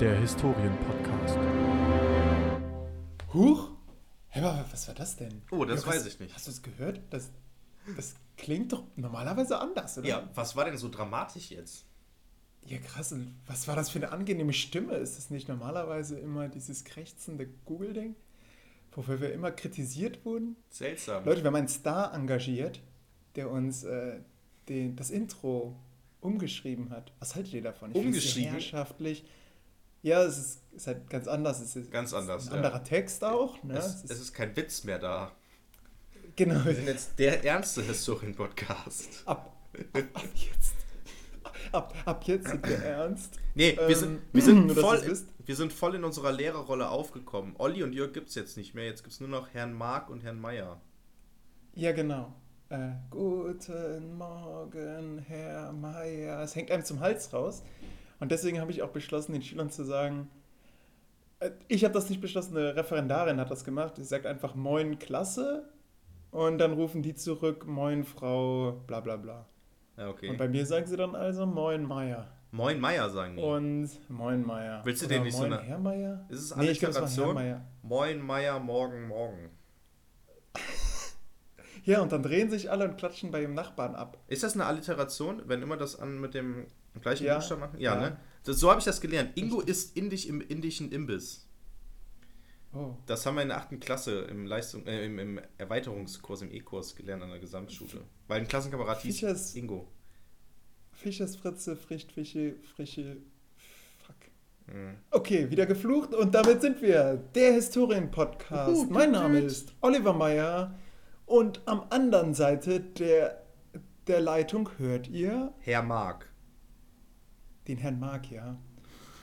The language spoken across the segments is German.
der Historien-Podcast. Huch? Hä, aber was war das denn? Oh, das Ja, was- weiß ich nicht. Hast du es gehört? Das, das klingt doch normalerweise anders, oder? Ja, was war denn so dramatisch jetzt? Ja, krass. Und was war das für eine angenehme Stimme? Ist das nicht normalerweise immer dieses krächzende Google-Ding? Wofür wir immer kritisiert wurden? Seltsam. Leute, wir haben einen Star engagiert, der uns äh, den, das Intro umgeschrieben hat. Was haltet ihr davon? Ich Umgeschrieben? Herrschaftlich. Ja, es ist, ist halt ganz anders. Es ist, Ganz es ist anders, Ein ja. anderer Text auch. Ne? es, es ist kein Witz mehr da. genau. Wir sind jetzt der ernste Historien-Podcast. Ab, ab, ab jetzt. Ab, ab jetzt sind wir ernst. Nee, wir Ähm, sind, wir, sind voll, wir sind voll in unserer Lehrerrolle aufgekommen. Olli und Jörg gibt es jetzt nicht mehr. Jetzt gibt es nur noch Herrn Mark und Herrn Meier. Ja, genau. Äh, guten Morgen, Herr Meier. Es hängt einem zum Hals raus. Und deswegen habe ich auch beschlossen, den Schülern zu sagen, äh, ich habe das nicht beschlossen, eine Referendarin hat das gemacht. Sie sagt einfach Moin Klasse und dann rufen die zurück Moin Frau bla bla bla. Ja, okay. Und bei mir sagen sie dann also Moin Meier. Moin Meier sagen die. Und Moin Meier. Willst du Oder den nicht so Moin eine- Herr Meier? Ist es Nee, ich glaube, es Herr Alliteration? Meier. Moin Meier, morgen, morgen. Ja, und dann drehen sich alle und klatschen bei ihrem Nachbarn ab. Ist das eine Alliteration, wenn immer das an mit dem gleichen Ja, Buchstaben machen? Ja, ja. ne? Das, so habe ich das gelernt. Ingo isst indisch im indischen Imbiss. Oh. Das haben wir in der 8. Klasse im, Leistung, äh, im, im Erweiterungskurs, im E-Kurs gelernt an der Gesamtschule. Weil ein Klassenkamerad hieß Fischers- Ingo. Fischers Fritze, frischt Fische, frische. Fuck. Mhm. Okay, wieder geflucht und damit sind wir. Der Historien-Podcast. Uhu, mein Name ist Oliver Meyer und am anderen Seite der, der Leitung hört ihr Herr Mark. Den Herrn Mark, ja.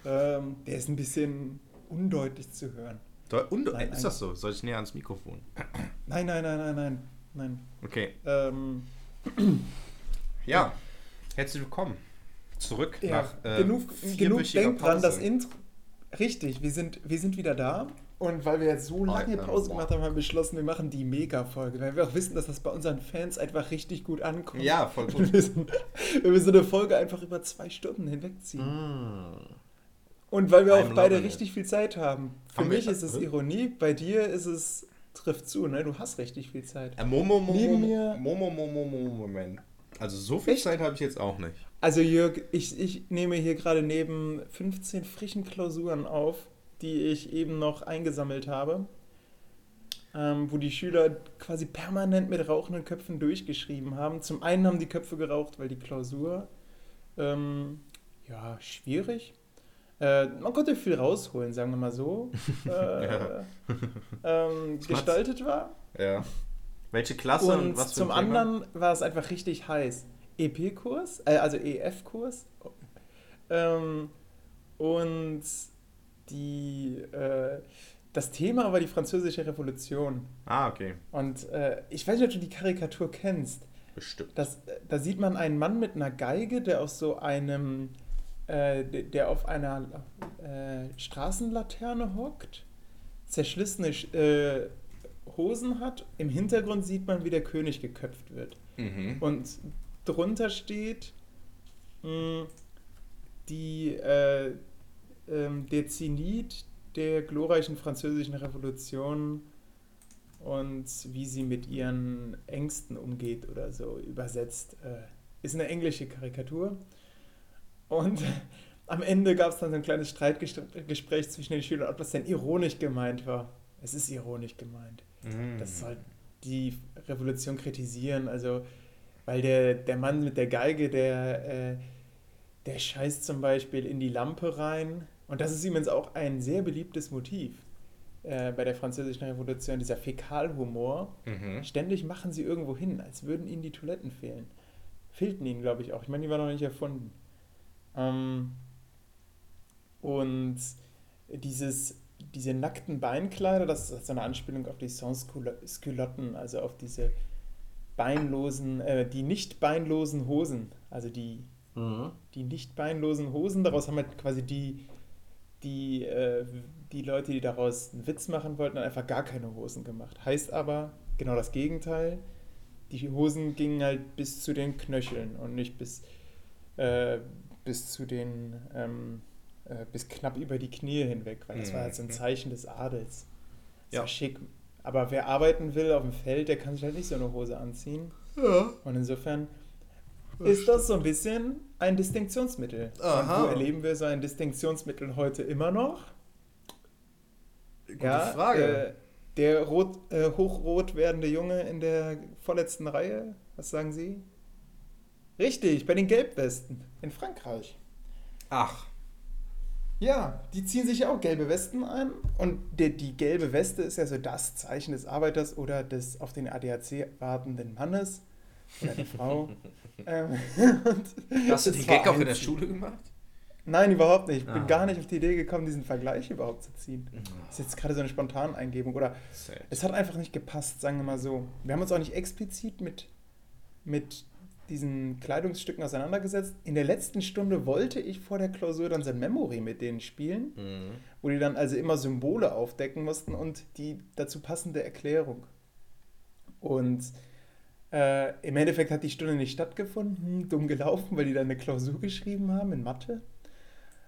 Ähm, der ist ein bisschen undeutlich zu hören. Deu- Nein, ist das so? Soll ich näher ans Mikrofon? Nein, nein, nein, nein, nein, nein. Okay. Ähm, Ja. Herzlich willkommen. Zurück Ja, nach äh, genug, genug denkt dran, das Intro. Richtig, wir sind, wir sind wieder da. Und weil wir jetzt so lange Pause gemacht haben, haben wir beschlossen, wir machen die Mega-Folge. Weil wir auch wissen, dass das bei unseren Fans einfach richtig gut ankommt. Ja, voll Wenn gut. wir, so, wenn wir so eine Folge einfach über zwei Stunden hinwegziehen. Mm. Und weil wir auch beide loving richtig viel Zeit haben. Für Haben mich ist es? Ironie, bei dir ist es, trifft zu, ne? Du hast richtig viel Zeit. Äh, Momo, Momo, Neben Momo, mir- Momo, Momo, Momo, Moment. Also so viel Echt? Zeit habe ich jetzt auch nicht. Also Jörg, ich, ich nehme hier gerade neben 15 frischen Klausuren auf, die ich eben noch eingesammelt habe, ähm, wo die Schüler quasi permanent mit rauchenden Köpfen durchgeschrieben haben. Zum einen haben die Köpfe geraucht, weil die Klausur, ähm, ja, schwierig. Äh, man konnte viel rausholen, sagen wir mal so, äh, Ja. ähm, gestaltet war. Ja. Welche Klasse und, Und was für zum ein Thema? anderen war es einfach richtig heiß. EP-Kurs, äh, also EF-Kurs. Ähm, und die, äh, das Thema war die Französische Revolution. Ah, okay. Und äh, ich weiß nicht, ob du die Karikatur kennst. Bestimmt. Das, äh, da sieht man einen Mann mit einer Geige, der auf so einem, äh, der auf einer äh, Straßenlaterne hockt, zerschlissene Hosen hat. Im Hintergrund sieht man, wie der König geköpft wird. Mhm. Und drunter steht mh, die, äh, ähm, der Zenit der glorreichen französischen Revolution und wie sie mit ihren Ängsten umgeht oder so übersetzt. Äh, ist eine englische Karikatur. Und am Ende gab es dann so ein kleines Streitgespräch zwischen den Schülern, ob das denn ironisch gemeint war. Es ist ironisch gemeint. Mhm. Das soll die Revolution kritisieren. Also, weil der, der Mann mit der Geige, der, äh, der scheißt zum Beispiel in die Lampe rein. Und das ist übrigens auch ein sehr beliebtes Motiv äh, bei der Französischen Revolution, dieser Fäkalhumor. Mhm. Ständig machen sie irgendwo hin, als würden ihnen die Toiletten fehlen. Fehlten ihnen, glaube ich, auch. Ich meine, die waren noch nicht erfunden. Ähm, und dieses, diese nackten Beinkleider, das ist so eine Anspielung auf die Sans-Culotten, also auf diese beinlosen, äh, die nicht beinlosen Hosen, also die, Mhm. die nicht beinlosen Hosen. Daraus haben halt quasi die, die, äh, die Leute, die daraus einen Witz machen wollten, dann einfach gar keine Hosen gemacht. Heißt aber genau das Gegenteil. Die Hosen gingen halt bis zu den Knöcheln und nicht bis, äh, bis zu den, ähm, äh, bis knapp über die Knie hinweg, weil das Mhm. war halt so ein Zeichen des Adels. Das Ja. war schick. Aber wer arbeiten will auf dem Feld, der kann sich halt nicht so eine Hose anziehen. Ja. Und insofern ist das so ein bisschen ein Distinktionsmittel. Aha. Und wo erleben wir so ein Distinktionsmittel heute immer noch? Gute Frage. Äh, der rot, äh, hochrot werdende Junge in der vorletzten Reihe, was sagen Sie? Richtig, bei den Gelbwesten in Frankreich. Ach. Ja, die ziehen sich ja auch gelbe Westen an. Und die, die gelbe Weste ist ja so das Zeichen des Arbeiters oder des auf den ADAC wartenden Mannes oder der Frau. Ähm, Hast du den Gag auch in der. Schule gemacht? Nein, überhaupt nicht. Ich bin Ah. gar nicht auf die Idee gekommen, diesen Vergleich überhaupt zu ziehen. Das ist jetzt gerade so eine spontane Eingebung. Oder Sad. es hat einfach nicht gepasst, sagen wir mal so. Wir haben uns auch nicht explizit mit, mit diesen Kleidungsstücken auseinandergesetzt. In der letzten Stunde wollte ich vor der Klausur dann so ein Memory mit denen spielen, Mhm. wo die dann also immer Symbole aufdecken mussten und die dazu passende Erklärung. Und äh, im Endeffekt hat die Stunde nicht stattgefunden, dumm gelaufen, weil die dann eine Klausur geschrieben haben in Mathe.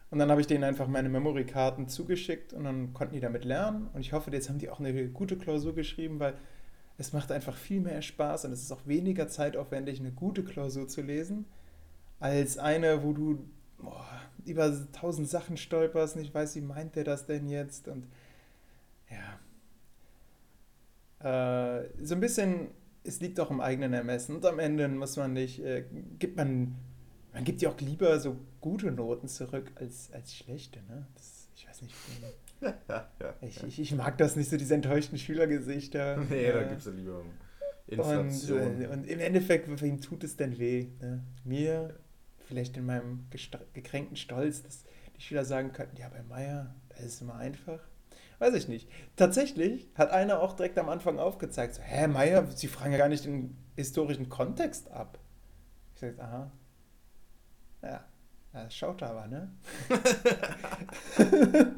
Und dann habe ich denen einfach meine Memory-Karten zugeschickt und dann konnten die damit lernen. Und ich hoffe, jetzt haben die auch eine gute Klausur geschrieben, weil es macht einfach viel mehr Spaß und es ist auch weniger zeitaufwendig, eine gute Klausur zu lesen, als eine, wo du boah, über tausend Sachen stolperst, nicht weißt, wie meint der das denn jetzt? Und ja. Äh, so ein bisschen, es liegt auch im eigenen Ermessen. Und am Ende muss man nicht, äh, gibt man, man gibt ja auch lieber so gute Noten zurück als, als schlechte, ne? Das, ich weiß nicht. Ich, ich, ich mag das nicht, so diese enttäuschten Schülergesichter. Nee, da Äh, gibt es ja lieber und, Inflation. äh, und im Endeffekt, wem tut es denn weh? Ne? Mir, vielleicht in meinem gekränkten Stolz, dass die Schüler sagen könnten, ja, bei Meier, da ist es immer einfach. Weiß ich nicht. Tatsächlich hat einer auch direkt am Anfang aufgezeigt, so, hä, Meier, Sie fragen ja gar nicht den historischen Kontext ab. Ich sage, aha. Ja, das schaut aber, ne?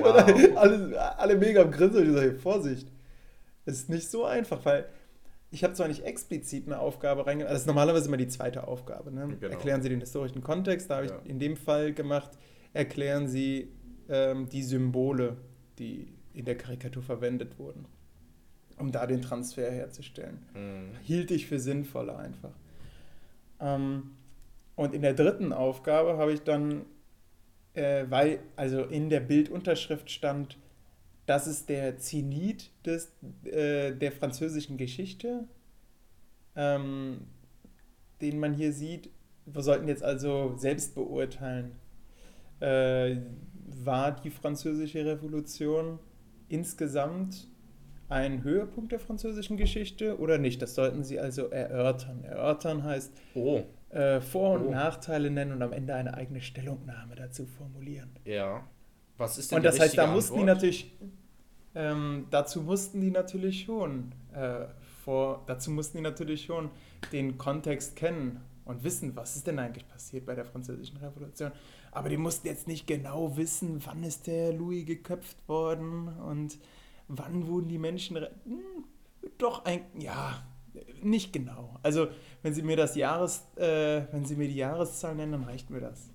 Wow. alle, alle mega am Grinsen. Ich sage, Vorsicht. Es ist nicht so einfach, weil ich habe zwar nicht explizit eine Aufgabe reingegangen, das ist normalerweise immer die zweite Aufgabe. Ne? Genau. Erklären Sie den historischen Kontext. Da habe Ja. ich in dem Fall gemacht, erklären Sie ähm, die Symbole, die in der Karikatur verwendet wurden, um da den Transfer herzustellen Mhm. hielt ich für sinnvoller einfach. Ähm, und in der dritten Aufgabe habe ich dann, äh, weil also in der Bildunterschrift stand, das ist der Zenit des, äh, der französischen Geschichte, ähm, den man hier sieht. Wir sollten jetzt also selbst beurteilen, äh, war die französische Revolution insgesamt ein Höhepunkt der französischen Geschichte oder nicht? Das sollten Sie also erörtern. Erörtern heißt Oh, äh, Vor- und Oh. Nachteile nennen und am Ende eine eigene Stellungnahme dazu formulieren. ja. Was ist denn Und die das heißt, da mussten die Antwort? natürlich, ähm, dazu mussten die natürlich schon, äh, vor, dazu mussten die natürlich schon den Kontext kennen und wissen, was ist denn eigentlich passiert bei der Französischen Revolution. Aber die mussten jetzt nicht genau wissen, wann ist der Louis geköpft worden und wann wurden die Menschen. Hm, doch ein, ja, nicht genau. Also wenn Sie mir das Jahres, äh, wenn Sie mir die Jahreszahl nennen, dann reicht mir das.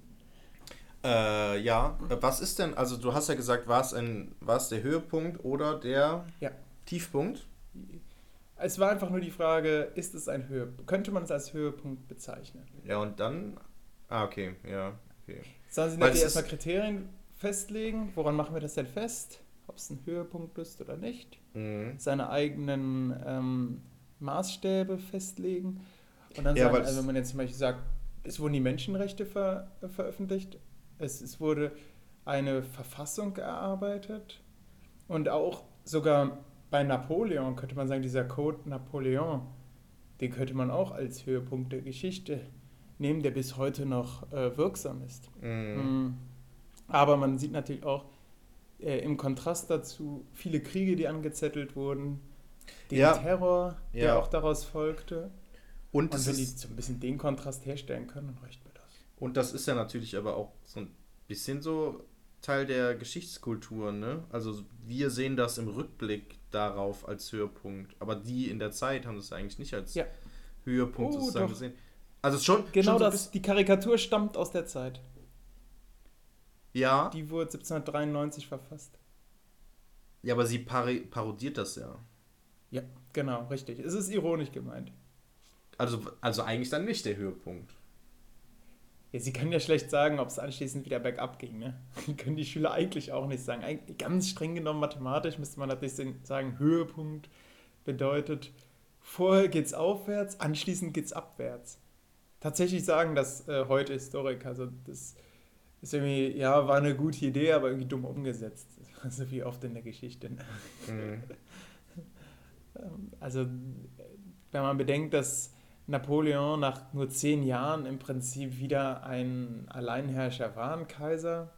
Äh, ja, was ist denn, also du hast ja gesagt, war es, ein, war es der Höhepunkt oder der Ja. Tiefpunkt? Es war einfach nur die Frage, ist es ein Höhepunkt? Könnte man es als Höhepunkt bezeichnen? Ja, und dann, ah, okay, ja, okay. Sollen Sie es erstmal Kriterien festlegen? Woran machen wir das denn fest? Ob es ein Höhepunkt ist oder nicht? Mhm. Seine eigenen ähm, Maßstäbe festlegen? Und dann Ja, sagen, also wenn man jetzt zum Beispiel sagt, es wurden die Menschenrechte ver veröffentlicht, es, es wurde eine Verfassung erarbeitet und auch sogar bei Napoleon könnte man sagen, dieser Code Napoleon, den könnte man auch als Höhepunkt der Geschichte nehmen, der bis heute noch äh, wirksam ist. Mhm. Mm. Aber man sieht natürlich auch äh, im Kontrast dazu viele Kriege, die angezettelt wurden, den Ja. Terror, der Ja. auch daraus folgte. Und, Und wenn die so ein bisschen den Kontrast herstellen können, dann reicht mir das. und das ist ja natürlich aber auch so ein bisschen so Teil der Geschichtskultur, ne? Also wir sehen das im Rückblick darauf als Höhepunkt, aber die in der Zeit haben das eigentlich nicht als Ja. Höhepunkt Oh, sozusagen doch. gesehen. Also schon, Genau schon so das, die Karikatur stammt aus der Zeit. Ja. Die wurde 1793 verfasst. Ja, aber sie pari parodiert das ja. Ja, genau, richtig. Es ist ironisch gemeint. Also, also eigentlich dann nicht der Höhepunkt. Ja, sie kann ja schlecht sagen, ob es anschließend wieder bergab ging. Ne? Können die Schüler eigentlich auch nicht sagen. Eig ganz streng genommen mathematisch müsste man natürlich sagen, Höhepunkt bedeutet, vorher geht's aufwärts, anschließend geht's abwärts. Tatsächlich sagen das äh, heute Historiker. Also das ist irgendwie, ja, war eine gute Idee, aber irgendwie dumm umgesetzt. So wie oft in der Geschichte. Ne? Mhm. Also, wenn man bedenkt, dass Napoleon nach nur zehn Jahren im Prinzip wieder ein Alleinherrscher war, ein Kaiser,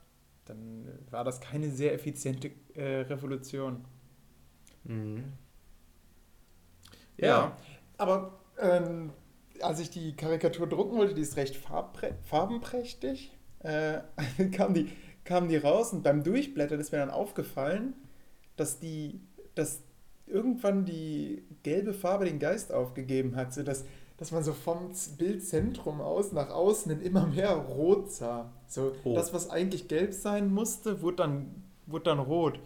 dann war das keine sehr effiziente äh, Revolution. Mhm. Ja, ja, aber ähm, als ich die Karikatur drucken wollte, die ist recht farbenprächtig, äh, kam, die, kam die raus und beim Durchblättern ist mir dann aufgefallen, dass die, dass irgendwann die gelbe Farbe den Geist aufgegeben hat, sodass dass man so vom Bildzentrum aus nach außen in immer mehr rot sah. So oh. das, was eigentlich gelb sein musste, wurde dann, wurde dann rot.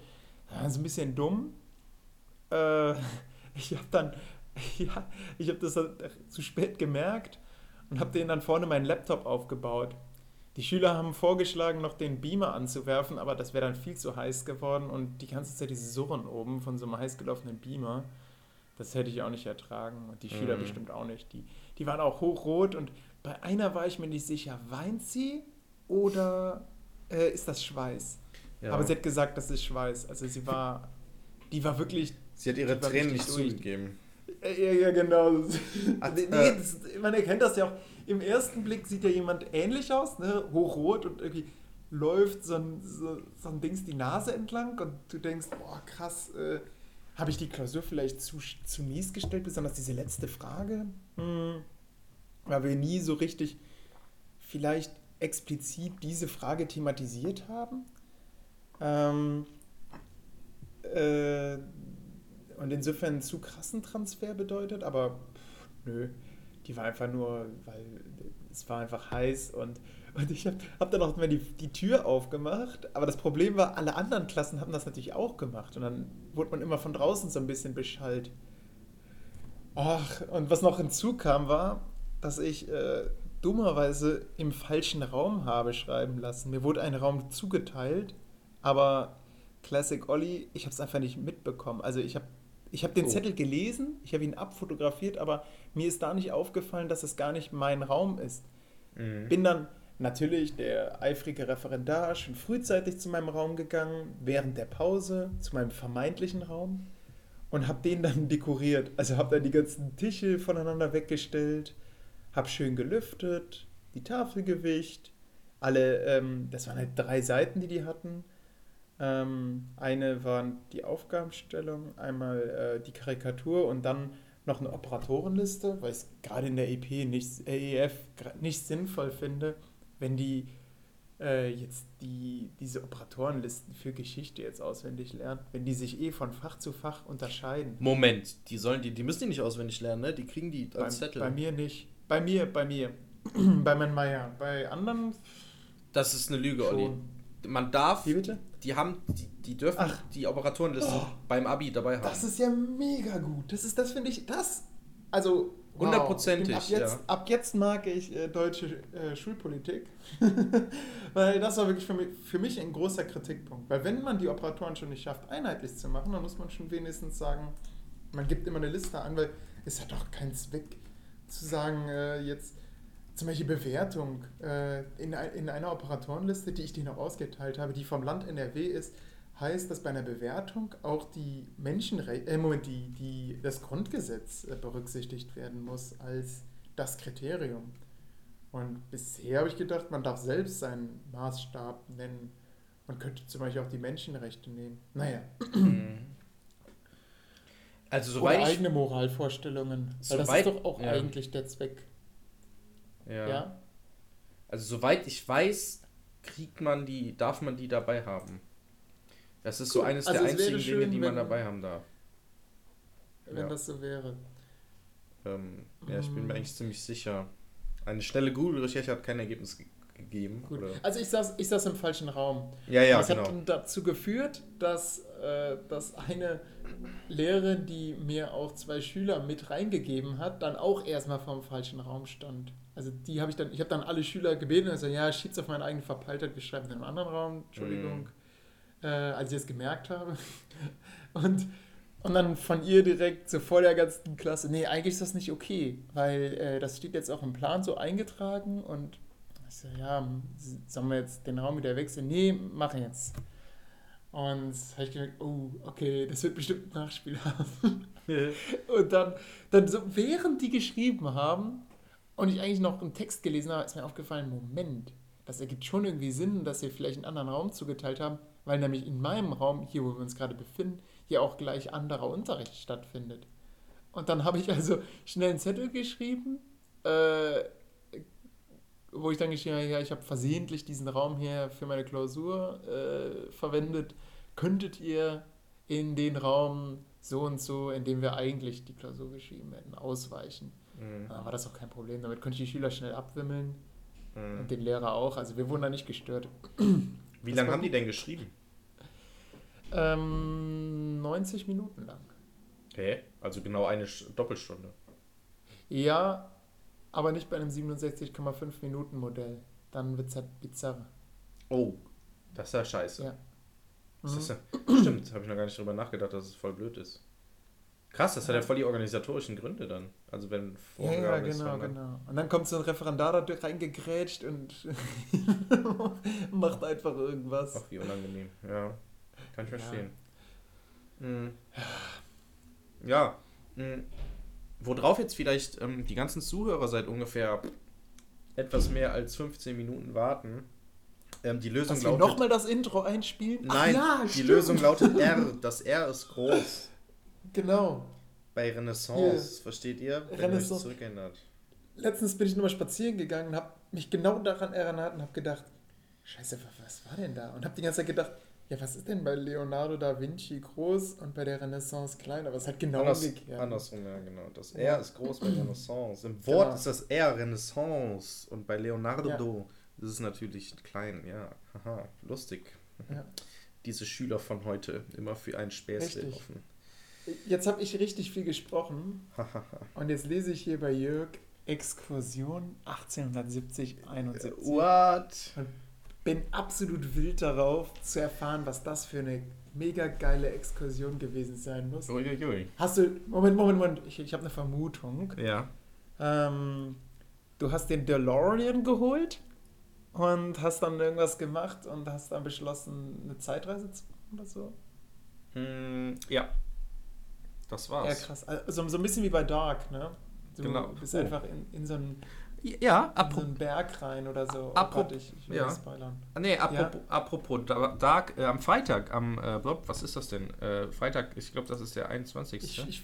So ein bisschen dumm. Äh, ich habe dann, ja, ich habe das zu spät gemerkt und habe den dann vorne meinen Laptop aufgebaut. Die Schüler haben vorgeschlagen, noch den Beamer anzuwerfen, aber das wäre dann viel zu heiß geworden und die ganze Zeit diese Surren oben von so einem heiß gelaufenen Beamer. Das hätte ich auch nicht ertragen und die Schüler mhm. bestimmt auch nicht. Die, die waren auch hochrot und bei einer war ich mir nicht sicher, weint sie oder äh, ist das Schweiß? Ja. Aber sie hat gesagt, das ist Schweiß. Also sie war, die war wirklich. Sie hat ihre Tränen nicht durch. zugegeben. Ja, ja, genau. Ach, nee, das, man erkennt das ja auch. Im ersten Blick sieht ja jemand ähnlich aus, ne? hochrot und irgendwie läuft so ein, so, so ein Dings die Nase entlang und du denkst, boah, krass, äh, habe ich die Klausur vielleicht zu, zu mies gestellt, besonders diese letzte Frage? Hm. Weil wir nie so richtig vielleicht explizit diese Frage thematisiert haben. Ähm, äh, und insofern einen zu krassen Transfer bedeutet, aber pff, nö, die war einfach nur, weil es war einfach heiß und und ich habe hab dann auch mal die, die Tür aufgemacht, aber das Problem war, alle anderen Klassen haben das natürlich auch gemacht. Und dann wurde man immer von draußen so ein bisschen beschallt. Ach, und was noch hinzukam war, dass ich äh, dummerweise im falschen Raum habe schreiben lassen. Mir wurde ein Raum zugeteilt, aber Classic Olli, ich habe es einfach nicht mitbekommen. Also ich habe ich hab den oh. Zettel gelesen, ich habe ihn abfotografiert, aber mir ist da nicht aufgefallen, dass es gar nicht mein Raum ist. Mhm. Bin dann Natürlich der eifrige Referendar schon frühzeitig zu meinem Raum gegangen, während der Pause zu meinem vermeintlichen Raum und habe den dann dekoriert. Also habe dann die ganzen Tische voneinander weggestellt, habe schön gelüftet, die Tafelgewicht, alle, ähm, das waren halt drei Seiten, die die hatten. Ähm, eine waren die Aufgabenstellung, einmal äh, die Karikatur und dann noch eine Operatorenliste, weil ich es gerade in der EP nicht, äh, EF nicht sinnvoll finde, wenn die äh, jetzt die, diese Operatorenlisten für Geschichte jetzt auswendig lernen, wenn die sich eh von Fach zu Fach unterscheiden. Moment, die sollen die, die müssen die nicht auswendig lernen, ne? Die kriegen die als bei, Zettel. Bei mir nicht. Bei mir, bei mir. bei meinem Meier. Bei anderen. Das ist eine Lüge, schon. Olli. Man darf. Wie bitte? Die haben, die, die dürfen Ach. die Operatorenliste oh, beim Abi dabei haben. Das ist ja mega gut. Das ist, das finde ich, das. Also Hundertprozentig. Wow. Ab, jetzt, ja. ab jetzt mag ich äh, deutsche äh, Schulpolitik, weil das war wirklich für mich, für mich ein großer Kritikpunkt. Weil wenn man die Operatoren schon nicht schafft, einheitlich zu machen, dann muss man schon wenigstens sagen, man gibt immer eine Liste an, weil es hat doch keinen Zweck zu sagen, äh, jetzt zum Beispiel Bewertung äh, in, in einer Operatorenliste, die ich dir noch ausgeteilt habe, die vom Land NRW ist, heißt, dass bei einer Bewertung auch die Menschenrechte, äh, Moment, die, die, das Grundgesetz äh, berücksichtigt werden muss als das Kriterium. Und bisher habe ich gedacht, man darf selbst seinen Maßstab nennen. Man könnte zum Beispiel auch die Menschenrechte nehmen. Naja. Mhm. Also soweit Oder eigene Moralvorstellungen. Weil das ist doch auch ja. eigentlich der Zweck. Ja. ja. Also soweit ich weiß, kriegt man die, darf man die dabei haben. Das ist cool. so eines also der einzigen schön, Dinge, die man dabei haben darf. Wenn ja. das so wäre. Ähm, ja, ich bin mir eigentlich ziemlich sicher. Eine schnelle Google-Recherche hat kein Ergebnis ge gegeben. Gut. Oder? Also ich saß, ich saß im falschen Raum. Ja, ja, das genau. hat dazu geführt, dass, äh, dass eine Lehrerin, die mir auch zwei Schüler mit reingegeben hat, dann auch erstmal vom falschen Raum stand. Also die habe ich dann, ich habe dann alle Schüler gebeten und gesagt, ja, schieb's auf meine eigene Verpeiltheit, wir schreiben in einem anderen Raum, Entschuldigung, Mhm. äh, als ich es gemerkt habe. Und, und dann von ihr direkt so vor der ganzen Klasse, nee, eigentlich ist das nicht okay, weil äh, das steht jetzt auch im Plan so eingetragen und ich so, ja, sollen wir jetzt den Raum wieder wechseln? Nee, mach jetzt. Und habe ich gemerkt, oh, okay, das wird bestimmt ein Nachspiel haben. Und dann, dann so, während die geschrieben haben und ich eigentlich noch einen Text gelesen habe, ist mir aufgefallen, Moment, das ergibt schon irgendwie Sinn, dass sie vielleicht einen anderen Raum zugeteilt haben, weil nämlich in meinem Raum, hier wo wir uns gerade befinden, hier auch gleich anderer Unterricht stattfindet. Und dann habe ich also schnell einen Zettel geschrieben, äh, wo ich dann geschrieben habe, ja, ich habe versehentlich diesen Raum hier für meine Klausur äh, verwendet. Könntet ihr in den Raum so und so, in dem wir eigentlich die Klausur geschrieben hätten, ausweichen? Mhm. War das auch kein Problem. Damit konnte ich die Schüler schnell abwimmeln Mhm. und den Lehrer auch. Also wir wurden da nicht gestört. Wie Das lange haben die denn geschrieben? Ähm, 90 Minuten lang. Hä? Also genau eine Doppelstunde. Ja, aber nicht bei einem 67,5 Minuten Modell. Dann wird es halt bizarr. Oh, das ist ja scheiße. Ja. Das Mhm. ist ja, stimmt, habe ich noch gar nicht drüber nachgedacht, dass es voll blöd ist. Krass, das hat ja voll die organisatorischen Gründe dann. Also wenn Ja, ja, genau, genau. Und dann kommt so ein Referendar da reingegrätscht und macht einfach irgendwas. Ach, wie unangenehm. Ja, kann ich Ja. verstehen. Mhm. Ja, mhm. worauf jetzt vielleicht ähm, die ganzen Zuhörer seit ungefähr etwas mehr als 15 Minuten warten. Ähm, die Lösung Dass lautet... nochmal das Intro einspielen? Ach Nein, ja, die stimmt. Lösung lautet R. Das R ist groß. Genau. Bei Renaissance, versteht ihr? Wenn ihr euch Renaissance. zurückerinnert. Letztens bin ich nochmal spazieren gegangen und habe mich genau daran erinnert und habe gedacht, scheiße, wa- was war denn da? Und habe die ganze Zeit gedacht, ja, was ist denn bei Leonardo da Vinci groß und bei der Renaissance klein? Aber es halt genau Anders, umgekehrt. andersrum, ja, genau. Das Ja. R ist groß bei Renaissance. Im Wort Genau. ist das R Renaissance und bei Leonardo Ja. ist es natürlich klein, ja. Haha, lustig. Ja. Diese Schüler von heute immer für ein Späßle Richtig. offen. Jetzt habe ich richtig viel gesprochen und jetzt lese ich hier bei Jörg Exkursion 1870, 71. What? Bin absolut wild darauf zu erfahren, was das für eine mega geile Exkursion gewesen sein muss. Uiuiui. Hast du, Moment, Moment, Moment, ich, ich habe eine Vermutung. Ja. Ähm, du hast den DeLorean geholt und hast dann irgendwas gemacht und hast dann beschlossen, eine Zeitreise zu machen oder so. Hm, ja. Das Ja, war's. krass. Also so ein bisschen wie bei Dark, ne? Du Genau. bist Oh. einfach in, in, so einen, Ja, in so apropos. einen Berg rein oder so. Apro- Warte, ich, ich will ja. nicht spoilern. Nee, apropos, apropos Da- Dark, äh, am Freitag, am, äh, Blob, was ist das denn? Äh, Freitag, ich glaube, das ist der 21. Ich, ich,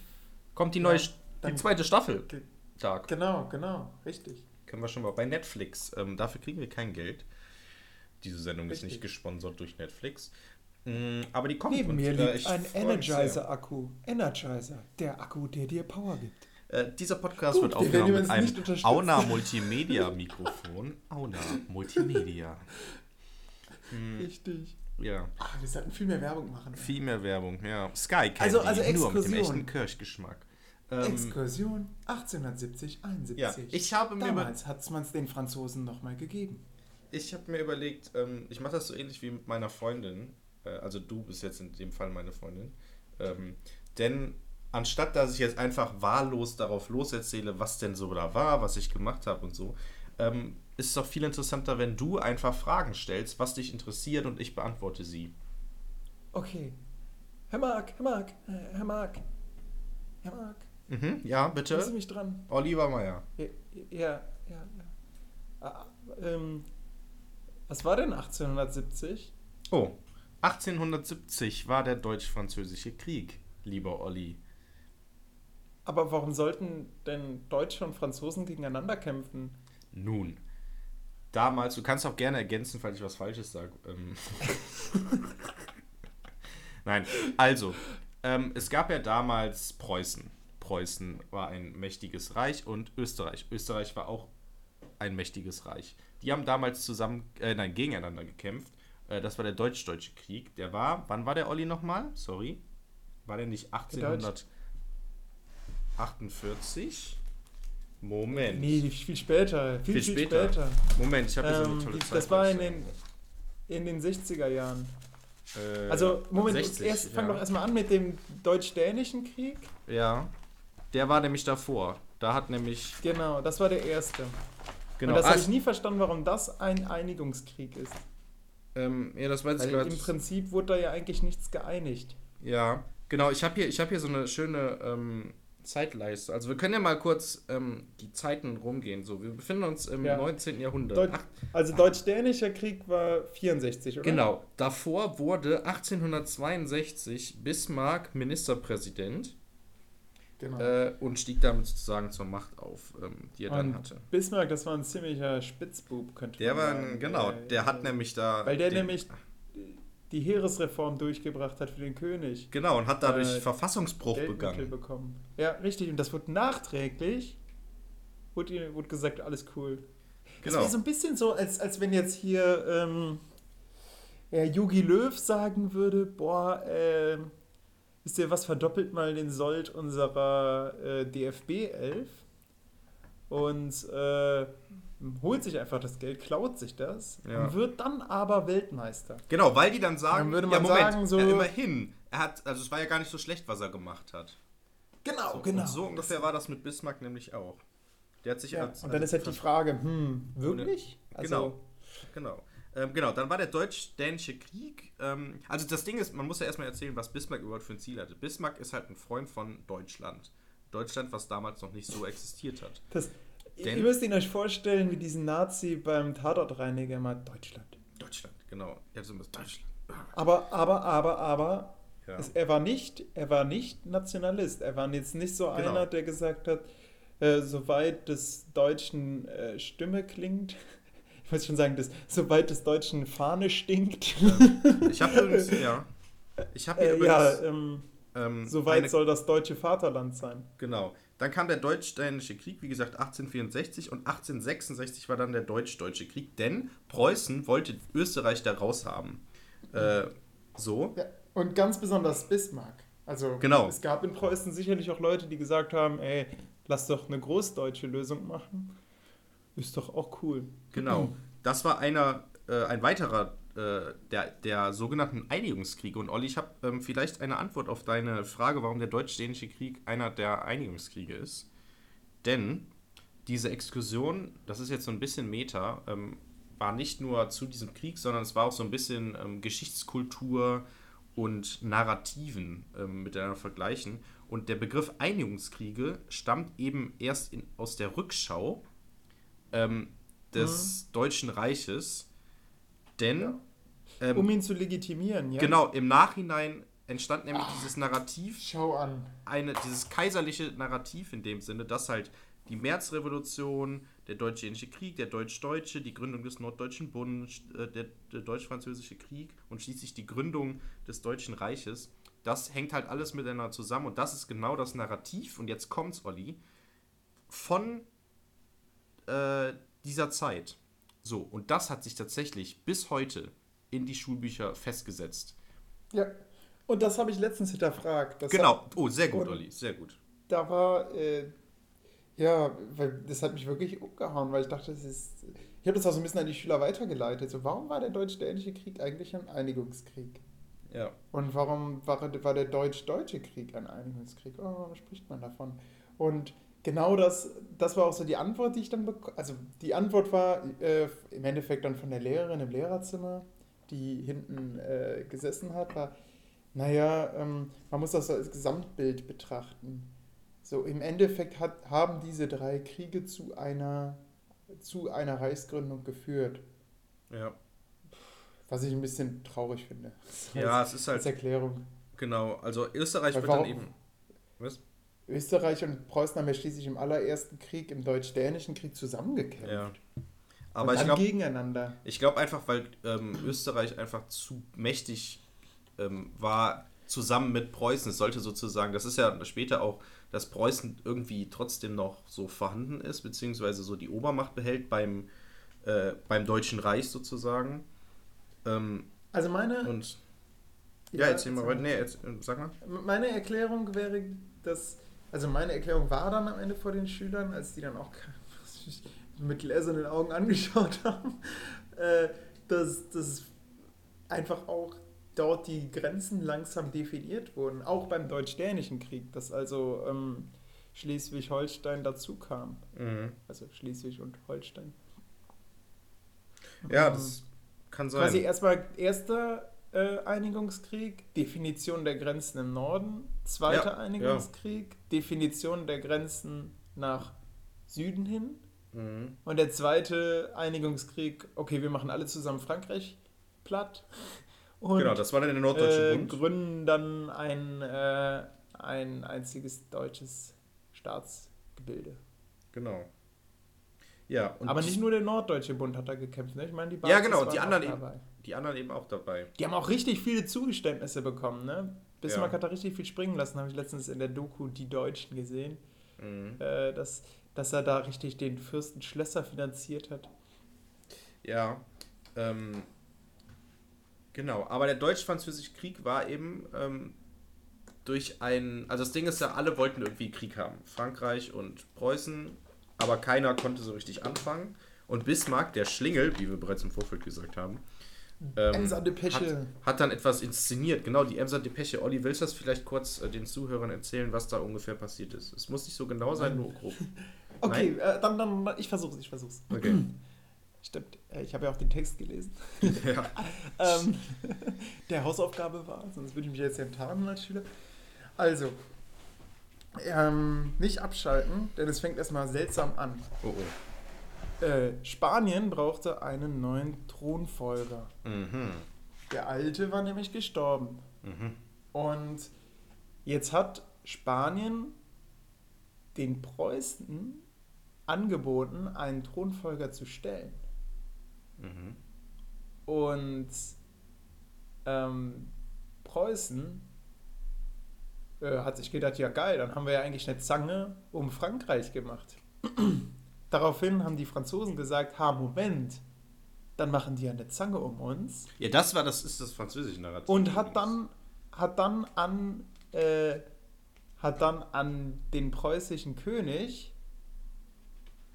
Kommt die Ja, neue, die zweite Staffel. Dark. genau, genau, richtig. Können wir schon mal bei Netflix. Ähm, dafür kriegen wir kein Geld. Diese Sendung ist Richtig. nicht gesponsert durch Netflix. Mm, aber die kommt. Neben und, mir äh, liegt ich ein. Energizer-Akku. Energizer, der Akku, der dir Power gibt. Äh, dieser Podcast Gut, wird wir aufgenommen mit einem. Auna Multimedia Mikrofon. Auna Multimedia. Hm, Richtig. ja, Ah, wir sollten viel mehr Werbung machen. viel mehr Werbung. Ja, Sky kennt Also- also nur mit dem Exkursion. echten Kirschgeschmack. Ähm, Exkursion 1870, 71. ja, ich habe mir Damals hat man es den Franzosen nochmal gegeben. Ich habe mir überlegt, ähm, ich mache das so ähnlich wie mit meiner Freundin. Äh, also du bist jetzt in dem Fall meine Freundin. Ähm, denn anstatt dass ich jetzt einfach wahllos darauf loserzähle, was denn so da war, was ich gemacht habe und so, ähm, ist es doch viel interessanter, wenn du einfach Fragen stellst, was dich interessiert und ich beantworte sie. Okay. Herr Mark, Herr Mark, äh, Herr Mark. Herr Mark, Mhm, ja, sind Sie bitte. mich dran? Oliver Meyer. Ja, ja, ja. ja. Ah, ähm, was war denn 1870? Oh, 1870 war der Deutsch-Französische Krieg, lieber Olli. Aber warum sollten denn Deutsche und Franzosen gegeneinander kämpfen? Nun, damals, du kannst auch gerne ergänzen, falls ich was Falsches sage. Ähm. Nein, also, ähm, es gab ja damals Preußen. Preußen war ein mächtiges Reich und Österreich. Österreich war auch ein mächtiges Reich. Die haben damals zusammen, äh, nein, gegeneinander gekämpft. Äh, das war der Deutsch-Deutsche Krieg. Der war, wann war der Olli nochmal? Sorry. War der nicht 1848? Moment. Nee, viel später. Viel, Viel viel, später. später. Moment, ich habe hier so Ähm, eine tolle die- Zeit. das war in den, in den 60er Jahren. Äh, Also, Moment, 60, erst, fang ja. doch erstmal an mit dem Deutsch-Dänischen Krieg. Ja. Der war nämlich davor. Da hat nämlich. Genau, das war der erste. Genau. Und das ah, habe ich nie verstanden, warum das ein Einigungskrieg ist. Ähm, ja, das weiß ich Weil gerade. im Prinzip wurde da ja eigentlich nichts geeinigt. Ja, genau. Ich habe hier, ich hab hier so eine schöne ähm, Zeitleiste. Also wir können ja mal kurz ähm, die Zeiten rumgehen. So, wir befinden uns im Ja. 19. Jahrhundert. Deut Ach, also Deutsch-Dänischer Krieg war 64, oder? genau. Davor wurde 1862 Bismarck Ministerpräsident genau. äh, und stieg damit sozusagen zur Macht auf, ähm, die er dann Und hatte. Bismarck, das war ein ziemlicher Spitzbub, könnte Der man war sagen. ein, genau, Äh, der hat nämlich da. Weil der den- nämlich die Heeresreform durchgebracht hat für den König. Genau, und hat dadurch äh, Verfassungsbruch begangen. bekommen. Ja, richtig. Und das wurde nachträglich, wurde, wurde gesagt, alles cool. Das Genau. wäre so ein bisschen so, als, als wenn jetzt hier ähm, äh, Jogi Löw sagen würde, boah, äh, wisst ihr was, verdoppelt mal den Sold unserer äh, DFB 11 und äh, holt sich einfach das Geld, klaut sich das Ja. und wird dann aber Weltmeister. Genau, weil die dann sagen, Dann würde ja man Moment, sagen, so- ja, immerhin, er hat, also es war ja gar nicht so schlecht, was er gemacht hat. Genau, So, Und so ungefähr war das mit Bismarck nämlich auch. Der hat sich Ja, als, und dann also ist halt die Frage, hm, wirklich? Genau. Genau. Ähm, genau, dann war der Deutsch-Dänische Krieg. Ähm, also das Ding ist, man muss ja erstmal erzählen, was Bismarck überhaupt für ein Ziel hatte. Bismarck ist halt ein Freund von Deutschland. Deutschland, was damals noch nicht so existiert hat. Das, Denn- ihr müsst ihn euch vorstellen, wie diesen Nazi beim Tatortreiniger mal Deutschland. Deutschland, genau. Ja, so Deutschland. Aber, aber, aber, aber, Ja. es, er, war nicht, er war nicht Nationalist. Er war jetzt nicht so Genau. einer, der gesagt hat, äh, soweit des Deutschen äh, Stimme klingt, muss schon sagen, das, soweit des Deutschen Fahne stinkt, Ich habe übrigens, ja. Ich habe äh, übrigens. ja, ähm, ähm, soweit eine- soll das deutsche Vaterland sein. Genau. Dann kam der Deutsch-Dänische Krieg, wie gesagt, 1864 und 1866 war dann der Deutsch-Deutsche Krieg, denn Preußen wollte Österreich da raushaben. Äh, so. Ja, und ganz besonders Bismarck. Also Genau. es gab in Preußen sicherlich auch Leute, die gesagt haben, ey, lass doch eine großdeutsche Lösung machen. Ist doch auch cool. Genau. Das war einer, äh, ein weiterer äh, der, der sogenannten Einigungskriege. Und Olli, ich habe ähm, vielleicht eine Antwort auf deine Frage, warum der Deutsch-Dänische Krieg einer der Einigungskriege ist. Denn diese Exkursion, das ist jetzt so ein bisschen Meta, ähm, war nicht nur zu diesem Krieg, sondern es war auch so ein bisschen ähm, Geschichtskultur und Narrativen ähm, miteinander vergleichen. Und der Begriff Einigungskriege stammt eben erst in, aus der Rückschau des Deutschen Reiches. Denn, Ja. ähm, Um ihn zu legitimieren, ja? genau, im Nachhinein entstand nämlich dieses Narrativ, Schau an. eine, dieses kaiserliche Narrativ in dem Sinne, dass halt die Märzrevolution, der Deutsch-Dänische Krieg, der Deutsch-Deutsche, die Gründung des Norddeutschen Bundes, äh, der, der Deutsch-Französische Krieg und schließlich die Gründung des Deutschen Reiches, das hängt halt alles miteinander zusammen und das ist genau das Narrativ, und jetzt kommt's, Olli, von äh, dieser Zeit. So, und das hat sich tatsächlich bis heute in die Schulbücher festgesetzt. Ja. Und das habe ich letztens hinterfragt. Das genau. Oh, sehr gut, Olli, sehr gut. da war, äh, ja, weil das hat mich wirklich umgehauen, weil ich dachte, das ist. Ich habe das auch so ein bisschen an die Schüler weitergeleitet. So, warum war der Deutsch-Dänische Krieg eigentlich ein Einigungskrieg? Ja. Und warum war, war der Deutsch-Deutsche Krieg ein Einigungskrieg? Oh, warum spricht man davon? Und genau das, das war auch so die Antwort, die ich dann bekommen. Also die Antwort war äh, im Endeffekt dann von der Lehrerin im Lehrerzimmer, die hinten äh, gesessen hat, war, naja, ähm, man muss das als Gesamtbild betrachten. So, im Endeffekt hat, haben diese drei Kriege zu einer, zu einer Reichsgründung geführt. Ja. Was ich ein bisschen traurig finde. Ja, als, es ist als halt, Erklärung. genau, also Österreich Weil wird dann warum- eben. Was? Österreich und Preußen haben ja schließlich im allerersten Krieg, im Deutsch-Dänischen Krieg, zusammengekämpft. Ja. Aber ich glaube gegeneinander. ich glaub einfach, weil ähm, Österreich einfach zu mächtig ähm, war, zusammen mit Preußen. Es sollte sozusagen, das ist ja später auch, dass Preußen irgendwie trotzdem noch so vorhanden ist, beziehungsweise so die Obermacht behält beim, äh, beim Deutschen Reich sozusagen. Ähm, Also meine. und ja, erzähl mal weiter. Nee, jetzt, sag mal. Meine Erklärung wäre, dass. Also meine Erklärung war dann am Ende vor den Schülern, als die dann auch mit gläsernen Augen angeschaut haben, äh, dass, dass einfach auch dort die Grenzen langsam definiert wurden, auch beim Deutsch-Dänischen Krieg, dass also ähm, Schleswig-Holstein dazu kam. Mhm. Also Schleswig und Holstein. Ja, das kann Quasi sein. erstmal erster äh, Einigungskrieg, Definition der Grenzen im Norden, zweiter Ja, Einigungskrieg, Definition der Grenzen nach Süden hin Mhm. und der zweite Einigungskrieg, okay, wir machen alle zusammen Frankreich platt und Genau, das war dann der Norddeutsche äh, Bund. gründen dann ein, äh, ein einziges deutsches Staatsgebilde. Genau. Ja, Aber nicht nur der Norddeutsche Bund hat da gekämpft, ne? Ich meine, die Ja, Bazis genau, die anderen eben. dabei. die anderen eben auch dabei. Die haben auch richtig viele Zugeständnisse bekommen, ne? Bismarck Ja. hat da richtig viel springen lassen, habe ich letztens in der Doku Die Deutschen gesehen, Mhm. äh, dass, dass er da richtig den Fürsten Schlösser finanziert hat. Ja, ähm, genau. Aber der Deutsch-Französische Krieg war eben ähm, durch ein. Also das Ding ist ja, alle wollten irgendwie Krieg haben. Frankreich und Preußen, aber keiner konnte so richtig anfangen. Und Bismarck, der Schlingel, wie wir bereits im Vorfeld gesagt haben, ähm, Emser Depesche. hat, hat dann etwas inszeniert. Genau, die Emser Depesche. Olli, willst du das vielleicht kurz äh, den Zuhörern erzählen, was da ungefähr passiert ist? Es muss nicht so genau sein, nur grob. Okay, äh, dann, dann, ich versuch's, ich versuch's. Okay. Stimmt, äh, ich habe ja auch den Text gelesen. ja. ähm, der Hausaufgabe war, sonst würde ich mich jetzt ja tarnen als Schüler. Also, ähm, nicht abschalten, denn es fängt erstmal seltsam an. Oh, oh. Äh, Spanien brauchte einen neuen Thronfolger. Mhm. Der alte war nämlich gestorben. Mhm. Und jetzt hat Spanien den Preußen angeboten, einen Thronfolger zu stellen. Mhm. Und ähm, Preußen äh, hat sich gedacht, ja geil, dann haben wir ja eigentlich eine Zange um Frankreich gemacht. Daraufhin haben die Franzosen gesagt, ha, Moment, dann machen die ja eine Zange um uns. Ja, das war das ist das französische Narrativ. Und hat dann, hat dann an, äh, hat dann an den preußischen König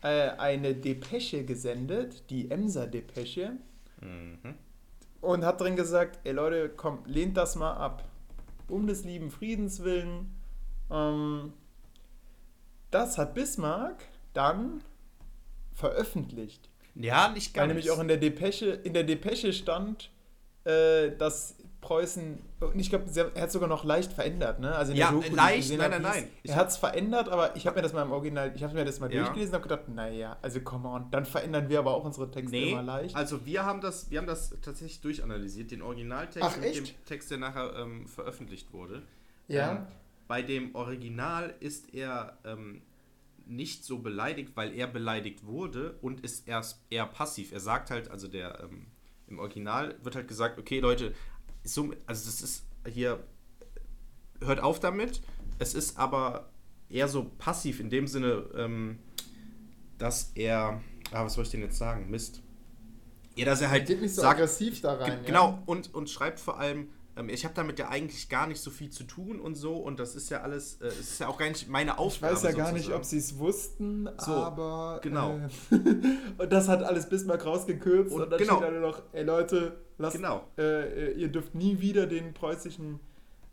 äh, eine Depesche gesendet, die Emser Depesche, Mhm. und hat drin gesagt, ey Leute, komm, lehnt das mal ab. Um des lieben Friedens willen. Ähm, das hat Bismarck dann veröffentlicht. Ja, nicht Weil ganz. nämlich auch in der Depesche, in der Depesche stand, äh, dass Preußen, ich glaube, er hat sogar noch leicht verändert, ne? Also in Ja, der Doku, leicht, nein, nein, hieß, nein. Er hat es verändert, aber ich habe mir das mal im Original, ich habe mir das mal Ja. durchgelesen und habe gedacht, naja, also come on, dann verändern wir aber auch unsere Texte Nee, immer leicht. also wir haben das, wir haben das tatsächlich durchanalysiert, den Originaltext Ach, mit dem Text, der nachher ähm, veröffentlicht wurde. ja. Ähm, bei dem Original ist er ähm, nicht so beleidigt, weil er beleidigt wurde und ist erst eher passiv. Er sagt halt, also der ähm, im Original wird halt gesagt, okay Leute, so, also das ist hier, hört auf damit. Es ist aber eher so passiv in dem Sinne, ähm, dass er, ah, was soll ich denn jetzt sagen? Mist. Ja, dass er halt Geht nicht so sagt, aggressiv da rein. Ge- Genau, und, und schreibt vor allem, ähm, ich habe damit ja eigentlich gar nicht so viel zu tun und so und das ist ja alles, äh, es ist ja auch gar nicht meine Ich Aufgabe. weiß ja gar nicht, ob sie es wussten, So, aber. genau. Äh, und das hat alles Bismarck rausgekürzt und, Und dann genau. steht da nur noch, ey Leute, lasst, Genau. äh, ihr dürft nie wieder den preußischen,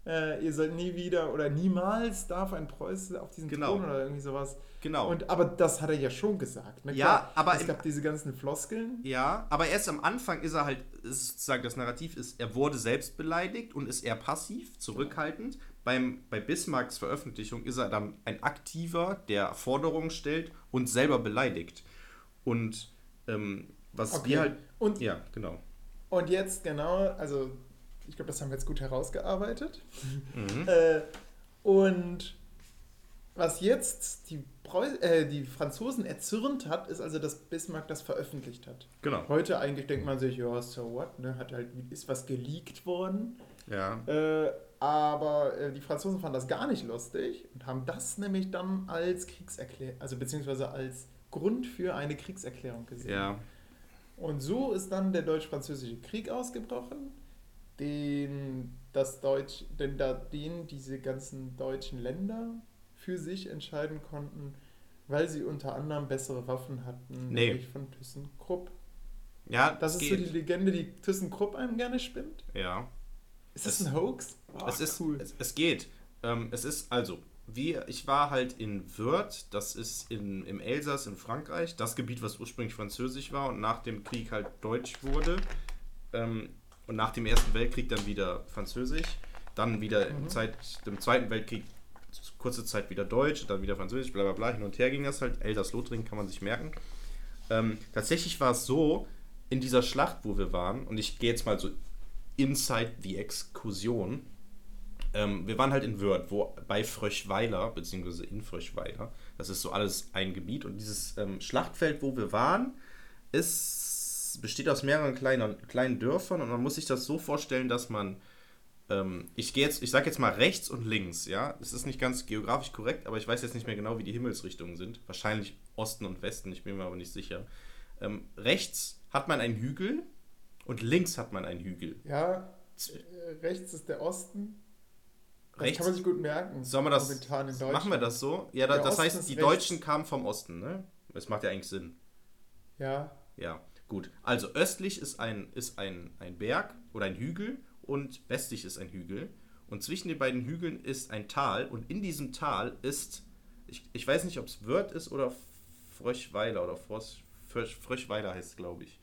äh, ihr sollt nie wieder oder niemals darf ein Preuße auf diesen Genau. Thron oder irgendwie sowas. Genau. Und, aber das hat er ja schon gesagt. Ne? Ja, Klar, aber es gab diese ganzen Floskeln. ja, aber erst am Anfang ist er halt, ist sozusagen das Narrativ ist, er wurde selbst beleidigt und ist eher passiv, zurückhaltend. Beim, bei Bismarcks Veröffentlichung ist er dann ein Aktiver, der Forderungen stellt und selber beleidigt. Und ähm, was Okay. wir halt. Und, Ja, genau. und jetzt genau, also ich glaube, das haben wir jetzt gut herausgearbeitet. Mhm. Äh, und was jetzt die, äh, die Franzosen erzürnt hat, ist also, dass Bismarck das veröffentlicht hat. Genau. Heute eigentlich denkt man sich, ja, so what, ne? Hat halt, ist was geleakt worden. Ja. Äh, Aber äh, die Franzosen fanden das gar nicht lustig und haben das nämlich dann als Kriegserklärung, also beziehungsweise als Grund für eine Kriegserklärung gesehen. Ja. Und so ist dann der deutsch-französische Krieg ausgebrochen, den das Deutsch, denn da den diese ganzen deutschen Länder für sich entscheiden konnten, weil sie unter anderem bessere Waffen hatten, Nee. nämlich von ThyssenKrupp. Ja, Das ist geht. so die Legende, die ThyssenKrupp einem gerne spinnt. ja. Ist das Es- ein Hoax? Oh, es ist cool. es, es geht. Ähm, es ist also, wie ich war halt in Wörth, das ist in, im Elsass in Frankreich, das Gebiet, was ursprünglich französisch war und nach dem Krieg halt deutsch wurde. Ähm, und nach dem Ersten Weltkrieg dann wieder französisch. Dann wieder im, Mhm. Zeit, im Zweiten Weltkrieg kurze Zeit wieder deutsch, dann wieder französisch, bla bla bla. Hin und her ging das halt. Elsass-Lothringen kann man sich merken. Ähm, tatsächlich war es so, in dieser Schlacht, wo wir waren, und ich gehe jetzt mal so inside the Exkursion, ähm, wir waren halt in Wörth, wo bei Fröschweiler, beziehungsweise in Fröschweiler, das ist so alles ein Gebiet und dieses ähm, Schlachtfeld, wo wir waren, ist, besteht aus mehreren kleinen, kleinen Dörfern und man muss sich das so vorstellen, dass man ähm, ich gehe jetzt, ich sage jetzt mal rechts und links, ja. Es ist nicht ganz geografisch korrekt, aber ich weiß jetzt nicht mehr genau, wie die Himmelsrichtungen sind. Wahrscheinlich Osten und Westen, ich bin mir aber nicht sicher. Ähm, rechts hat man einen Hügel und links hat man einen Hügel. Ja, äh, rechts ist der Osten. Das Rechts- kann man sich gut merken. Sollen wir das, Momentan in machen wir das so? Ja, da, das Osten heißt, die rechts. Deutschen kamen vom Osten, ne? Das macht ja eigentlich Sinn. Ja, Ja, gut. Also östlich ist ein, ist ein, ein Berg oder ein Hügel und westlich ist ein Hügel. Und zwischen den beiden Hügeln ist ein Tal und in diesem Tal ist, ich, ich weiß nicht, ob es Wörth ist oder Fröschweiler oder Frosch, Frösch, Fröschweiler heißt es, glaube ich.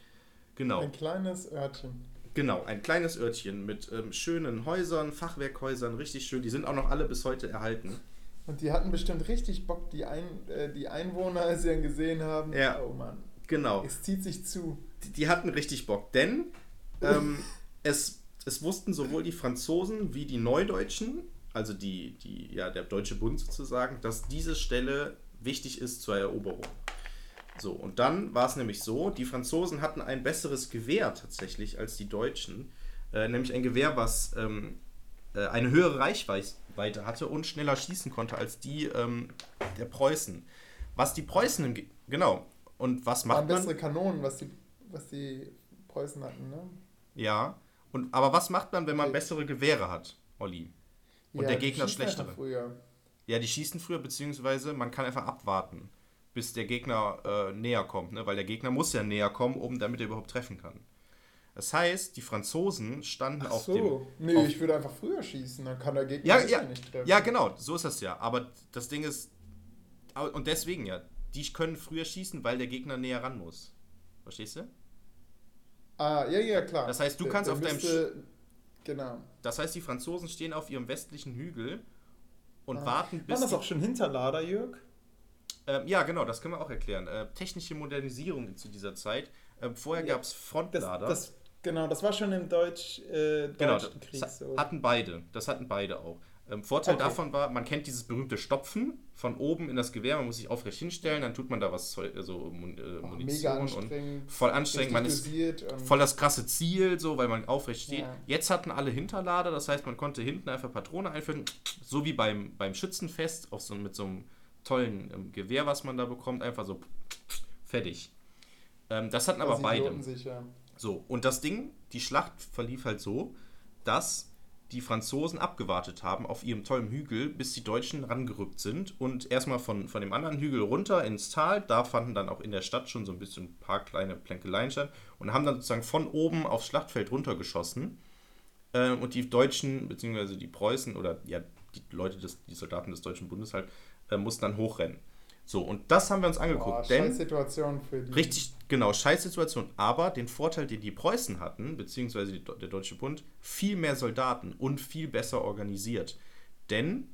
Genau. ein kleines Örtchen. Genau, ein kleines Örtchen mit ähm, schönen Häusern, Fachwerkhäusern, richtig schön. Die sind auch noch alle bis heute erhalten. Und die hatten bestimmt richtig Bock, die, ein, äh, die Einwohner, als sie ihn gesehen haben. Ja. Oh Mann, Genau. es zieht sich zu. die, die hatten richtig Bock, denn ähm, es, es wussten sowohl die Franzosen wie die Neudeutschen, also die, die, ja, der Deutsche Bund sozusagen, dass diese Stelle wichtig ist zur Eroberung. So, und dann war es nämlich so, die Franzosen hatten ein besseres Gewehr tatsächlich als die Deutschen, äh, nämlich ein Gewehr, was ähm, äh, eine höhere Reichweite hatte und schneller schießen konnte als die ähm, der Preußen. Was die Preußen, genau, und was macht Waren man? bessere Kanonen, was die, was die Preußen hatten, ne? Ja. Und, aber was macht man, wenn man Okay. bessere Gewehre hat, Olli? Und Ja, der Gegner schlechtere. Früher. Ja, die schießen früher, beziehungsweise man kann einfach abwarten, bis der Gegner äh, näher kommt, ne? weil der Gegner muss ja näher kommen, um damit er überhaupt treffen kann. Das heißt, die Franzosen standen Ach auf so. dem. nee, auf- ich würde einfach früher schießen, dann kann der Gegner Ja, ja, nicht treffen. ja, genau, so ist das ja. Aber das Ding ist, und deswegen ja, die können früher schießen, weil der Gegner näher ran muss. Verstehst du? Ah, ja, ja, klar. Das heißt, du Der- kannst der auf deinem müsste- Genau. Das heißt, die Franzosen stehen auf ihrem westlichen Hügel und Ah. warten bis. Waren das auch schon Hinterlader, Jörg? Ähm, ja, genau, das können wir auch erklären. Äh, technische Modernisierung zu dieser Zeit. Ähm, vorher Ja, gab es Das, Frontlader. das, genau, das war schon im Deutsch, äh, genau, Deutschen Krieg das so. hatten beide. Das hatten beide auch. Ähm, Vorteil Okay. davon war, man kennt dieses berühmte Stopfen von oben in das Gewehr. Man muss sich aufrecht hinstellen, dann tut man da was, also Mun äh, Munition und voll anstrengend. Man ist voll das krasse Ziel, so, weil man aufrecht steht. Ja. Jetzt hatten alle Hinterlader, das heißt, man konnte hinten einfach Patrone einführen, so wie beim, beim Schützenfest, auch so mit so einem tollen ähm, Gewehr, was man da bekommt, einfach so fertig. Ähm, das hatten aber beide. So, und das Ding, die Schlacht verlief halt so, dass die Franzosen abgewartet haben auf ihrem tollen Hügel, bis die Deutschen rangerückt sind und erstmal von, von dem anderen Hügel runter ins Tal. Da fanden dann auch in der Stadt schon so ein bisschen ein paar kleine Plänkeleien statt und haben dann sozusagen von oben aufs Schlachtfeld runtergeschossen. Äh, und die Deutschen, beziehungsweise die Preußen oder ja, die Leute, des, die Soldaten des Deutschen Bundes halt, äh, mussten dann hochrennen. So, und das haben wir uns angeguckt. Boah, denn scheiß Situation für die. Richtig, genau, Scheißsituation. Aber den Vorteil, den die Preußen hatten, beziehungsweise die, der Deutsche Bund, viel mehr Soldaten und viel besser organisiert. Denn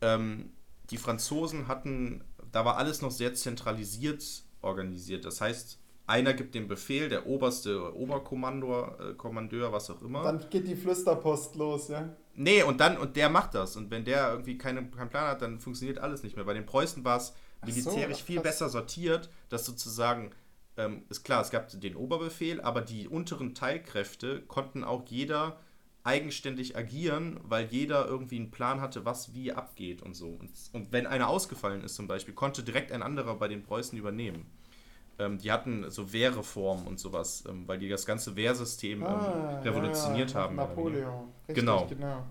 ähm, die Franzosen hatten, da war alles noch sehr zentralisiert organisiert. Das heißt, einer gibt den Befehl, der oberste Oberkommandeur, äh, Kommandeur, was auch immer. Dann geht die Flüsterpost los, ja? Nee, und dann, und der macht das. Und wenn der irgendwie keine, keinen Plan hat, dann funktioniert alles nicht mehr. Bei den Preußen war es So, militärisch ach, viel besser sortiert, dass sozusagen, ähm, ist klar, es gab den Oberbefehl, aber die unteren Teilkräfte konnten auch jeder eigenständig agieren, weil jeder irgendwie einen Plan hatte, was wie abgeht und so. Und, und wenn einer ausgefallen ist zum Beispiel, konnte direkt ein anderer bei den Preußen übernehmen. Ähm, die hatten so Wehrreformen und sowas, ähm, weil die das ganze Wehrsystem ähm, Ah, revolutioniert ja, haben. Napoleon. Richtig, Genau. genau.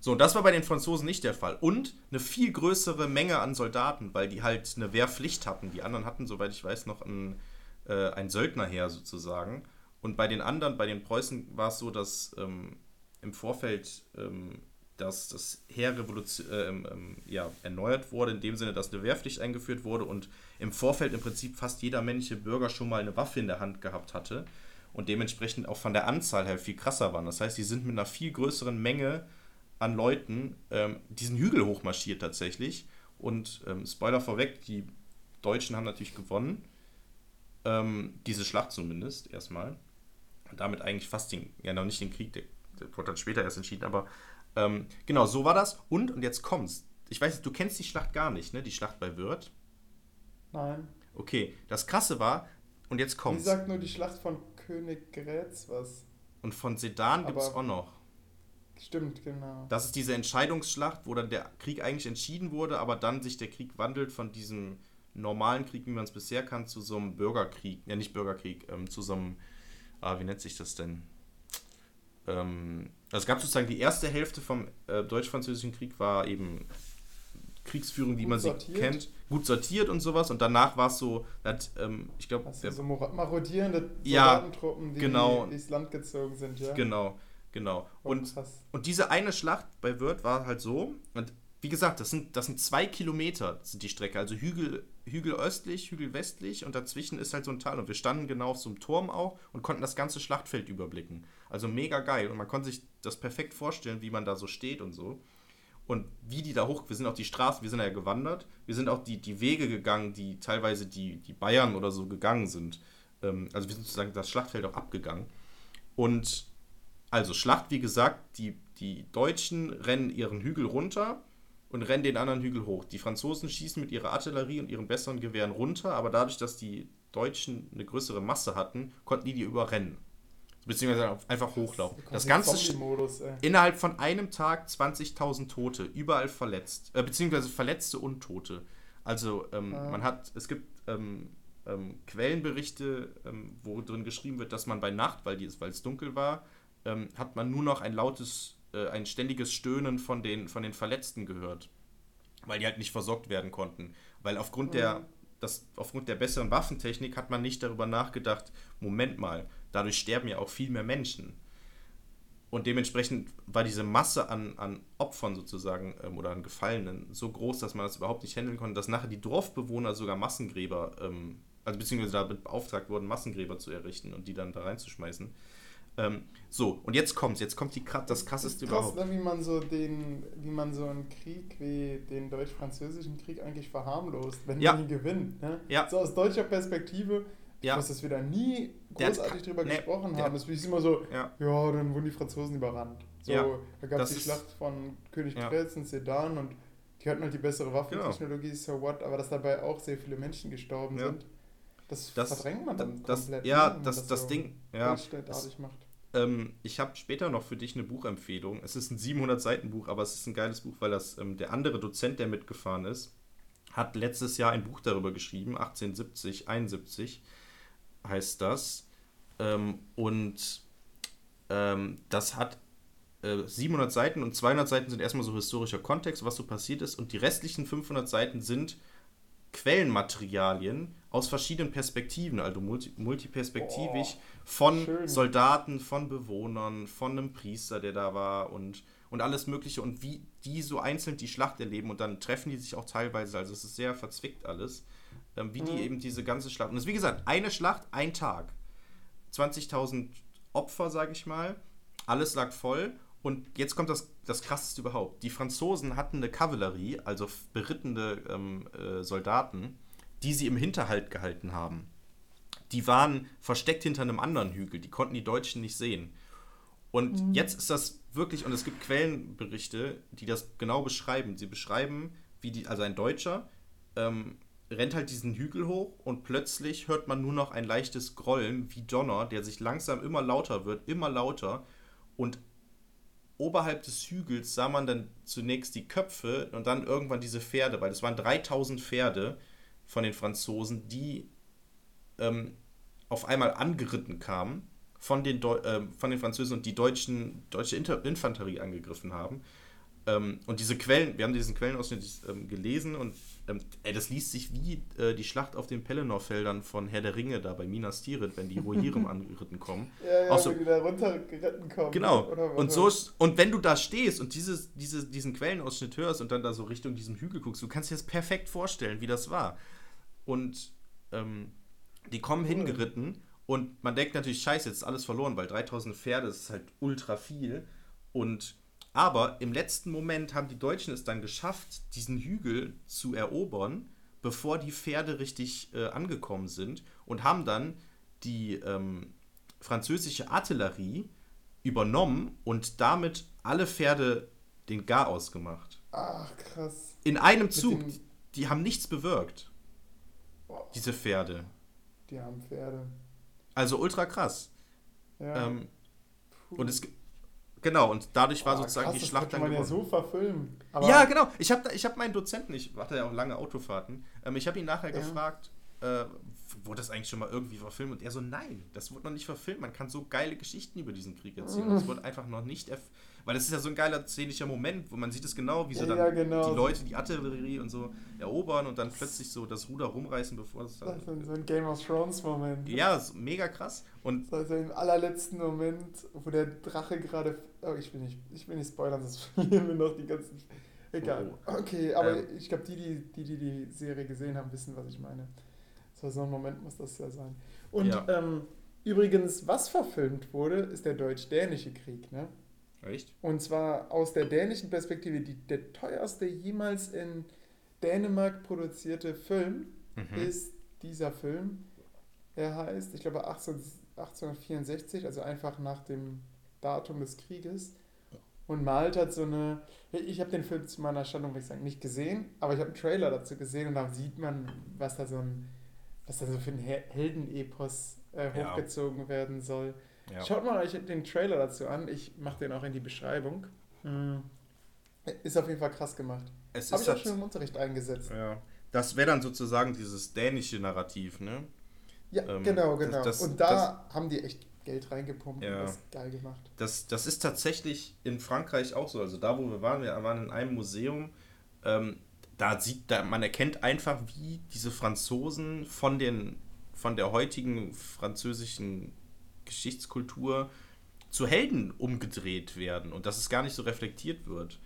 So, das war bei den Franzosen nicht der Fall. Und eine viel größere Menge an Soldaten, weil die halt eine Wehrpflicht hatten. Die anderen hatten, soweit ich weiß, noch ein, äh, ein Söldnerheer sozusagen. Und bei den anderen, bei den Preußen, war es so, dass ähm, im Vorfeld ähm, dass das Heer äh, ähm, ja, erneuert wurde, in dem Sinne, dass eine Wehrpflicht eingeführt wurde und im Vorfeld im Prinzip fast jeder männliche Bürger schon mal eine Waffe in der Hand gehabt hatte und dementsprechend auch von der Anzahl her viel krasser waren. Das heißt, die sind mit einer viel größeren Menge an Leuten ähm, diesen Hügel hochmarschiert tatsächlich. Und ähm, Spoiler vorweg, die Deutschen haben natürlich gewonnen. Ähm, diese Schlacht zumindest erstmal. Und damit eigentlich fast den, ja noch nicht den Krieg, der, der wurde dann später erst entschieden, aber ähm, genau, so war das. Und, und jetzt kommt's. Ich weiß, du kennst die Schlacht gar nicht, ne? Die Schlacht bei Wörth. Nein. Okay, das krasse war, und jetzt Wie kommt's. sagt nur die Schlacht von Königgrätz was? Und von Sedan gibt's Aber- auch noch. Stimmt, genau. Das ist diese Entscheidungsschlacht, wo dann der Krieg eigentlich entschieden wurde, aber dann sich der Krieg wandelt von diesem normalen Krieg, wie man es bisher kann, zu so einem Bürgerkrieg. Ja, nicht Bürgerkrieg, ähm, zu so einem, ah, wie nennt sich das denn? Ähm, also es gab sozusagen die erste Hälfte vom äh, Deutsch-Französischen Krieg war eben Kriegsführung, wie man sie sortiert. kennt, gut sortiert und sowas. Und danach war es so, hat, ähm, ich glaube, du so marodierende Ja, Soldatentruppen, die genau. durchs Land gezogen sind, ja? genau, genau. Oh, Und krass. Und diese eine Schlacht bei Wörth war halt so, und wie gesagt, das sind, das sind zwei Kilometer sind die Strecke, also Hügel, Hügel östlich, Hügel westlich und dazwischen ist halt so ein Tal. Und wir standen genau auf so einem Turm auch und konnten das ganze Schlachtfeld überblicken. Also mega geil. Und man konnte sich das perfekt vorstellen, wie man da so steht und so. Und wie die da hoch, wir sind auch die Straßen, wir sind ja gewandert, wir sind auch die, die Wege gegangen, die teilweise die, die Bayern oder so gegangen sind. Ähm, also wir sind sozusagen das Schlachtfeld auch abgegangen. Und also Schlacht, wie gesagt, die, die Deutschen rennen ihren Hügel runter und rennen den anderen Hügel hoch. Die Franzosen schießen mit ihrer Artillerie und ihren besseren Gewehren runter, aber dadurch, dass die Deutschen eine größere Masse hatten, konnten die die überrennen. Beziehungsweise einfach hochlaufen. Das Ganze innerhalb von einem Tag 20.000 Tote, überall verletzt, äh, beziehungsweise Verletzte und Tote. Also ähm, Ja. man hat, es gibt ähm, ähm, Quellenberichte, ähm, wo drin geschrieben wird, dass man bei Nacht, weil die, weil es dunkel war, ähm, hat man nur noch ein lautes, äh, ein ständiges Stöhnen von den, von den Verletzten gehört, weil die halt nicht versorgt werden konnten. Weil aufgrund der, das, aufgrund der besseren Waffentechnik hat man nicht darüber nachgedacht, Moment mal, dadurch sterben ja auch viel mehr Menschen. Und dementsprechend war diese Masse an, an Opfern sozusagen ähm, oder an Gefallenen so groß, dass man das überhaupt nicht handeln konnte, dass nachher die Dorfbewohner sogar Massengräber, ähm, also beziehungsweise damit beauftragt wurden, Massengräber zu errichten und die dann da reinzuschmeißen. Ähm, so, und jetzt kommt's, jetzt kommt die, das krasseste Krass, überhaupt. ne, wie man so den, wie man so einen Krieg wie den deutsch-französischen Krieg eigentlich verharmlost, wenn Ja. man ihn gewinnt. Ne? Ja. So aus deutscher Perspektive, Ja. dass wir da nie großartig drüber nee, gesprochen der- haben. Es ist immer so, Ja, ja, dann wurden die Franzosen überrannt. So, Ja, da gab es das die ist- Schlacht von König Ja. Und Sedan und die hatten halt die bessere Genau. Waffentechnologie, so what, aber dass dabei auch sehr viele Menschen gestorben sind, das, das, verdrängt man dann das, komplett. ja, ne, man das, das so Ding, ja, macht. Ähm, ich habe später noch für dich eine Buchempfehlung. Es ist ein 700 Seiten Buch, aber es ist ein geiles Buch, weil das ähm, der andere Dozent, der mitgefahren ist, hat letztes Jahr ein Buch darüber geschrieben, 1870, 71 heißt das. Ähm, und ähm, das hat äh, 700 Seiten und 200 Seiten sind erstmal so historischer Kontext, was so passiert ist. Und die restlichen 500 Seiten sind Quellenmaterialien aus verschiedenen Perspektiven, also multi multiperspektivisch von schön. Soldaten, von Bewohnern, von einem Priester, der da war und, und alles Mögliche und wie die so einzeln die Schlacht erleben und dann treffen die sich auch teilweise, also es ist sehr verzwickt alles, ähm, wie die Mhm. eben diese ganze Schlacht, und es ist wie gesagt, eine Schlacht, ein Tag, 20.000 Opfer, sage ich mal, alles lag voll und jetzt kommt das, das krasseste überhaupt. Die Franzosen hatten eine Kavallerie, also berittene ähm, äh, Soldaten, die sie im Hinterhalt gehalten haben. Die waren versteckt hinter einem anderen Hügel, die konnten die Deutschen nicht sehen. Und jetzt ist das wirklich, und es gibt Quellenberichte, die das genau beschreiben. Sie beschreiben, wie die, also ein Deutscher ähm, rennt halt diesen Hügel hoch und plötzlich hört man nur noch ein leichtes Grollen wie Donner, der sich langsam immer lauter wird, immer lauter und oberhalb des Hügels sah man dann zunächst die Köpfe und dann irgendwann diese Pferde, weil es waren 3000 Pferde von den Franzosen, die ähm, auf einmal angeritten kamen von den, Deu äh, von den Französen und die deutschen, deutsche Inter Infanterie angegriffen haben. Ähm, und diese Quellen, wir haben diesen Quellenausschnitt ähm, gelesen und ähm, ey, das liest sich wie äh, die Schlacht auf den Pelennor-Feldern von Herr der Ringe da bei Minas Tirith, wenn die Rohirrim angeritten kommen. Ja, ja, Auch so- wenn die da runtergeritten kommen. Genau. Oder, Und so ist- und wenn du da stehst und dieses, diese, diesen Quellenausschnitt hörst und dann da so Richtung diesem Hügel guckst, du kannst dir das perfekt vorstellen, wie das war. Und ähm, die kommen Cool. hingeritten und man denkt natürlich, scheiße, jetzt ist alles verloren, weil 3000 Pferde das ist halt ultra viel. Und aber im letzten Moment haben die Deutschen es dann geschafft, diesen Hügel zu erobern, bevor die Pferde richtig äh, angekommen sind und haben dann die ähm, französische Artillerie übernommen und damit alle Pferde den Garaus gemacht. Ach, krass. In einem Zug. Die, die haben nichts bewirkt, Boah, diese Pferde. die haben Pferde. Also ultra krass. Ja. Ähm, und es ge- genau, und dadurch war Boah, sozusagen krass, die das Schlacht dann man ja gewonnen. so verfilmen. Aber ja, genau. Ich habe ich hab meinen Dozenten, ich hatte ja auch lange Autofahrten, ähm, ich habe ihn nachher Ja. gefragt, äh, wurde das eigentlich schon mal irgendwie verfilmt? Und er so, nein, das wurde noch nicht verfilmt. Man kann so geile Geschichten über diesen Krieg erzählen. Und es wurde einfach noch nicht, erf weil das ist ja so ein geiler szenischer Moment, wo man sieht es genau, wie so dann Ja, genau. die Leute, die Artillerie und so erobern und dann plötzlich so das Ruder rumreißen, bevor es Das dann... ist so ein Game of Thrones Moment. Ja, ist mega krass. Und Das ist also im allerletzten Moment, wo der Drache gerade. Oh, ich will nicht, ich will nicht spoilern, sonst verlieren wir noch die ganzen. Egal. Oh. Okay, aber Ähm. ich glaube, die, die, die, die die Serie gesehen haben, wissen, was ich meine. So, so ein Moment muss das ja sein. Und Ja. ähm, übrigens, was verfilmt wurde, ist der deutsch-dänische Krieg, ne? Echt? Und zwar aus der dänischen Perspektive, die, der teuerste jemals in Dänemark produzierte Film Mhm. ist dieser Film. Er heißt, ich glaube, 18, 1864, also einfach nach dem Datum des Krieges. Und malt hat so eine. Ich habe den Film zu meiner Stellung, würde ich sagen, nicht gesehen, aber ich habe einen Trailer dazu gesehen und da sieht man, was da so ein. Was da so für ein He- Heldenepos äh, Ja. hochgezogen werden soll. Ja. Schaut mal euch den Trailer dazu an. Ich mache den auch in die Beschreibung. Mhm. Ist auf jeden Fall krass gemacht. Es Habe ist ich auch schon im Unterricht eingesetzt. ja. Das wäre dann sozusagen dieses dänische Narrativ, ne? Ja, Ähm, genau, das- genau. das- und da haben die echt Geld reingepumpt Ja. und das geil gemacht. Das, das ist tatsächlich in Frankreich auch so. Also da, wo wir waren, wir waren in einem Museum, ähm, da sieht, da, man erkennt einfach, wie diese Franzosen von, den, von der heutigen französischen Geschichtskultur zu Helden umgedreht werden und dass es gar nicht so reflektiert wird.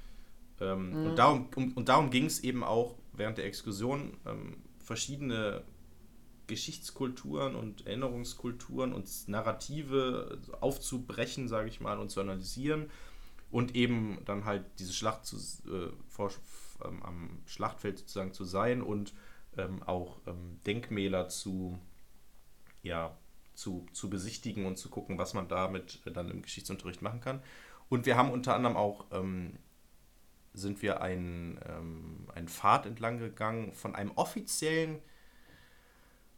Ähm, Mhm. und darum, um, und darum ging es eben auch während der Exkursion, ähm, verschiedene Geschichtskulturen und Erinnerungskulturen und Narrative aufzubrechen, sage ich mal, und zu analysieren und eben dann halt diese Schlacht zu, äh, vor, ähm, am Schlachtfeld sozusagen zu sein und ähm, auch ähm, Denkmäler zu, ja, zu, zu besichtigen und zu gucken, was man damit äh, dann im Geschichtsunterricht machen kann. Und wir haben unter anderem auch, ähm, sind wir einen, ähm, einen Pfad entlang gegangen von einem offiziellen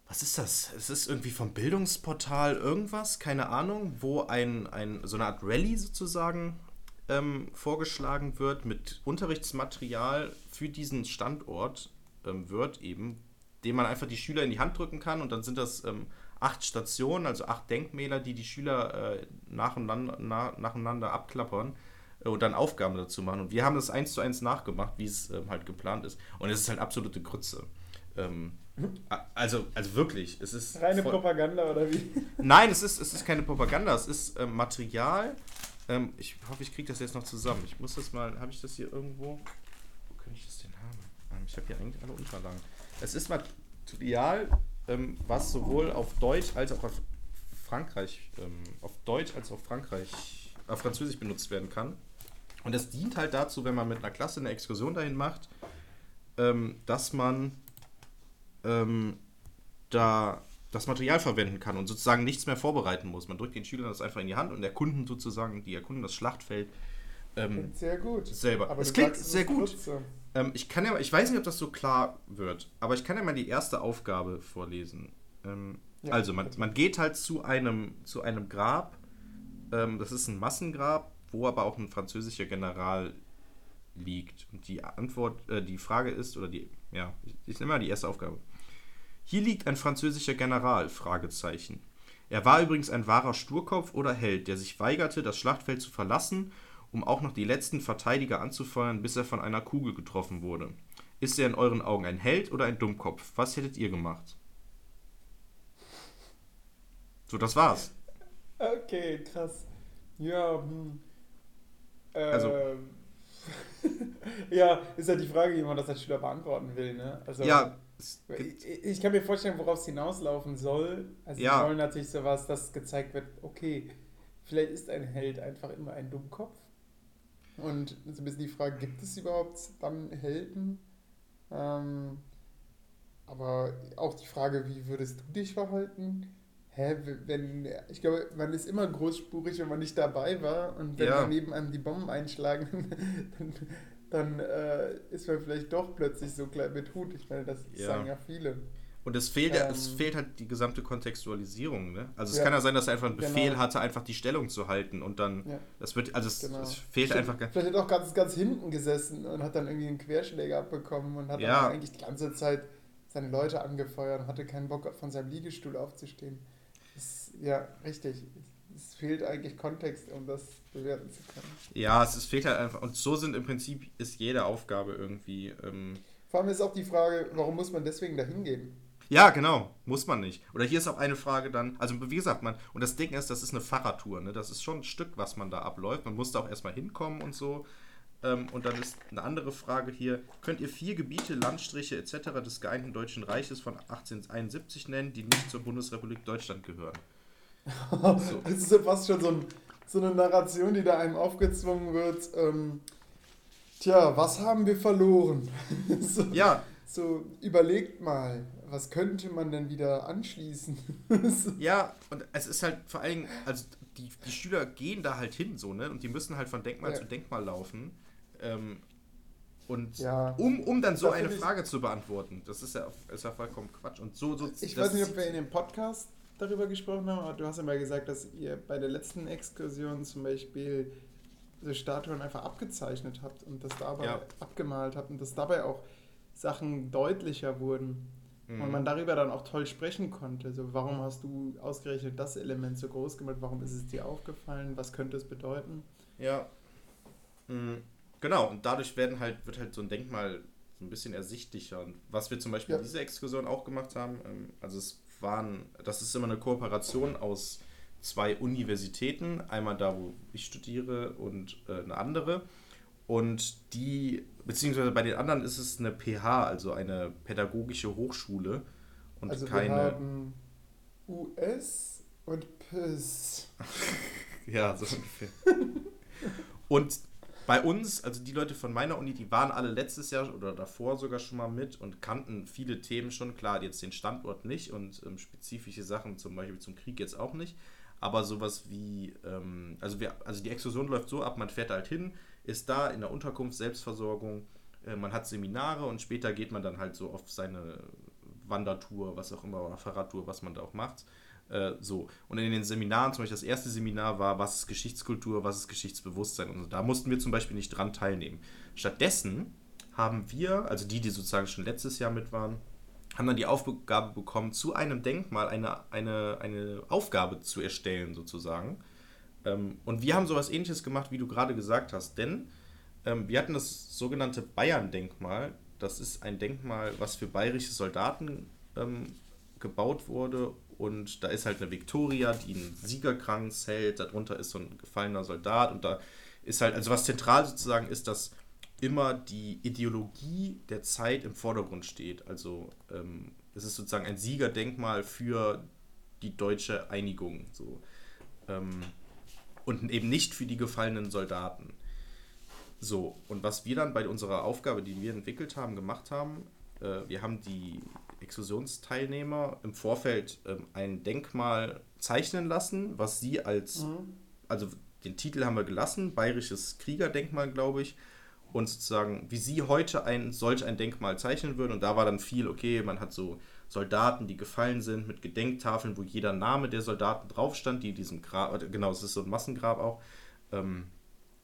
was ist das? Es ist irgendwie vom Bildungsportal irgendwas, keine Ahnung, wo ein, ein so eine Art Rallye sozusagen ähm, vorgeschlagen wird mit Unterrichtsmaterial für diesen Standort ähm, wird eben, den man einfach die Schüler in die Hand drücken kann und dann sind das ähm, acht Stationen, also acht Denkmäler, die die Schüler äh, nacheinander, na, nacheinander abklappern äh, und dann Aufgaben dazu machen. Und wir haben das eins zu eins nachgemacht, wie es ähm, halt geplant ist. Und es ist halt absolute Grütze. Ähm, also, also wirklich, es ist. Reine Propaganda oder wie? Nein, es ist, es ist keine Propaganda, es ist ähm, Material. Ähm, ich hoffe, ich kriege das jetzt noch zusammen. Ich muss das mal, habe ich das hier irgendwo? Wo kann ich das denn haben? Ähm, ich habe hier eigentlich alle Unterlagen. Es ist Material, ähm, was sowohl auf Deutsch als auch auf Frankreich, ähm, auf Deutsch als auch Frankreich, auf Französisch benutzt werden kann. Und es dient halt dazu, wenn man mit einer Klasse eine Exkursion dahin macht, ähm, dass man ähm, da das Material verwenden kann und sozusagen nichts mehr vorbereiten muss. Man drückt den Schülern das einfach in die Hand und erkunden sozusagen, die erkunden das Schlachtfeld ähm, Klingt sehr gut. selber. Aber es klingt sagst, sehr gut. Ähm, ich kann ja, ich weiß nicht, ob das so klar wird, aber ich kann ja mal die erste Aufgabe vorlesen. Ähm, Ja, also man, man geht halt zu einem, zu einem Grab. Ähm, das ist ein Massengrab wo aber auch ein französischer General liegt. Und die Antwort, äh, die Frage ist, oder die, ja, ich nehme mal die erste Aufgabe. Hier liegt ein französischer General, Fragezeichen. Er war übrigens ein wahrer Sturkopf oder Held, der sich weigerte, das Schlachtfeld zu verlassen, um auch noch die letzten Verteidiger anzufeuern, bis er von einer Kugel getroffen wurde. Ist er in euren Augen ein Held oder ein Dummkopf? Was hättet ihr gemacht? So, das war's. Okay, krass. Ja, hm. Äh, Also- ja, ist ja die Frage, wie man das als Schüler beantworten will, ne? Also, Ja, Ich, ich kann mir vorstellen, worauf es hinauslaufen soll. Also, Ja. sie wollen natürlich sowas, dass gezeigt wird, okay, vielleicht ist ein Held einfach immer ein Dummkopf. Und so ein bisschen die Frage, gibt es überhaupt dann Helden? Ähm, aber auch die Frage, wie würdest du dich verhalten? Hä, wenn, ich glaube, man ist immer großspurig, wenn man nicht dabei war und wenn Ja. dann neben einem die Bomben einschlagen, dann, dann äh, ist man vielleicht doch plötzlich so klein mit Hut. Ich meine, das Ja. sagen ja viele. Und es fehlt, ja, es Ähm. fehlt halt die gesamte Kontextualisierung. Ne? Also es Ja. kann ja sein, dass er einfach einen Befehl Genau. hatte, einfach die Stellung zu halten und dann, Ja. das wird, also es, Genau. es fehlt Stimmt. einfach. Vielleicht hat er auch ganz, ganz hinten gesessen und hat dann irgendwie einen Querschläger abbekommen und hat Ja. dann eigentlich die ganze Zeit seine Leute angefeuert und hatte keinen Bock, von seinem Liegestuhl aufzustehen. Das, ja, richtig. Es fehlt eigentlich Kontext, um das bewerten zu können. Ja, es, es fehlt halt einfach. Und so sind im Prinzip ist jede Aufgabe irgendwie. Ähm, Vor allem ist auch die Frage, warum muss man deswegen dahin gehen? Ja, genau, muss man nicht. Oder hier ist auch eine Frage dann, also wie gesagt, man, und das Ding ist, das ist eine Fahrradtour, ne? Das ist schon ein Stück, was man da abläuft. Man muss da auch erstmal hinkommen und so. Ähm, und dann ist eine andere Frage hier: Könnt ihr vier Gebiete, Landstriche etc. des geeinten Deutschen Reiches von 1871 nennen, die nicht zur Bundesrepublik Deutschland gehören? Das ist ja fast schon so, ein, so eine Narration, die da einem aufgezwungen wird. Ähm, tja, was haben wir verloren? so, Ja, so, überlegt mal, was könnte man denn wieder anschließen? Ja, und es ist halt vor allem, also die, die Schüler gehen da halt hin, so, ne? Und die müssen halt von Denkmal Ja. zu Denkmal laufen. Ähm, und Ja. um, um dann so Da eine Frage zu beantworten, das ist ja, ist ja vollkommen Quatsch. Und so, so ich das weiß nicht, ob wir in dem Podcast darüber gesprochen haben, aber du hast ja mal gesagt, dass ihr bei der letzten Exkursion zum Beispiel so Statuen einfach abgezeichnet habt und das dabei Ja. abgemalt habt und dass dabei auch Sachen deutlicher wurden. Mhm. Und man darüber dann auch toll sprechen konnte. So, warum hast du ausgerechnet das Element so groß gemacht? Warum ist es dir aufgefallen? Was könnte es bedeuten? Ja. Mhm. Genau, und dadurch werden halt, wird halt so ein Denkmal so ein bisschen ersichtlicher. Und was wir zum Beispiel Ja. in dieser Exkursion auch gemacht haben, ähm, also es waren, das ist immer eine Kooperation aus zwei Universitäten, einmal da, wo ich studiere und äh, eine andere. Und die, beziehungsweise bei den anderen ist es eine PH, also eine pädagogische Hochschule und also wir keine. haben US und PIS. Ja, so ungefähr. Und bei uns, also die Leute von meiner Uni, die waren alle letztes Jahr oder davor sogar schon mal mit und kannten viele Themen schon. Klar, jetzt den Standort nicht und ähm, spezifische Sachen, zum Beispiel zum Krieg jetzt auch nicht. Aber sowas wie, ähm, also, wir, also die Exkursion läuft so ab, man fährt halt hin, ist da in der Unterkunft, Selbstversorgung, äh, man hat Seminare und später geht man dann halt so auf seine Wandertour, was auch immer, oder Fahrradtour, was man da auch macht. Äh, so. Und in den Seminaren, zum Beispiel das erste Seminar war, was ist Geschichtskultur, was ist Geschichtsbewusstsein und so. Da mussten wir zum Beispiel nicht dran teilnehmen. Stattdessen haben wir, also die, die sozusagen schon letztes Jahr mit waren, haben dann die Aufgabe bekommen, zu einem Denkmal eine, eine, eine Aufgabe zu erstellen, sozusagen. Ähm, und wir haben sowas ähnliches gemacht, wie du gerade gesagt hast, denn ähm, wir hatten das sogenannte Bayern-Denkmal. Das ist ein Denkmal, was für bayerische Soldaten ähm, gebaut wurde. Und da ist halt eine Viktoria, die einen Siegerkranz hält. Darunter ist so ein gefallener Soldat. Und da ist halt, also was zentral sozusagen ist, dass immer die Ideologie der Zeit im Vordergrund steht. Also ähm, es ist sozusagen ein Siegerdenkmal für die deutsche Einigung. So. Ähm, und eben nicht für die gefallenen Soldaten. So, und was wir dann bei unserer Aufgabe, die wir entwickelt haben, gemacht haben, äh, wir haben die Exkursionsteilnehmer im Vorfeld ähm, ein Denkmal zeichnen lassen, was sie als, also den Titel haben wir gelassen, Bayerisches Kriegerdenkmal, glaube ich, und sozusagen, wie sie heute ein solch ein Denkmal zeichnen würden. Und da war dann viel, okay, man hat so Soldaten, die gefallen sind, mit Gedenktafeln, wo jeder Name der Soldaten drauf stand, die in diesem Grab, genau, es ist so ein Massengrab auch. Ähm,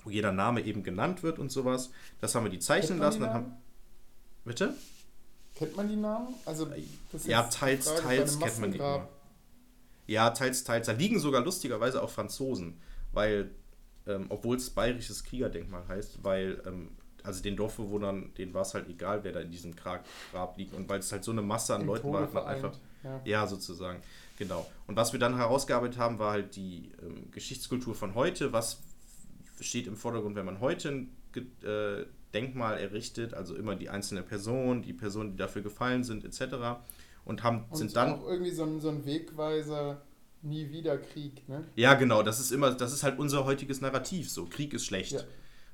wo jeder Name eben genannt wird und sowas. Das haben wir die zeichnen lassen. die Dann Namen? haben, bitte? Kennt man die Namen? Also, das ist Ja, teils, Frage, teils kennt man die immer. Ja, teils, teils. Da liegen sogar lustigerweise auch Franzosen, weil, ähm, obwohl es bayerisches Kriegerdenkmal heißt, weil, ähm, also den Dorfbewohnern, denen war es halt egal, wer da in diesem Grab, liegt. Und weil es halt so eine Masse an Im Leuten Tode war, hat man vereint. einfach. Ja. Ja, sozusagen. Genau. Und was wir dann herausgearbeitet haben, war halt die ähm, Geschichtskultur von heute. Was steht im Vordergrund, wenn man heute ein äh, Denkmal errichtet? Also immer die einzelne Person, die Personen, die dafür gefallen sind, etc. Und haben, Und sind dann. auch irgendwie so ein, so ein Wegweiser, nie wieder Krieg, ne? Ja, genau, das ist immer, das ist halt unser heutiges Narrativ. So, Krieg ist schlecht. Ja.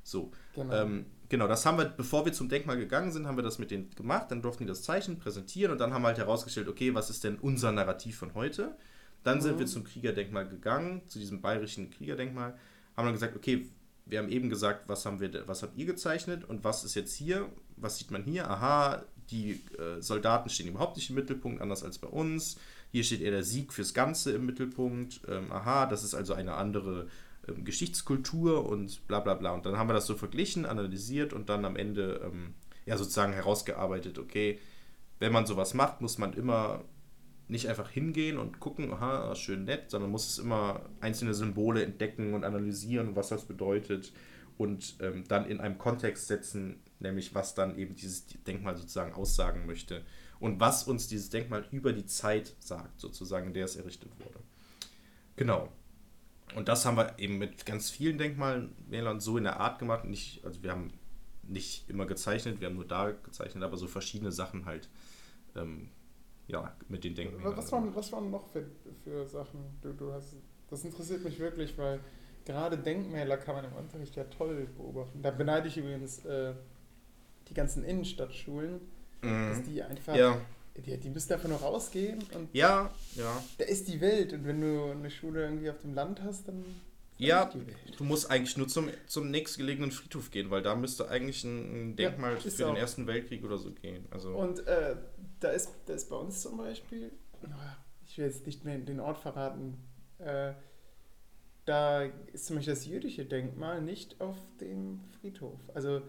So. Genau. Ähm, genau, das haben wir, bevor wir zum Denkmal gegangen sind, haben wir das mit denen gemacht, dann durften die das Zeichen präsentieren und dann haben wir halt herausgestellt, okay, was ist denn unser Narrativ von heute? Dann sind Mhm. wir zum Kriegerdenkmal gegangen, zu diesem bayerischen Kriegerdenkmal, haben dann gesagt, okay, wir haben eben gesagt, was haben wir, was habt ihr gezeichnet und was ist jetzt hier? Was sieht man hier? Aha, die äh, Soldaten stehen überhaupt nicht im Mittelpunkt, anders als bei uns. Hier steht eher der Sieg fürs Ganze im Mittelpunkt. Ähm, aha, das ist also eine andere ähm, Geschichtskultur und bla bla bla. Und dann haben wir das so verglichen, analysiert und dann am Ende ähm, ja sozusagen herausgearbeitet, okay, wenn man sowas macht, muss man immer nicht einfach hingehen und gucken, aha, schön nett, sondern muss es immer einzelne Symbole entdecken und analysieren, was das bedeutet und ähm, dann in einem Kontext setzen, nämlich was dann eben dieses Denkmal sozusagen aussagen möchte und was uns dieses Denkmal über die Zeit sagt, sozusagen, in der es errichtet wurde. Genau. Und das haben wir eben mit ganz vielen Denkmalmälern so in der Art gemacht. Nicht, also wir haben nicht immer gezeichnet, wir haben nur da gezeichnet, aber so verschiedene Sachen halt ähm, ja, mit den Denkmälern. Was waren, was waren noch für, für Sachen? Du, du hast, das interessiert mich wirklich, weil gerade Denkmäler kann man im Unterricht ja toll beobachten. Da beneide ich übrigens äh, die ganzen Innenstadtschulen, dass Mhm. die einfach, Ja, die, die müssen einfach nur rausgehen und ja, ja. da ist die Welt. Und wenn du eine Schule irgendwie auf dem Land hast, dann ist Ja, nicht die Welt. du musst eigentlich nur zum, zum nächstgelegenen Friedhof gehen, weil da müsste eigentlich ein, Denkmal ist für den. Ersten Weltkrieg oder so gehen. Also, Und äh, da, ist, da ist bei uns zum Beispiel, ich will jetzt nicht mehr den Ort verraten, äh, da ist zum Beispiel das jüdische Denkmal nicht auf dem Friedhof. Also,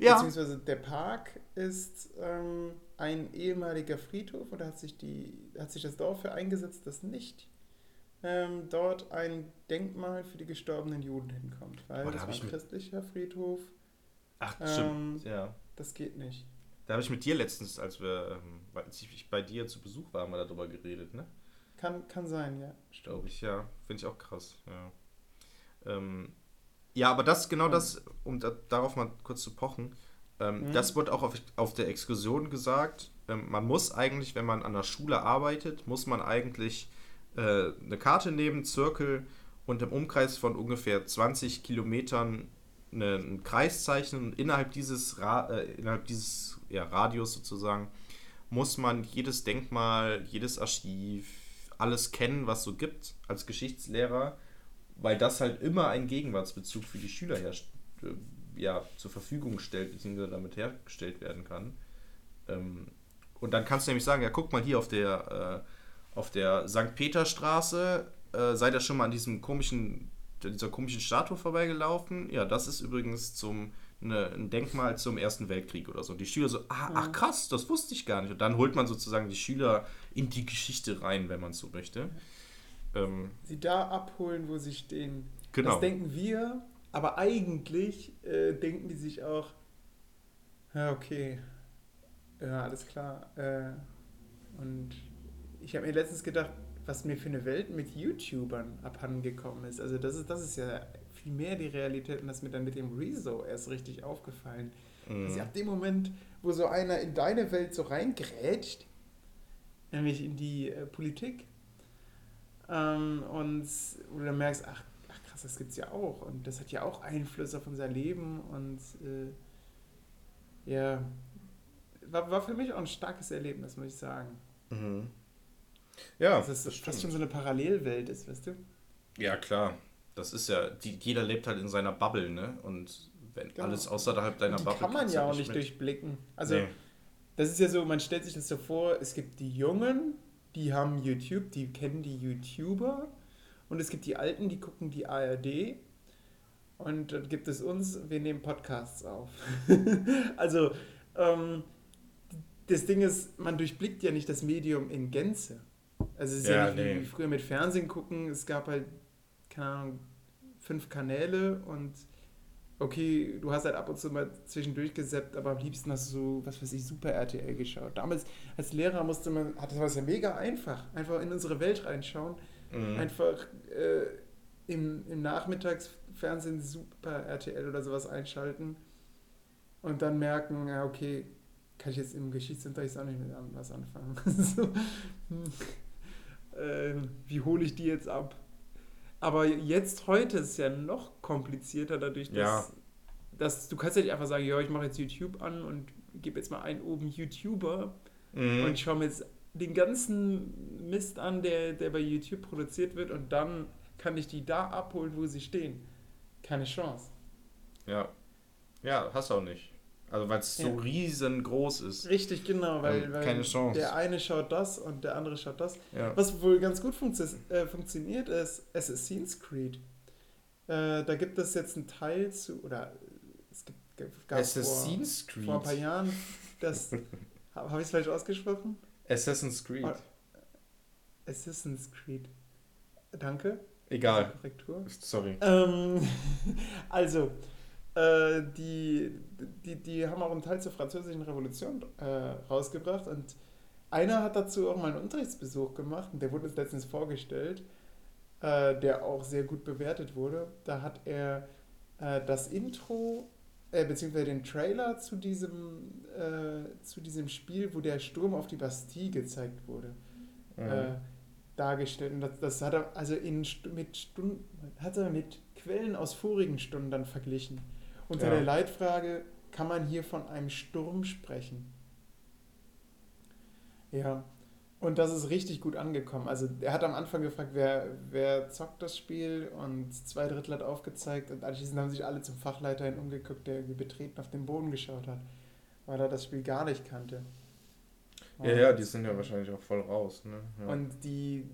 ja, beziehungsweise der Park ist ähm, ein ehemaliger Friedhof und da hat sich, die, hat sich das Dorf für eingesetzt, dass nicht ähm, dort ein Denkmal für die gestorbenen Juden hinkommt. Weil Oh, da das war ich ein christlicher Friedhof, ach, ähm, stimmt. Ja. das geht nicht. Da habe ich mit dir letztens, als wir, ähm, als ich bei dir zu Besuch war, mal darüber geredet, ne? Kann, kann sein, ja. Glaube ich, ja. Finde ich auch krass, ja. Ähm, ja, aber das, genau das, um da, darauf mal kurz zu pochen, ähm, Mhm. das wird auch auf, auf der Exkursion gesagt. Ähm, man muss eigentlich, wenn man an der Schule arbeitet, muss man eigentlich äh, eine Karte nehmen, Zirkel und im Umkreis von ungefähr 20 Kilometern eine, einen Kreis zeichnen und innerhalb dieses, Ra äh, innerhalb dieses ja, Radius sozusagen muss man jedes Denkmal, jedes Archiv, alles kennen, was so gibt als Geschichtslehrer, weil das halt immer einen Gegenwartsbezug für die Schüler herst äh, ja, zur Verfügung stellt, beziehungsweise damit hergestellt werden kann. Ähm, und dann kannst du nämlich sagen, ja, guck mal hier auf der, äh, auf der St. Peterstraße, äh, seid ihr schon mal an diesem komischen, dieser komischen Statue vorbeigelaufen? Ja, das ist übrigens zum, ne, ein Denkmal zum Ersten Weltkrieg oder so. Und die Schüler so, ah, ach krass, das wusste ich gar nicht. Und dann holt man sozusagen die Schüler in die Geschichte rein, wenn man es so möchte. Ähm, sie da abholen, wo sie stehen. genau. Das denken wir, aber eigentlich äh, denken die sich auch, ja, okay, ja, alles klar. Äh, und ich habe mir letztens gedacht, was mir für eine Welt mit YouTubern abhandengekommen ist. Also das ist, das ist ja viel mehr die Realität und das ist mir dann mit dem Rezo erst richtig aufgefallen. Also Mhm. ab dem Moment, wo so einer in deine Welt so reingrätscht, nämlich in die äh, Politik, ähm, und wo du dann merkst, ach, ach krass, das gibt's ja auch und das hat ja auch Einfluss auf unser Leben und äh, ja, war, war für mich auch ein starkes Erlebnis, muss ich sagen. Mhm. Ja, Dass es das fast schon so eine Parallelwelt ist, weißt du? Ja, klar. Das ist ja, die, jeder lebt halt in seiner Bubble, ne? Und wenn Genau. alles außerhalb deiner die Bubble kann man ja du auch nicht mit. durchblicken. Also Nee. Das ist ja so, man stellt sich das so vor, es gibt die Jungen, die haben YouTube, die kennen die YouTuber und es gibt die Alten, die gucken die ARD Und dann gibt es uns, wir nehmen Podcasts auf. also, ähm, das Ding ist, man durchblickt ja nicht das Medium in Gänze. Also es ist ja, ja nicht nee. wie früher mit Fernsehen gucken, es gab halt, keine Ahnung, fünf Kanäle und okay, du hast halt ab und zu mal zwischendurch gesappt, aber am liebsten hast du, was weiß ich, Super RTL geschaut. Damals als Lehrer musste man, hat das war ja mega einfach, einfach in unsere Welt reinschauen, mhm. einfach äh, im, im Nachmittagsfernsehen Super RTL oder sowas einschalten und dann merken, ja okay, kann ich jetzt im Geschichtsunterricht auch nicht mit was anfangen. so, hm, äh, wie hole ich die jetzt ab? Aber jetzt, heute ist es ja noch komplizierter dadurch, dass, ja. dass du kannst ja nicht einfach sagen, ja, ich mache jetzt YouTube an und gebe jetzt mal einen oben YouTuber mhm. und schaue mir jetzt den ganzen Mist an, der, der bei YouTube produziert wird und dann kann ich die da abholen, wo sie stehen. Keine Chance. Ja. Ja, hast du auch nicht. Also weil es ja. so riesengroß ist. Richtig, genau, weil, weil keine Chance. der eine schaut das und der andere schaut das. Ja. Was wohl ganz gut funktio äh, funktioniert, ist Assassin's Creed. Äh, da gibt es jetzt einen Teil zu, oder es gibt, gab Assassin's vor, Creed? vor ein paar Jahren, das, habe ich es falsch ausgesprochen? Assassin's Creed. Assassin's Creed. Danke. Egal. Korrektur. Sorry. Ähm, also, äh, die, die, die haben auch einen Teil zur französischen Revolution äh, rausgebracht und einer hat dazu auch mal einen Unterrichtsbesuch gemacht und der wurde uns letztens vorgestellt, äh, der auch sehr gut bewertet wurde. Da hat er äh, das Intro, äh, beziehungsweise den Trailer zu diesem, zu diesem Spiel, wo der Sturm auf die Bastille gezeigt wurde, mhm. dargestellt. Und das, das hat er also in, mit, Stunden, hat er mit Quellen aus vorigen Stunden dann verglichen. Unter ja. der Leitfrage, kann man hier von einem Sturm sprechen? Ja, und das ist richtig gut angekommen. Also er hat am Anfang gefragt, wer, wer zockt das Spiel und zwei Drittel hat aufgezeigt und anschließend haben sich alle zum Fachleiter hin umgeguckt, der irgendwie betreten auf den Boden geschaut hat, weil er das Spiel gar nicht kannte. Und ja, ja, die sind ja wahrscheinlich auch voll raus. Ne? Ja. Und die,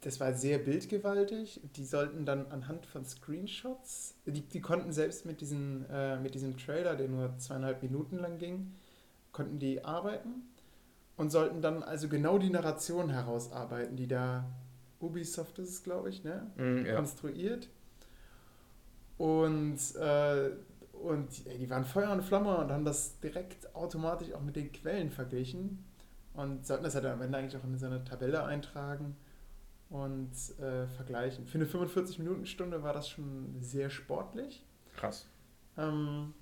das war sehr bildgewaltig. Die sollten dann anhand von Screenshots, die, die konnten selbst mit, diesen, äh, mit diesem Trailer, der nur zweieinhalb Minuten lang ging, konnten die arbeiten und sollten dann also genau die Narration herausarbeiten, die da Ubisoft ist es, glaube ich, ne? Mm, ja. konstruiert. Und, äh, und ey, die waren Feuer und Flamme und haben das direkt automatisch auch mit den Quellen verglichen und sollten das halt am Ende eigentlich auch in so eine Tabelle eintragen und äh, vergleichen. Für eine 45-Minuten-Stunde war das schon sehr sportlich. Krass. Ähm,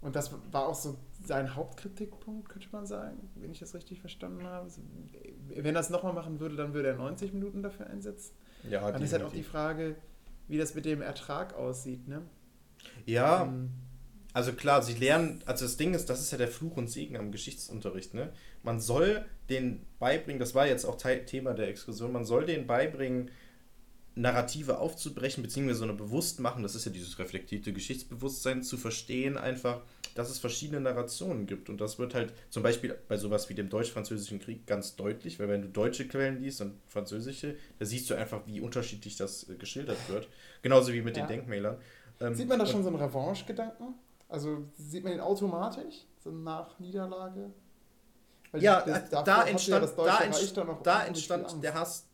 und das war auch so sein Hauptkritikpunkt, könnte man sagen, wenn ich das richtig verstanden habe. Also, wenn er es nochmal machen würde, dann würde er 90 Minuten dafür einsetzen. Ja, Dann ist halt auch die Frage, wie das mit dem Ertrag aussieht, ne? Ja, ähm, also klar, sie lernen, also das Ding ist, das ist ja der Fluch und Segen am Geschichtsunterricht, ne? Man soll den beibringen, das war jetzt auch Teil, Thema der Exkursion, man soll denen beibringen, Narrative aufzubrechen, beziehungsweise so eine bewusst machen, das ist ja dieses reflektierte Geschichtsbewusstsein, zu verstehen einfach, dass es verschiedene Narrationen gibt. Und das wird halt zum Beispiel bei sowas wie dem Deutsch-Französischen Krieg ganz deutlich, weil wenn du deutsche Quellen liest und französische, da siehst du einfach, wie unterschiedlich das äh, geschildert wird. Genauso wie mit ja. den Denkmälern. Ähm, Sieht man da schon so einen Revanche-Gedanken? Also sieht man ihn automatisch, so nach Niederlage? Weil ja, das, da entstand, ja da, entstand, da entstand der Hass,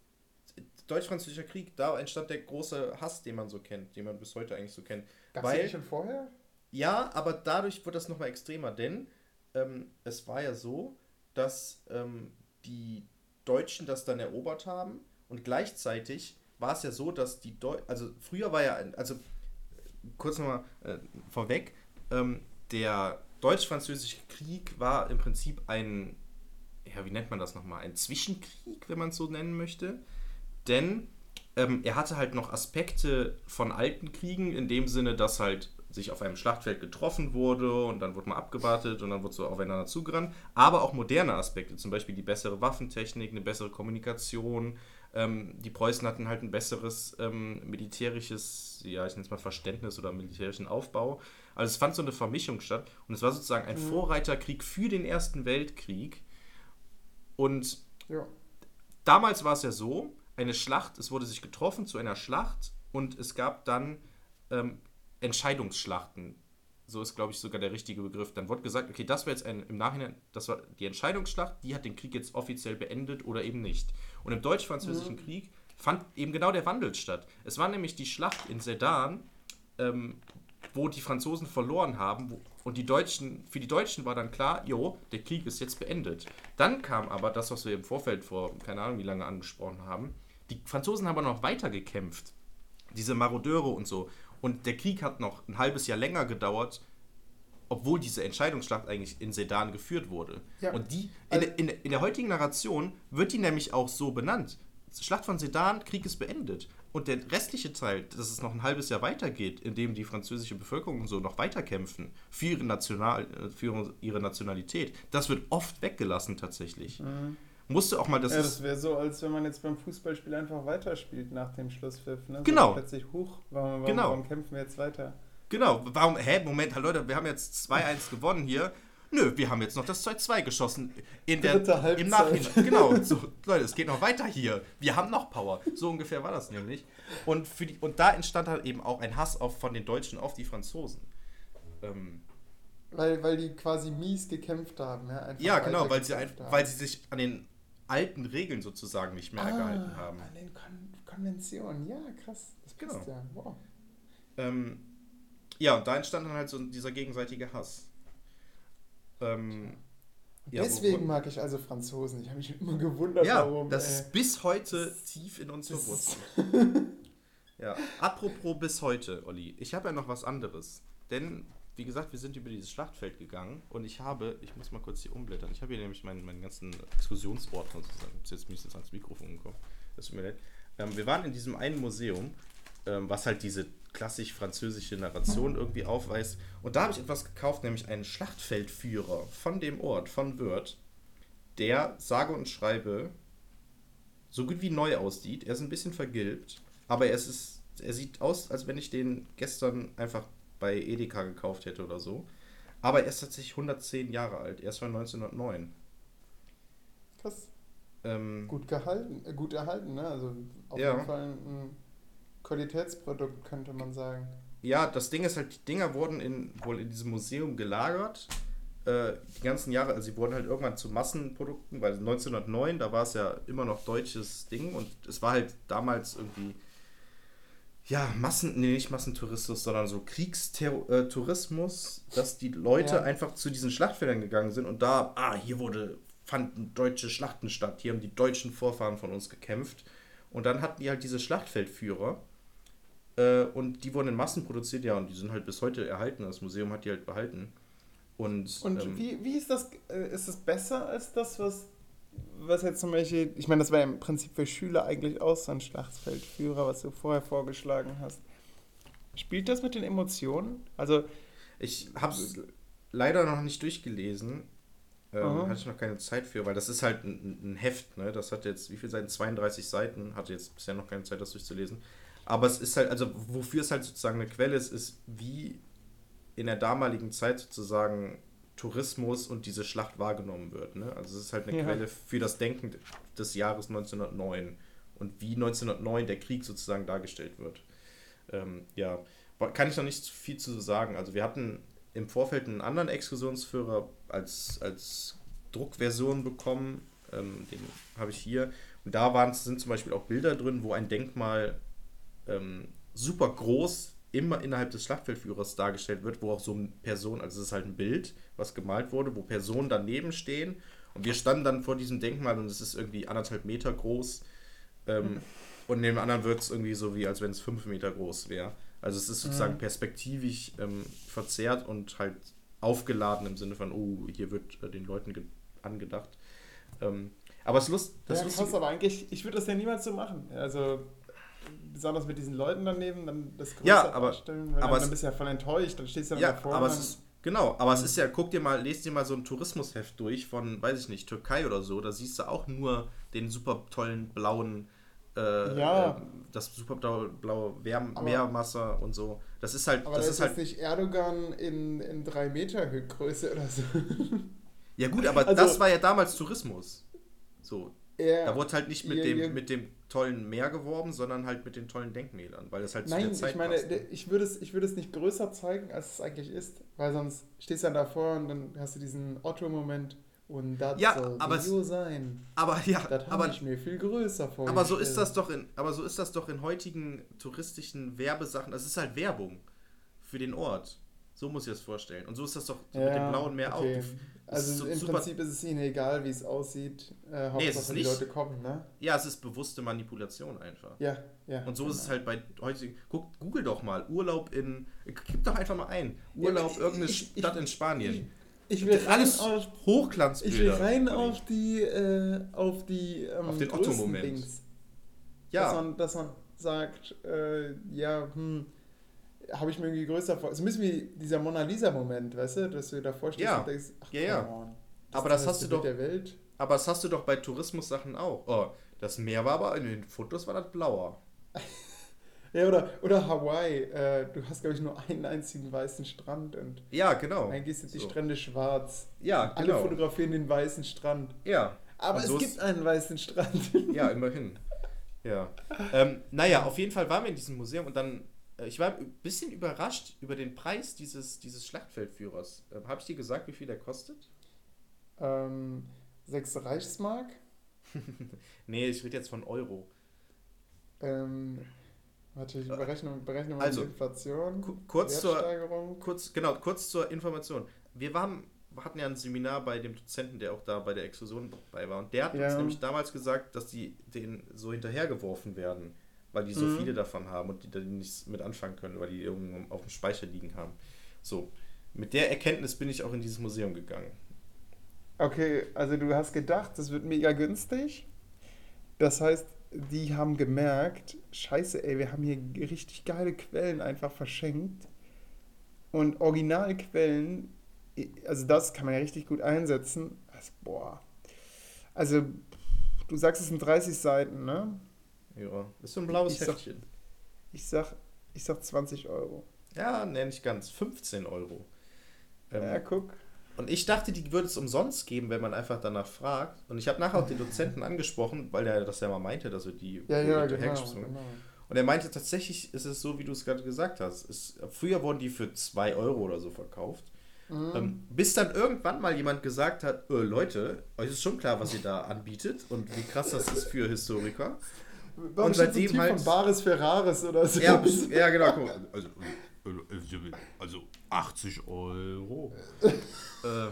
Deutsch-Französischer Krieg, da entstand der große Hass, den man so kennt, den man bis heute eigentlich so kennt. Gab es schon vorher? Ja, aber dadurch wird das nochmal extremer, denn ähm, es war ja so, dass ähm, die Deutschen das dann erobert haben und gleichzeitig war es ja so, dass die Deutschen, also früher war ja, also kurz nochmal äh, vorweg, ähm, der Deutsch-Französische Krieg war im Prinzip ein, ja, wie nennt man das nochmal, ein Zwischenkrieg, wenn man es so nennen möchte. Denn ähm, er hatte halt noch Aspekte von alten Kriegen, in dem Sinne, dass halt sich auf einem Schlachtfeld getroffen wurde und dann wurde man abgewartet und dann wurde so aufeinander zugerannt. Aber auch moderne Aspekte, zum Beispiel die bessere Waffentechnik, eine bessere Kommunikation. Ähm, die Preußen hatten halt ein besseres ähm, militärisches, ja, ich nenne es mal Verständnis oder militärischen Aufbau. Also es fand so eine Vermischung statt und es war sozusagen ein mhm. Vorreiterkrieg für den Ersten Weltkrieg. Und ja. damals war es ja so, eine Schlacht, es wurde sich getroffen zu einer Schlacht und es gab dann ähm, Entscheidungsschlachten. So ist, glaube ich, sogar der richtige Begriff. Dann wurde gesagt, okay, das war jetzt ein, im Nachhinein, das war die Entscheidungsschlacht, die hat den Krieg jetzt offiziell beendet oder eben nicht. Und im Deutsch-Französischen Krieg fand eben genau der Wandel statt. Es war nämlich die Schlacht in Sedan, ähm, wo die Franzosen verloren haben wo, und die Deutschen, für die Deutschen war dann klar, jo, der Krieg ist jetzt beendet. Dann kam aber das, was wir im Vorfeld vor, keine Ahnung wie lange angesprochen haben, die Franzosen haben aber noch weiter gekämpft. Diese Marodeure und so. Und der Krieg hat noch ein halbes Jahr länger gedauert, obwohl diese Entscheidungsschlacht eigentlich in Sedan geführt wurde. Ja. Und die, in, in, in der heutigen Narration wird die nämlich auch so benannt. Schlacht von Sedan, Krieg ist beendet. Und der restliche Teil, dass es noch ein halbes Jahr weitergeht, in dem die französische Bevölkerung und so noch weiterkämpfen für ihre, National, äh, für ihre Nationalität, das wird oft weggelassen tatsächlich. Musste auch mal, das ja, ist, das wäre so, als wenn man jetzt beim Fußballspiel einfach weiterspielt nach dem Schlusspfiff. Ne? So Genau. Plötzlich, huch, warum, warum, Genau. warum kämpfen wir jetzt weiter? Genau, warum, hä, Moment, hallo Leute, wir haben jetzt 2-1 gewonnen hier. Nö, wir haben jetzt noch das 2-2 geschossen. In der, Dritte Halbzeit. Im Nachhinein. Genau, so, Leute, es geht noch weiter hier. Wir haben noch Power. So ungefähr war das nämlich. Und, für die, und da entstand halt eben auch ein Hass auf, von den Deutschen auf die Franzosen. Ähm, Weil, weil die quasi mies gekämpft haben. Ja, ja, genau, weil sie, ein, weil sie sich an den alten Regeln sozusagen nicht mehr gehalten ah, haben. An den Kon Konventionen, ja, krass. Das Genau. ja. Wow. Ähm, ja, und da entstand dann halt so dieser gegenseitige Hass. Ähm, ja, wo- Deswegen mag ich also Franzosen. Ich habe mich immer gewundert, Ja, warum. das äh, ist bis heute tief in unsere das Wurzeln. Ja, apropos bis heute, Olli. Ich habe ja noch was anderes. Denn, wie gesagt, wir sind über dieses Schlachtfeld gegangen und ich habe, ich muss mal kurz hier umblättern, ich habe hier nämlich meinen, meinen ganzen Exkursionsordner sozusagen. Jetzt ich jetzt ans Mikrofon gekommen. Das tut mir leid. Ähm, wir waren in diesem einen Museum, ähm, was halt diese klassisch französische Narration irgendwie aufweist. Und da habe ich etwas gekauft, nämlich einen Schlachtfeldführer von dem Ort, von Wörth, der sage und schreibe so gut wie neu aussieht. Er ist ein bisschen vergilbt, aber er, ist, er sieht aus, als wenn ich den gestern einfach bei Edeka gekauft hätte oder so. Aber er ist tatsächlich 110 Jahre alt. Er ist von 1909. krass. Ähm, Gut gehalten, äh, gut erhalten, ne? Also auf Ja. jeden Fall ein Qualitätsprodukt, könnte man sagen. Ja, das Ding ist halt, die Dinger wurden in, wohl in diesem Museum gelagert. Äh, die ganzen Jahre, also sie wurden halt irgendwann zu Massenprodukten, weil 1909, da war es ja immer noch deutsches Ding und es war halt damals irgendwie, ja, Massen, nee, nicht Massentourismus, sondern so Kriegstourismus, dass die Leute Ja. einfach zu diesen Schlachtfeldern gegangen sind und da, ah, hier wurde, fanden deutsche Schlachten statt, hier haben die deutschen Vorfahren von uns gekämpft. Und dann hatten die halt diese Schlachtfeldführer. Äh, und die wurden in Massen produziert, ja, und die sind halt bis heute erhalten. Das Museum hat die halt behalten. Und, Und ähm, wie, wie ist das? äh, Ist es besser als das, was, was jetzt zum Beispiel, ich meine, das war ja im Prinzip für Schüler eigentlich auch so ein Schlachtfeldführer, was du vorher vorgeschlagen hast. Spielt das mit den Emotionen? Also, ich habe es leider noch nicht durchgelesen. Ähm, hatte ich noch keine Zeit für, weil das ist halt ein, ein Heft, ne? Das hat jetzt, wie viel Seiten? 32 Seiten. Hatte jetzt bisher noch keine Zeit, das durchzulesen. Aber es ist halt, also wofür es halt sozusagen eine Quelle ist, ist, wie in der damaligen Zeit sozusagen Tourismus und diese Schlacht wahrgenommen wird. Ne? Also es ist halt eine Ja. Quelle für das Denken des Jahres 1909 und wie 1909 der Krieg sozusagen dargestellt wird. Ähm, ja, kann ich noch nicht viel zu sagen. Also wir hatten im Vorfeld einen anderen Exkursionsführer als, als Druckversion bekommen. Ähm, den habe ich hier. Und da waren, sind zum Beispiel auch Bilder drin, wo ein Denkmal ähm, super groß immer innerhalb des Schlachtfeldführers dargestellt wird, wo auch so eine Person, also es ist halt ein Bild, was gemalt wurde, wo Personen daneben stehen. Und wir standen dann vor diesem Denkmal und es ist irgendwie anderthalb Meter groß. Ähm, und dem anderen wird es irgendwie so wie, als wenn es fünf Meter groß wäre. Also es ist sozusagen Mhm. perspektivisch ähm, verzerrt und halt aufgeladen im Sinne von, oh, hier wird äh, den Leuten ge- angedacht. Ähm, aber es Lust, das ja, Lustige, krass, aber eigentlich, ich würde das ja niemals so machen. Also, besonders mit diesen Leuten daneben, dann das größer Ja, aber- darstellen, weil aber dann, es- dann bist du ja voll enttäuscht, dann stehst du ja, Ja, davor. aber es ist, genau, aber es ist ja, guck dir mal, lest dir mal so ein Tourismusheft durch von, weiß ich nicht, Türkei oder so, da siehst du auch nur den super tollen blauen, äh, Ja. äh, das super blaue, Aber- Meerwasser und so. Das ist halt, aber das das ist ist halt, jetzt nicht Erdogan in, in drei Meter Größe oder so. ja gut, aber Also- das war ja damals Tourismus. So, Ja, Da wurde halt nicht mit, ihr- dem, ihr- mit dem tollen Meer geworben, sondern halt mit den tollen Denkmälern, weil das halt zu Nein, der Zeit ich meine, passt. der- ich würde es, ich würde es nicht größer zeigen, als es eigentlich ist, weil sonst stehst du dann davor und dann hast du diesen Otto-Moment und das Ja, soll aber so sein. Aber ja, Das habe aber ich mir viel größer vorgestellt. Aber so ist das doch in, aber so ist das doch in heutigen touristischen Werbesachen. Das ist halt Werbung für den Ort. So muss ich das vorstellen. Und so ist das doch mit dem blauen Meer okay. auch. Also so im super- Prinzip ist es ihnen egal, wie es aussieht. Äh, Hauptsache es ist die nicht- Leute kommen, ne? Ja, es ist bewusste Manipulation einfach. Ja, ja. Und so ist es genau. halt bei heutigen. Guck, google doch mal. Urlaub in. Gib doch einfach mal ein. Ja, Urlaub, ich- irgendeine ich- ich- Stadt in Spanien. Ich, ich will Alles auf, ich will Hochglanzbilder. rein auf die, äh, auf die, ähm, Auf den Otto-Moment. Dings. Dass Ja, man, dass man sagt, äh, ja, hm, habe ich mir irgendwie größer vor. So ein bisschen wie dieser Mona Lisa-Moment, weißt du, dass du davor stehst Ja. und denkst, ach, Ja, ja. come on, Aber das hast du doch- der Welt. aber das hast du doch bei Tourismus-Sachen auch. Oh, das Meer war aber in den Fotos war das blauer. Ja, oder, oder Hawaii. Äh, du hast, glaube ich, nur einen einzigen weißen Strand und Ja, genau. eigentlich sind die So. Strände schwarz. Ja, Alle genau. fotografieren den weißen Strand. Ja. Aber Und es so gibt ist- einen weißen Strand. Ja, immerhin. Ja. Ähm, naja, auf jeden Fall waren wir in diesem Museum und dann, ich war ein bisschen überrascht über den Preis dieses, dieses Schlachtfeldführers. Ähm, Habe ich dir gesagt, wie viel der kostet? ähm, sechs Reichsmark. Nee, ich rede jetzt von Euro. Ähm, warte, berechne mal Also, die Inflation. Ku- kurz zur, kurz, genau, kurz zur Information. Wir waren, hatten ja ein Seminar bei dem Dozenten, der auch da bei der Exkursion dabei war. Und der hat uns Ja. nämlich damals gesagt, dass die denen so hinterhergeworfen werden, weil die so Mhm. viele davon haben und die da nichts mit anfangen können, weil die irgendwo auf dem Speicher liegen haben. So, mit der Erkenntnis bin ich auch in dieses Museum gegangen. Okay, also du hast gedacht, das wird mega günstig. Das heißt, die haben gemerkt, scheiße, ey, wir haben hier richtig geile Quellen einfach verschenkt. Und Originalquellen, also das kann man ja richtig gut einsetzen. Also, boah. Also, du sagst, es sind 30 Seiten, ne? Ja, ist so ein blaues Ich sag- Heftchen. Ich sag, ich sag 20 Euro. Ja, nenne ich ganz. 15 Euro. Ähm, Ja, guck. Und ich dachte, die würde es umsonst geben, wenn man einfach danach fragt. Und ich habe nachher auch den Dozenten angesprochen, weil der das ja mal meinte, dass wir die Ja, ja, genau, genau. Und er meinte, tatsächlich ist es so, wie du es gerade gesagt hast. Es, früher wurden die für 2 Euro oder so verkauft. Mhm. Ähm, bis dann irgendwann mal jemand gesagt hat, äh, Leute, euch ist schon klar, was ihr da anbietet und wie krass das ist für Historiker. Warum und ein seitdem Typ halt- von Bares Ferraris oder so? Ja, ja genau. Guck mal. Also, also, also 80 Euro. Äh,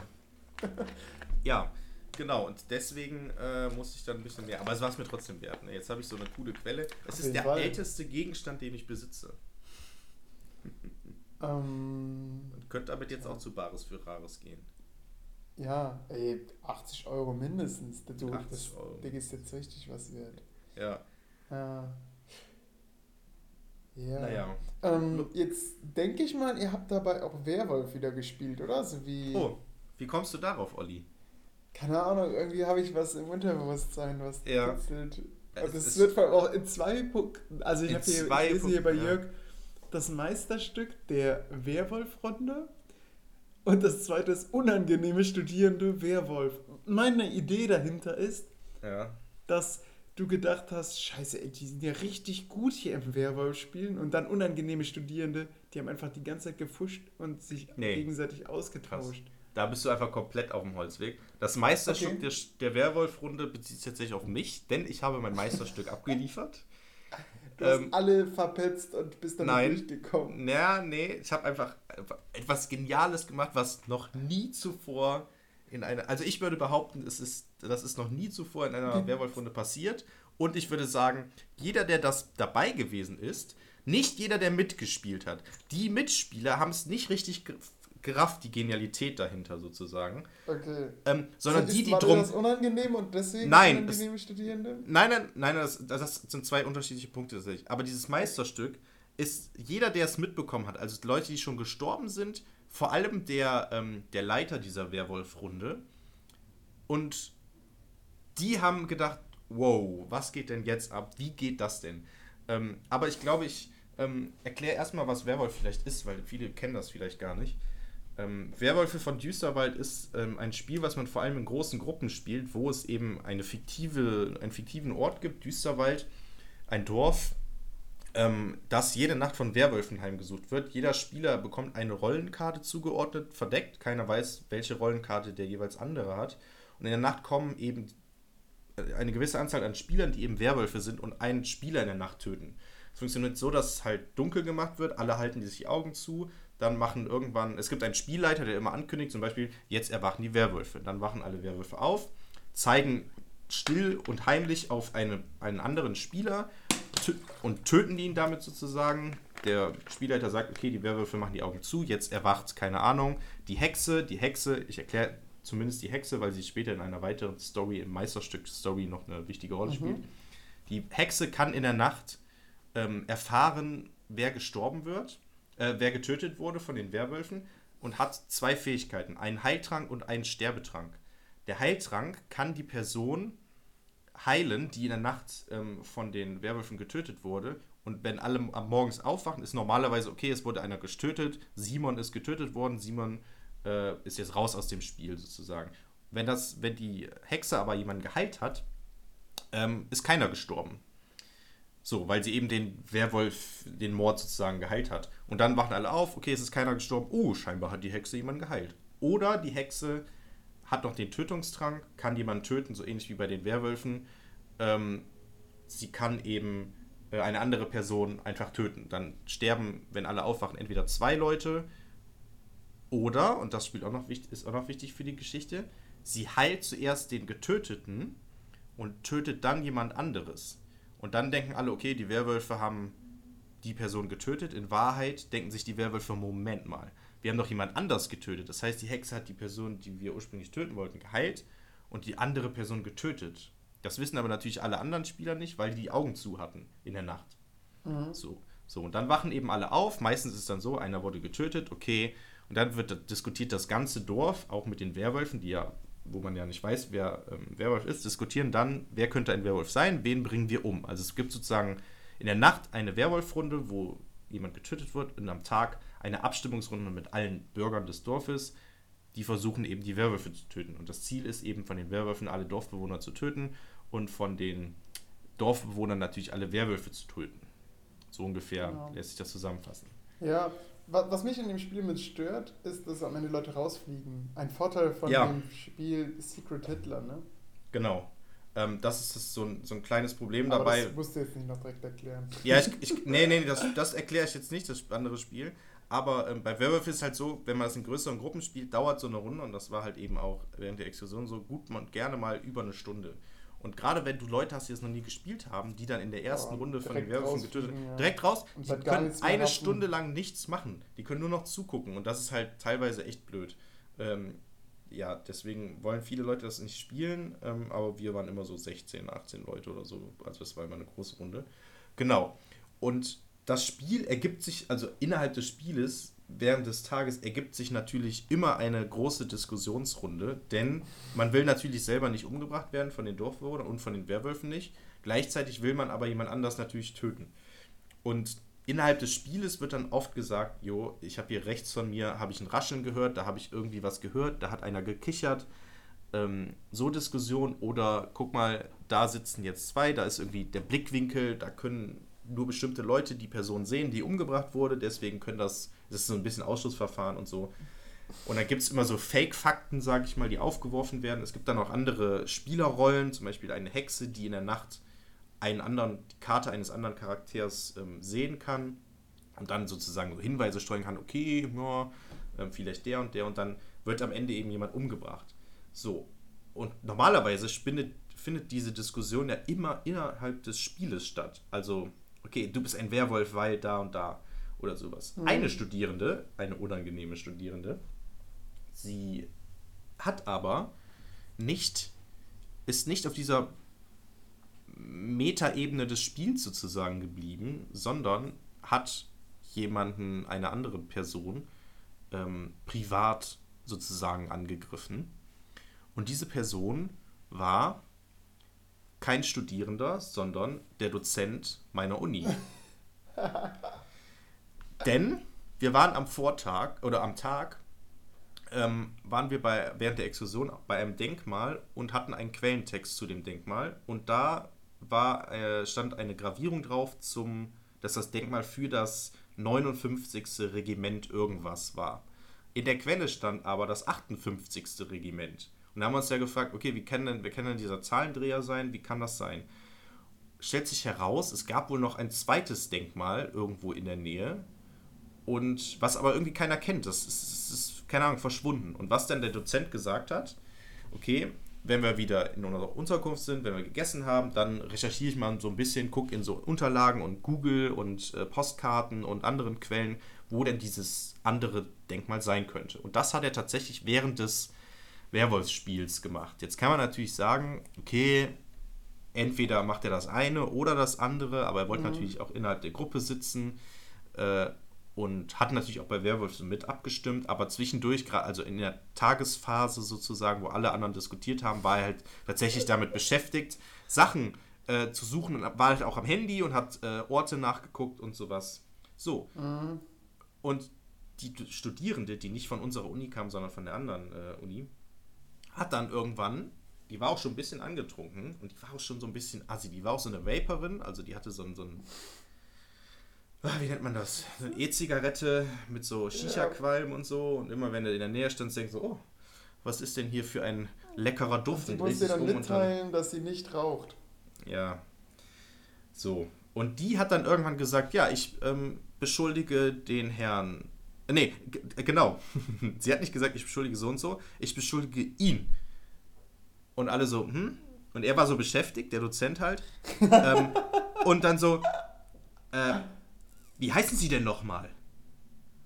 ja, genau. Und deswegen äh, musste ich dann ein bisschen mehr. Aber es war es mir trotzdem wert. Ne? Jetzt habe ich so eine coole Quelle. Es ist der Fall. älteste Gegenstand, den ich besitze. Ähm, Und könnte damit jetzt auch zu Bares für Rares gehen. ja, ey, 80 Euro mindestens. Du, 80 das Euro. Ding ist jetzt richtig was wert. Ja, Ja. Ja. naja. Ähm, jetzt denke ich mal, ihr habt dabei auch Werwolf wieder gespielt, oder? So wie. Oh, wie kommst du darauf, Olli? Keine Ahnung, irgendwie habe ich was im Unterbewusstsein, was Ja. kitzelt. Es Und es ist- wird vor allem auch in zwei Punkten. Also ich habe hier, ich lese hier bei ja. Jörg das Meisterstück der Werwolf-Runde und das zweite ist unangenehme Studierende Werwolf. Meine Idee dahinter ist, Ja. dass du gedacht hast, scheiße, ey, die sind ja richtig gut hier im Werwolf spielen und dann unangenehme Studierende, die haben einfach die ganze Zeit gefuscht und sich Nee. gegenseitig ausgetauscht. Da bist du einfach komplett auf dem Holzweg. Das Meisterstück Okay. der, der Werwolf-Runde bezieht sich tatsächlich auf mich, denn ich habe mein Meisterstück abgeliefert. Du hast Ähm, alle verpetzt und bist damit nein. durchgekommen. Naja, nee, ich habe einfach etwas Geniales gemacht, was noch nie zuvor in einer. Also ich würde behaupten, es ist, das ist noch nie zuvor in einer Werwolf-Runde passiert. Und ich würde sagen, jeder, der das dabei gewesen ist, nicht jeder, der mitgespielt hat. Die Mitspieler haben es nicht richtig ge- gerafft, die Genialität dahinter sozusagen. Okay. Ähm, sondern Ist- die, die war drum. das unangenehm und deswegen Nein, unangenehme Studierende? Nein, nein, nein, das, das sind zwei unterschiedliche Punkte tatsächlich. Aber dieses Meisterstück ist jeder, der es mitbekommen hat, also Leute, die schon gestorben sind, vor allem der, ähm, der Leiter dieser Werwolf-Runde. Und die haben gedacht, wow, was geht denn jetzt ab? Wie geht das denn? Ähm, aber ich glaube, ich ähm, erkläre erstmal, was Werwolf vielleicht ist, weil viele kennen das vielleicht gar nicht. Ähm, Werwölfe von Düsterwald ist ähm, ein Spiel, was man vor allem in großen Gruppen spielt, wo es eben eine fiktive, einen fiktiven Ort gibt, Düsterwald, ein Dorf, ähm, das jede Nacht von Werwölfen heimgesucht wird. Jeder Spieler bekommt eine Rollenkarte zugeordnet, verdeckt. Keiner weiß, welche Rollenkarte der jeweils andere hat. Und in der Nacht kommen eben eine gewisse Anzahl an Spielern, die eben Werwölfe sind und einen Spieler in der Nacht töten. Es funktioniert so, dass es halt dunkel gemacht wird, alle halten sich die Augen zu, dann machen irgendwann, es gibt einen Spielleiter, der immer ankündigt, zum Beispiel, jetzt erwachen die Werwölfe. Dann wachen alle Werwölfe auf, zeigen still und heimlich auf eine, einen anderen Spieler und töten ihn damit sozusagen. Der Spielleiter sagt, okay, die Werwölfe machen die Augen zu, jetzt erwacht, keine Ahnung, die Hexe, die Hexe, ich erkläre zumindest die Hexe, weil sie später in einer weiteren Story, im Meisterstück Story noch eine wichtige Rolle mhm. spielt. Die Hexe kann in der Nacht ähm, erfahren, wer gestorben wird äh, wer getötet wurde von den Werwölfen und hat zwei Fähigkeiten, einen Heiltrank und einen Sterbetrank. Der Heiltrank kann die Person heilen, die in der Nacht ähm, von den Werwölfen getötet wurde. Und wenn alle am morgens aufwachen, ist normalerweise okay, es wurde einer getötet, Simon ist getötet worden, Simon äh, ist jetzt raus aus dem Spiel sozusagen. Wenn, das, wenn die Hexe aber jemanden geheilt hat, ähm, ist keiner gestorben. So, weil sie eben den Werwolf, den Mord sozusagen geheilt hat. Und dann wachen alle auf, okay, es ist keiner gestorben. Oh, scheinbar hat die Hexe jemanden geheilt. Oder die Hexe hat noch den Tötungstrank, kann jemanden töten, so ähnlich wie bei den Werwölfen. Ähm, sie kann eben äh, eine andere Person einfach töten. Dann sterben, wenn alle aufwachen, entweder zwei Leute oder, und das spielt auch noch, ist auch noch wichtig für die Geschichte, sie heilt zuerst den Getöteten und tötet dann jemand anderes. Und dann denken alle, okay, die Werwölfe haben die Person getötet. In Wahrheit denken sich die Werwölfe, Moment mal, wir haben doch jemand anders getötet. Das heißt, die Hexe hat die Person, die wir ursprünglich töten wollten, geheilt und die andere Person getötet. Das wissen aber natürlich alle anderen Spieler nicht, weil die die Augen zu hatten in der Nacht. Mhm. So. so, und dann wachen eben alle auf. Meistens ist es dann so, einer wurde getötet, okay. Und dann wird diskutiert das ganze Dorf, auch mit den Werwölfen, die ja wo man ja nicht weiß, wer ähm, Werwolf ist, diskutieren dann, wer könnte ein Werwolf sein, wen bringen wir um. Also es gibt sozusagen in der Nacht eine Werwolfrunde, wo jemand getötet wird und am Tag eine Abstimmungsrunde mit allen Bürgern des Dorfes, die versuchen eben die Werwölfe zu töten. Und das Ziel ist eben von den Werwölfen alle Dorfbewohner zu töten und von den Dorfbewohnern natürlich alle Werwölfe zu töten. So ungefähr genau. lässt sich das zusammenfassen. Ja, was mich in dem Spiel mit stört, ist, dass am Ende Leute rausfliegen. Ein Vorteil von ja. dem Spiel Secret Hitler, ne? Genau. Ähm, das ist so ein, so ein kleines Problem Aber dabei. Das musst du jetzt nicht noch direkt erklären. Ja, ich, ich, nee, nee, das, das erkläre ich jetzt nicht, das andere Spiel. Aber ähm, bei Werewolf ist es halt so, wenn man das in größeren Gruppen spielt, dauert so eine Runde, und das war halt eben auch während der Exkursion so, gut man gerne mal über eine Stunde. Und gerade wenn du Leute hast, die es noch nie gespielt haben, die dann in der ersten ja, Runde von den Werwölfen getötet ja. direkt raus, die können eine Stunde lang nichts machen. Die können nur noch zugucken und das ist halt teilweise echt blöd. Ähm, ja, deswegen wollen viele Leute das nicht spielen, ähm, aber wir waren immer so 16, 18 Leute oder so. Also es war immer eine große Runde. Genau. Und das Spiel ergibt sich, also innerhalb des Spieles während des Tages ergibt sich natürlich immer eine große Diskussionsrunde, denn man will natürlich selber nicht umgebracht werden von den Dorfbewohnern und von den Werwölfen nicht. Gleichzeitig will man aber jemand anders natürlich töten. Und innerhalb des Spieles wird dann oft gesagt, jo, ich habe hier rechts von mir, habe ich ein Rascheln gehört, da habe ich irgendwie was gehört, da hat einer gekichert. Ähm, so Diskussion oder guck mal, da sitzen jetzt zwei, da ist irgendwie der Blickwinkel, da können nur bestimmte Leute die Person sehen, die umgebracht wurde, deswegen können das, das ist so ein bisschen Ausschussverfahren und so. Und dann gibt es immer so Fake-Fakten, sage ich mal, die aufgeworfen werden. Es gibt dann auch andere Spielerrollen, zum Beispiel eine Hexe, die in der Nacht einen anderen, die Karte eines anderen Charakters ähm, sehen kann und dann sozusagen so Hinweise streuen kann, okay, ja, ähm, vielleicht der und der und dann wird am Ende eben jemand umgebracht. So. Und normalerweise findet, findet diese Diskussion ja immer innerhalb des Spieles statt. Also okay, du bist ein Werwolf, weil da und da oder sowas. Mhm. Eine Studierende, eine unangenehme Studierende, sie hat aber nicht, ist nicht auf dieser Metaebene des Spiels sozusagen geblieben, sondern hat jemanden, eine andere Person, ähm, privat sozusagen angegriffen. Und diese Person war kein Studierender, sondern der Dozent meiner Uni. Denn wir waren am Vortag oder am Tag ähm, waren wir bei, während der Exkursion bei einem Denkmal und hatten einen Quellentext zu dem Denkmal. Und da war, äh, stand eine Gravierung drauf, zum, dass das Denkmal für das 59. Regiment irgendwas war. In der Quelle stand aber das 58. Regiment. Und da haben wir uns ja gefragt, okay, wie kann denn, wer kann denn dieser Zahlendreher sein? Wie kann das sein? Stellt sich heraus, es gab wohl noch ein zweites Denkmal irgendwo in der Nähe. Und was aber irgendwie keiner kennt, das ist, das ist keine Ahnung, verschwunden. Und was dann der Dozent gesagt hat, okay, wenn wir wieder in unserer Unterkunft sind, wenn wir gegessen haben, dann recherchiere ich mal so ein bisschen, gucke in so Unterlagen und Google und äh, Postkarten und anderen Quellen, wo denn dieses andere Denkmal sein könnte. Und das hat er tatsächlich während des Werwolfsspiels gemacht. Jetzt kann man natürlich sagen, okay, entweder macht er das eine oder das andere, aber er wollte Mhm. natürlich auch innerhalb der Gruppe sitzen äh, und hat natürlich auch bei Werwolf so mit abgestimmt, aber zwischendurch, gerade also in der Tagesphase sozusagen, wo alle anderen diskutiert haben, war er halt tatsächlich damit beschäftigt, Sachen äh, zu suchen und war halt auch am Handy und hat äh, Orte nachgeguckt und sowas. So. Mhm. Und die Studierende, die nicht von unserer Uni kam, sondern von der anderen äh, Uni, hat dann irgendwann, die war auch schon ein bisschen angetrunken und die war auch schon so ein bisschen assi. Die war auch so eine Vaperin, also die hatte so ein, so ein ah, wie nennt man das? So eine E-Zigarette mit so Shisha-Qualm und so. Und immer wenn er in der Nähe stand, denkst du, oh, was ist denn hier für ein leckerer Duft? Und muss dreht dir dann um mitteilen, dass sie nicht raucht. ja. So. Und die hat dann irgendwann gesagt, ja, ich ähm, beschuldige den Herrn. Nee, äh, genau. Sie hat nicht gesagt, ich beschuldige so und so, ich beschuldige ihn. Und alle so, hm? Und er war so beschäftigt, der Dozent halt. ähm, und dann so, äh, wie heißen Sie denn nochmal?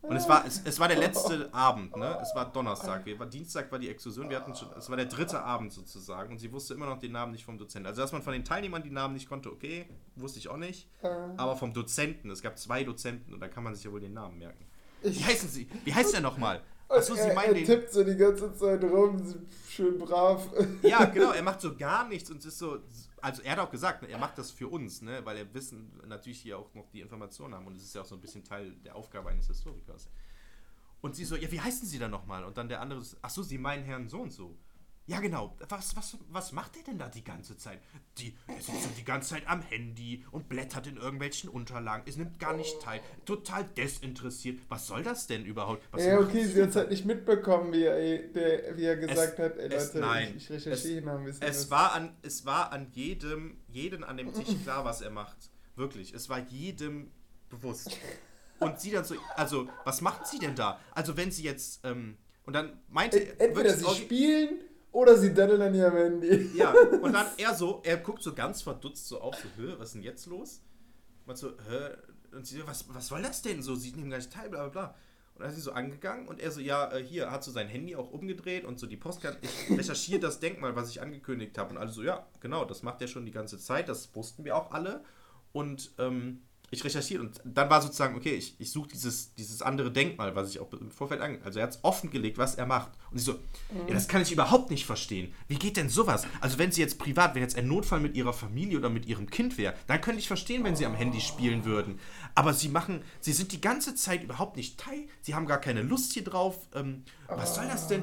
Und es war, es, es war der letzte Abend, ne? Es war Donnerstag. Wir, war, Dienstag war die Exkursion, wir hatten schon, es war der dritte Abend sozusagen und sie wusste immer noch den Namen nicht vom Dozenten. Also, dass man von den Teilnehmern die Namen nicht konnte, okay, wusste ich auch nicht. Aber vom Dozenten, es gab zwei Dozenten und da kann man sich ja wohl den Namen merken. Wie heißen Sie? Wie heißt der nochmal? Achso, Sie er, meinen er den. tippt so die ganze Zeit rum, schön brav. Ja, genau, er macht so gar nichts und es ist so. Also, er hat auch gesagt, er macht das für uns, ne, weil er wissen natürlich hier auch noch die Informationen haben und es ist ja auch so ein bisschen Teil der Aufgabe eines Historikers. Und sie so, ja, wie heißen Sie dann nochmal? Und dann der andere, so, ach so, Sie meinen Herrn so und so. Ja, genau. Was, was, was macht der denn da die ganze Zeit? Die, er sitzt so die ganze Zeit am Handy und blättert in irgendwelchen Unterlagen. Es nimmt gar nicht teil. Total desinteressiert. Was soll das denn überhaupt? Was ja, okay, sie hat es halt nicht mitbekommen, wie er, der, wie er gesagt hat, ey es- Leute, nein. ich, ich recherchiere noch ein bisschen. Es was. war an, es war an jedem, jeden an dem Tisch klar, was er macht. Wirklich. Es war jedem bewusst. Und sie dann so, also, was macht sie denn da? Also, wenn sie jetzt, ähm, und dann meinte Ent- Entweder sie spielen oder sie daddeln an ihrem Handy. Ja, und dann er so, er guckt so ganz verdutzt so auf, so, hä, was ist denn jetzt los? Und so, hä? Und sie so, was, was soll das denn so? Sie nehmen gar nicht teil, bla bla bla. Und dann ist sie so angegangen und er so, ja, äh, hier, hat so sein Handy auch umgedreht und so die Postkarte, ich recherchiere das Denkmal, was ich angekündigt habe. Und alle so, ja, genau, das macht er schon die ganze Zeit, das wussten wir auch alle. Und ähm, ich recherchiere und dann war sozusagen, okay, ich, ich suche dieses, dieses andere Denkmal, was ich auch im Vorfeld ange... Also er hat es offengelegt, was er macht. Und ich so, ja, das kann ich überhaupt nicht verstehen. Wie geht denn sowas? Also wenn sie jetzt privat, wenn jetzt ein Notfall mit ihrer Familie oder mit ihrem Kind wäre, dann könnte ich verstehen, wenn sie am Handy spielen würden. Aber sie machen, sie sind die ganze Zeit überhaupt nicht teil, sie haben gar keine Lust hier drauf. Ähm, was soll das denn?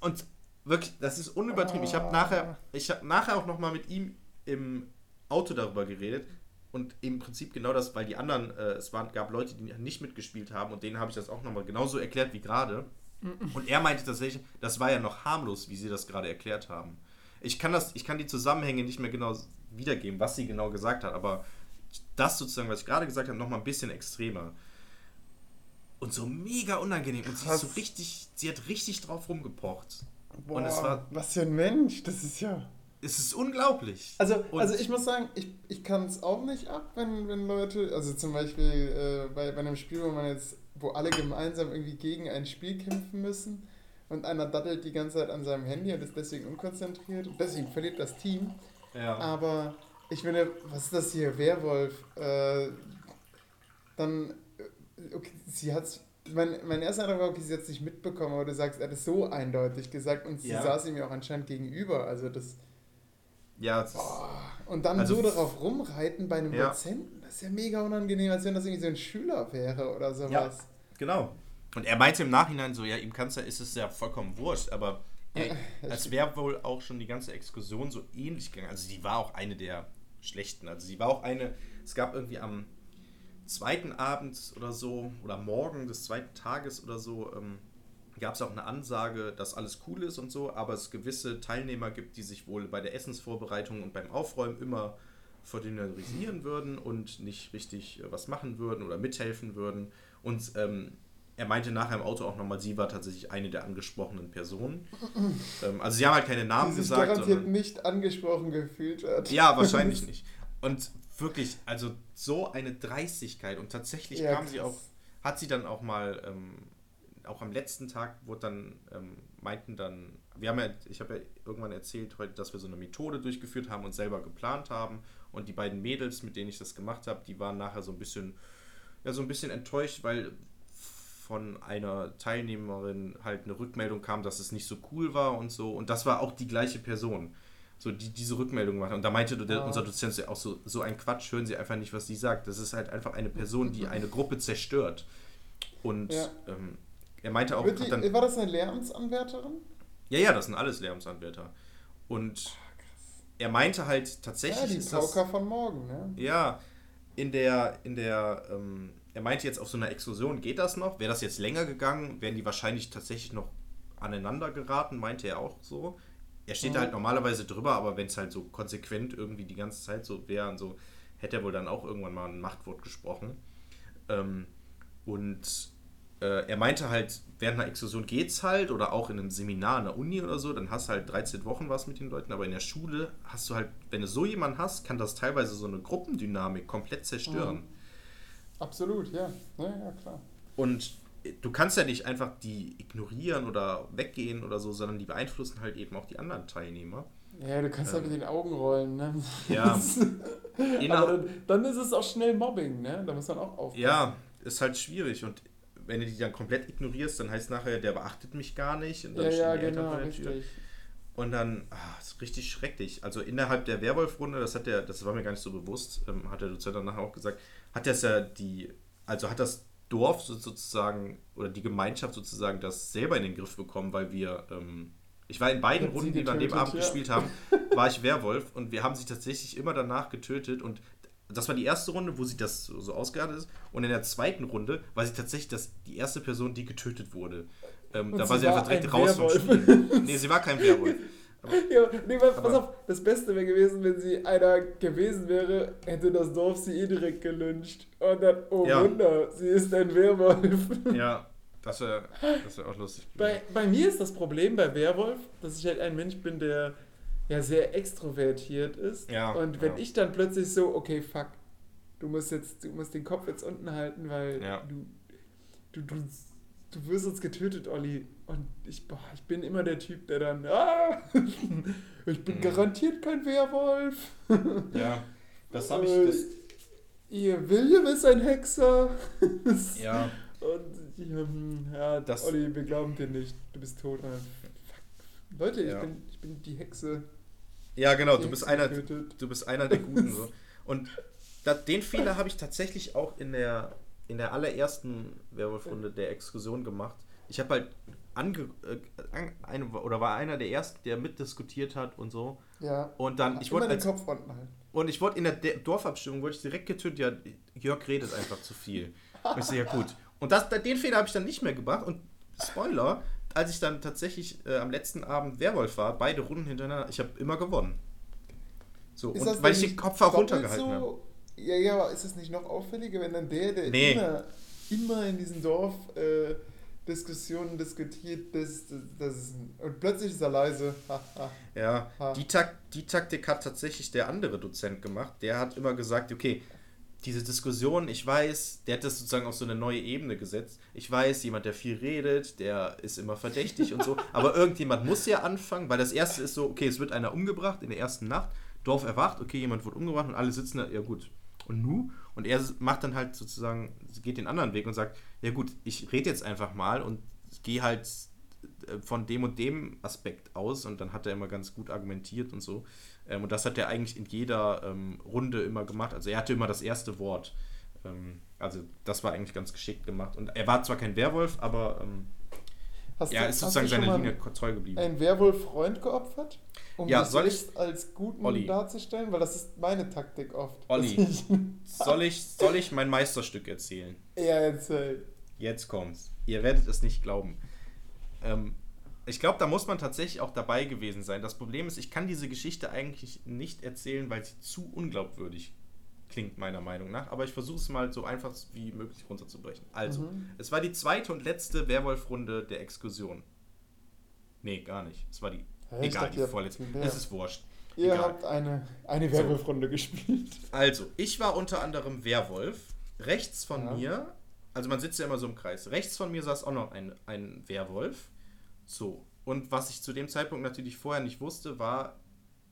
Und wirklich, das ist unübertrieben. Ich habe nachher, ich habe nachher auch noch mal mit ihm im Auto darüber geredet und im Prinzip genau das, weil die anderen, äh, es waren, gab Leute, die nicht mitgespielt haben und denen habe ich das auch nochmal genauso erklärt wie gerade. Und er meinte tatsächlich, das war ja noch harmlos, wie sie das gerade erklärt haben. Ich kann, das, ich kann die Zusammenhänge nicht mehr genau wiedergeben, was sie genau gesagt hat, aber das sozusagen, was ich gerade gesagt habe, nochmal ein bisschen extremer. Und so mega unangenehm. Und sie so richtig, sie hat richtig drauf rumgepocht. Boah, Und es war, was für ein Mensch, das ist ja... es ist unglaublich. Also, Und- also ich muss sagen, ich, ich kann es auch nicht ab, wenn, wenn Leute, also zum Beispiel äh, bei, bei einem Spiel, wo man jetzt, wo alle gemeinsam irgendwie gegen ein Spiel kämpfen müssen und einer dattelt die ganze Zeit an seinem Handy und ist deswegen unkonzentriert und deswegen verliert das Team. Ja. Aber ich finde, was ist das hier, Werwolf? Äh, dann, okay, sie hat's. Mein, mein erster Eindruck war, okay, sie hat es nicht mitbekommen, aber du sagst, er hat es so eindeutig gesagt und sie Ja. saß ihm ja auch anscheinend gegenüber. Also das. Ja, es ist, Und dann Also so darauf rumreiten bei einem Ja. Dozenten, das ist ja mega unangenehm, als wenn das irgendwie so ein Schüler wäre oder sowas. genau. Und er meinte im Nachhinein so, ja, ihm ja, ist es ja vollkommen wurscht, aber er, es wäre wohl auch schon die ganze Exkursion so ähnlich gegangen. Also die war auch eine der schlechten. Also sie war auch eine, es gab irgendwie am zweiten Abend oder so, oder morgen des zweiten Tages oder so, ähm, gab es auch eine Ansage, dass alles cool ist und so, aber es gewisse Teilnehmer gibt, die sich wohl bei der Essensvorbereitung und beim Aufräumen immer verdünnisieren würden und nicht richtig äh, was machen würden oder mithelfen würden. Und ähm, er meinte nachher im Auto auch nochmal, sie war tatsächlich eine der angesprochenen Personen. ähm, also sie haben halt keine Namen Die sich gesagt. garantiert sondern- nicht angesprochen gefühlt hat. ja, wahrscheinlich nicht. Und wirklich, also so eine Dreistigkeit. Und tatsächlich Ja, kam sie krass. auch, hat sie dann auch mal, ähm, auch am letzten Tag wurde dann, ähm, meinten dann, wir haben ja, ich habe ja irgendwann erzählt heute, dass wir so eine Methode durchgeführt haben und selber geplant haben. Und die beiden Mädels, mit denen ich das gemacht habe, die waren nachher so ein bisschen, ja, so ein bisschen enttäuscht, weil von einer Teilnehmerin halt eine Rückmeldung kam, dass es nicht so cool war und so. Und das war auch die gleiche Person, so die diese Rückmeldung gemacht hat. Und da meinte der, Ah. unser Dozent auch so, so ein Quatsch, hören Sie einfach nicht, was sie sagt. Das ist halt einfach eine Person, die eine Gruppe zerstört. Und Ja. ähm, er meinte auch, die, dann, war das eine Lehramtsanwärterin? ja, ja, das sind alles Lehramtsanwärter. Und er meinte halt tatsächlich, Ja, die Pauker von morgen, ne? ja, in der, in der, ähm, er meinte jetzt auf so einer Exkursion geht das noch. Wäre das jetzt länger gegangen, wären die wahrscheinlich tatsächlich noch aneinander geraten, meinte er auch so. Er steht da Mhm. halt normalerweise drüber, aber wenn es halt so konsequent irgendwie die ganze Zeit so wäre und so, hätte er wohl dann auch irgendwann mal ein Machtwort gesprochen. Ähm, und äh, er meinte halt, während einer Exkursion geht's halt oder auch in einem Seminar an der Uni oder so, dann hast du halt 13 Wochen was mit den Leuten, aber in der Schule hast du halt, wenn du so jemanden hast, kann das teilweise so eine Gruppendynamik komplett zerstören. Mhm. Absolut, ja. ja. Ja, klar. Und du kannst ja nicht einfach die ignorieren oder weggehen oder so, sondern die beeinflussen halt eben auch die anderen Teilnehmer. Ja, du kannst Ähm. halt mit den Augen rollen, ne? Ja. Aber dann, dann ist es auch schnell Mobbing, ne? Da muss man auch aufpassen. ja, ist halt schwierig und wenn du die dann komplett ignorierst, dann heißt nachher, der beachtet mich gar nicht und dann ja, stehen ja die Eltern genau, vor der Tür. Und dann, ah, das ist richtig schrecklich. Also innerhalb der Werwolf-Runde, das hat der, das war mir gar nicht so bewusst, ähm, hat der Dozent dann nachher auch gesagt, hat das ja die, also hat das Dorf so- sozusagen oder die Gemeinschaft sozusagen das selber in den Griff bekommen, weil wir, ähm, ich war in beiden Runden, die wir an dem Abend ja. gespielt haben, war ich Werwolf und wir haben sie tatsächlich immer danach getötet und das war die erste Runde, wo sie das so, ausgeartet ist. Und in der zweiten Runde war sie tatsächlich das, die erste Person, die getötet wurde. Ähm, da war sie war einfach direkt ein raus vom Werwolf. Spiel. Nee, sie war kein Werwolf. Ja, nee, weil, pass auf, das Beste wäre gewesen, wenn sie einer gewesen wäre, hätte das Dorf sie eh direkt gelyncht. Und dann, oh Ja. Wunder, sie ist ein Werwolf. Ja, das wäre das wär auch lustig. Bei, bei mir ist das Problem bei Werwolf, dass ich halt ein Mensch bin, der ja sehr extrovertiert ist. Ja, Und wenn ja. ich dann plötzlich so, okay, fuck, du musst jetzt, du musst den Kopf jetzt unten halten, weil Ja. du, du, du, du wirst uns getötet, Olli. Und ich, boah, ich bin immer der Typ, der dann, ah, ich bin Mhm. garantiert kein Werwolf. ja, das habe ich. Das, Ihr William ist ein Hexer. ja, Und ich, hm, ja, Das- Olli, wir glauben dir nicht. Du bist tot. Fuck. Leute, ich, Ja. bin, ich bin die Hexe. Ja, genau, du bist einer, du bist einer der Guten. So. Und da, den Fehler habe ich tatsächlich auch in der, in der allerersten Werwolf-Runde der Exkursion gemacht. Ich habe halt ange, äh, eine, oder war einer der ersten, der mitdiskutiert hat und so. Ja. Und dann, ich unten halten. Und ich wurde in der De Dorfabstimmung wurde ich direkt getötet, ja, Jörg redet einfach zu viel. Und ich so, ja gut. Und das, den Fehler habe ich dann nicht mehr gemacht. Und Spoiler, als ich dann tatsächlich äh, am letzten Abend Werwolf war, beide Runden hintereinander, ich habe immer gewonnen. So, Ist und weil ich den Kopf auch runtergehalten habe. so? Ja, ja, aber ist es nicht noch auffälliger, wenn dann der, der Nee. immer, immer in diesem Dorf äh, Diskussionen diskutiert, das, das, das ist und plötzlich ist er leise. Ha, ha. Ja, Ha. die, Tak die Taktik hat tatsächlich der andere Dozent gemacht. Der hat immer gesagt, okay, diese Diskussion, ich weiß, der hat das sozusagen auf so eine neue Ebene gesetzt. Ich weiß, jemand, der viel redet, der ist immer verdächtig und so. Aber irgendjemand muss ja anfangen, weil das erste ist so, okay, es wird einer umgebracht in der ersten Nacht, Dorf erwacht, okay, jemand wird umgebracht und alle sitzen da, ja gut. Und nu? Und er macht dann halt sozusagen, geht den anderen Weg und sagt, ja gut, ich rede jetzt einfach mal und gehe halt äh, von dem und dem Aspekt aus und dann hat er immer ganz gut argumentiert und so. Ähm, und das hat er eigentlich in jeder ähm, Runde immer gemacht. Also er hatte immer das erste Wort. Ähm, Also das war eigentlich ganz geschickt gemacht. Und er war zwar kein Werwolf, aber ähm, Hast er du- ist sozusagen seiner Linie treu geblieben. einen Werwolf-Freund geopfert? Um Ja, dich soll ich- als guten Olli. darzustellen? Weil das ist meine Taktik oft. Olli. Soll ich, soll ich mein Meisterstück erzählen? ja, erzähl. Jetzt kommt's. Ihr werdet es nicht glauben. Ähm, ich glaube, da muss man tatsächlich auch dabei gewesen sein. Das Problem ist, ich kann diese Geschichte eigentlich nicht erzählen, weil sie zu unglaubwürdig klingt, meiner Meinung nach. Aber ich versuche es mal so einfach wie möglich runterzubrechen. Also, Mhm. es war die zweite und letzte Werwolf-Runde der Exkursion. Nee, gar nicht. Es war die. Ich egal, dachte, die vorletzte. Es ist wurscht. Ihr Egal. habt eine, eine Werwolf-Runde gespielt. Also, ich war unter anderem Werwolf. Rechts von Ja. mir, also man sitzt ja immer so im Kreis. Rechts von mir saß auch noch ein, ein Werwolf. So. Und was ich zu dem Zeitpunkt natürlich vorher nicht wusste, war,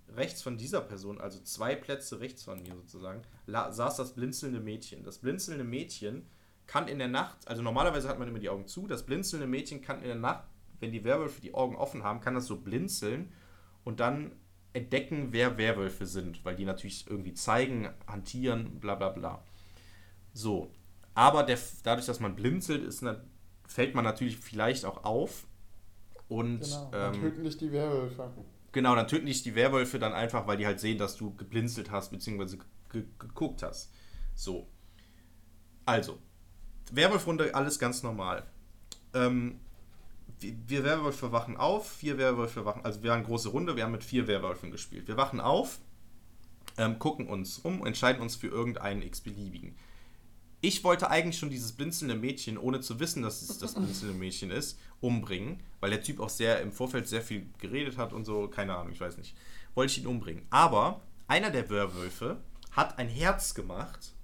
rechts von dieser Person, also zwei Plätze rechts von mir sozusagen, saß das blinzelnde Mädchen. Das blinzelnde Mädchen kann in der Nacht, also normalerweise hat man immer die Augen zu, das blinzelnde Mädchen kann in der Nacht, wenn die Werwölfe die Augen offen haben, kann das so blinzeln und dann entdecken, wer Werwölfe sind, weil die natürlich irgendwie zeigen, hantieren, bla bla bla. So, aber der, dadurch, dass man blinzelt, ist, fällt man natürlich vielleicht auch auf und Genau. Dann ähm, töten dich die Werwölfe. Genau, dann töten dich die Werwölfe dann einfach, weil die halt sehen, dass du geblinzelt hast, beziehungsweise ge geguckt hast. So. Also, Werwolfrunde, alles ganz normal. Ähm, wir, Werwölfe wachen auf, vier Werwölfe wachen, also wir haben eine große Runde, wir haben mit vier Werwölfen gespielt. Wir wachen auf, ähm, gucken uns rum, entscheiden uns für irgendeinen x-beliebigen. Ich wollte eigentlich schon dieses blinzelnde Mädchen, ohne zu wissen, dass es das blinzelnde Mädchen ist, umbringen, weil der Typ auch sehr im Vorfeld sehr viel geredet hat und so, keine Ahnung, ich weiß nicht. Wollte ich ihn umbringen. Aber einer der Werwölfe hat ein Herz gemacht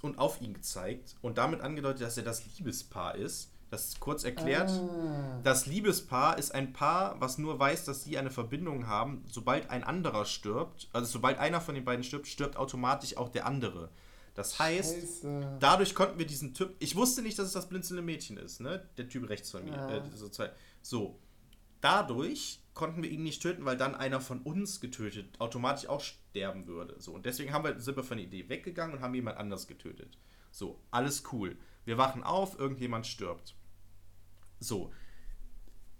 und auf ihn gezeigt und damit angedeutet, dass er das Liebespaar ist. Das ist kurz erklärt. Ah. Das Liebespaar ist ein Paar, was nur weiß, dass sie eine Verbindung haben. Sobald ein anderer stirbt, also sobald einer von den beiden stirbt, stirbt automatisch auch der andere. Das heißt, Scheiße. dadurch konnten wir diesen Typ. Ich wusste nicht, dass es das blinzelnde Mädchen ist, ne? Der Typ rechts von mir. Ja. Äh, so. Dadurch konnten wir ihn nicht töten, weil dann einer von uns getötet automatisch auch sterben würde. So. Und deswegen haben wir, sind wir von der Idee weggegangen und haben jemand anders getötet. So, alles cool. Wir wachen auf, irgendjemand stirbt. So.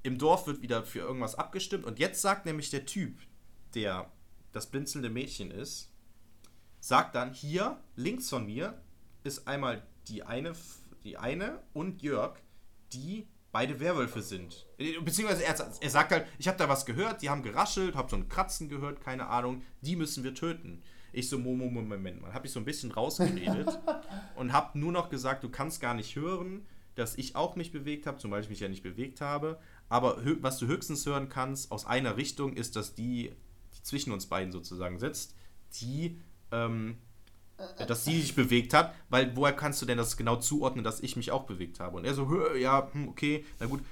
Im Dorf wird wieder für irgendwas abgestimmt und jetzt sagt nämlich der Typ, der das blinzelnde Mädchen ist, sagt dann, hier links von mir ist einmal die eine, die eine und Jörg, die beide Werwölfe sind. Beziehungsweise er, er sagt halt, ich habe da was gehört, die haben geraschelt, habe so ein Kratzen gehört, keine Ahnung, die müssen wir töten. Ich so, Momo, Moment mal, habe ich so ein bisschen rausgeredet und habe nur noch gesagt, du kannst gar nicht hören, dass ich auch mich bewegt habe, zumal ich mich ja nicht bewegt habe. Aber was du höchstens hören kannst aus einer Richtung ist, dass die, die zwischen uns beiden sozusagen sitzt, die, ähm, dass sie sich bewegt hat, weil woher kannst du denn das genau zuordnen, dass ich mich auch bewegt habe? Und er so, "Hö, ja, hm, okay, na gut.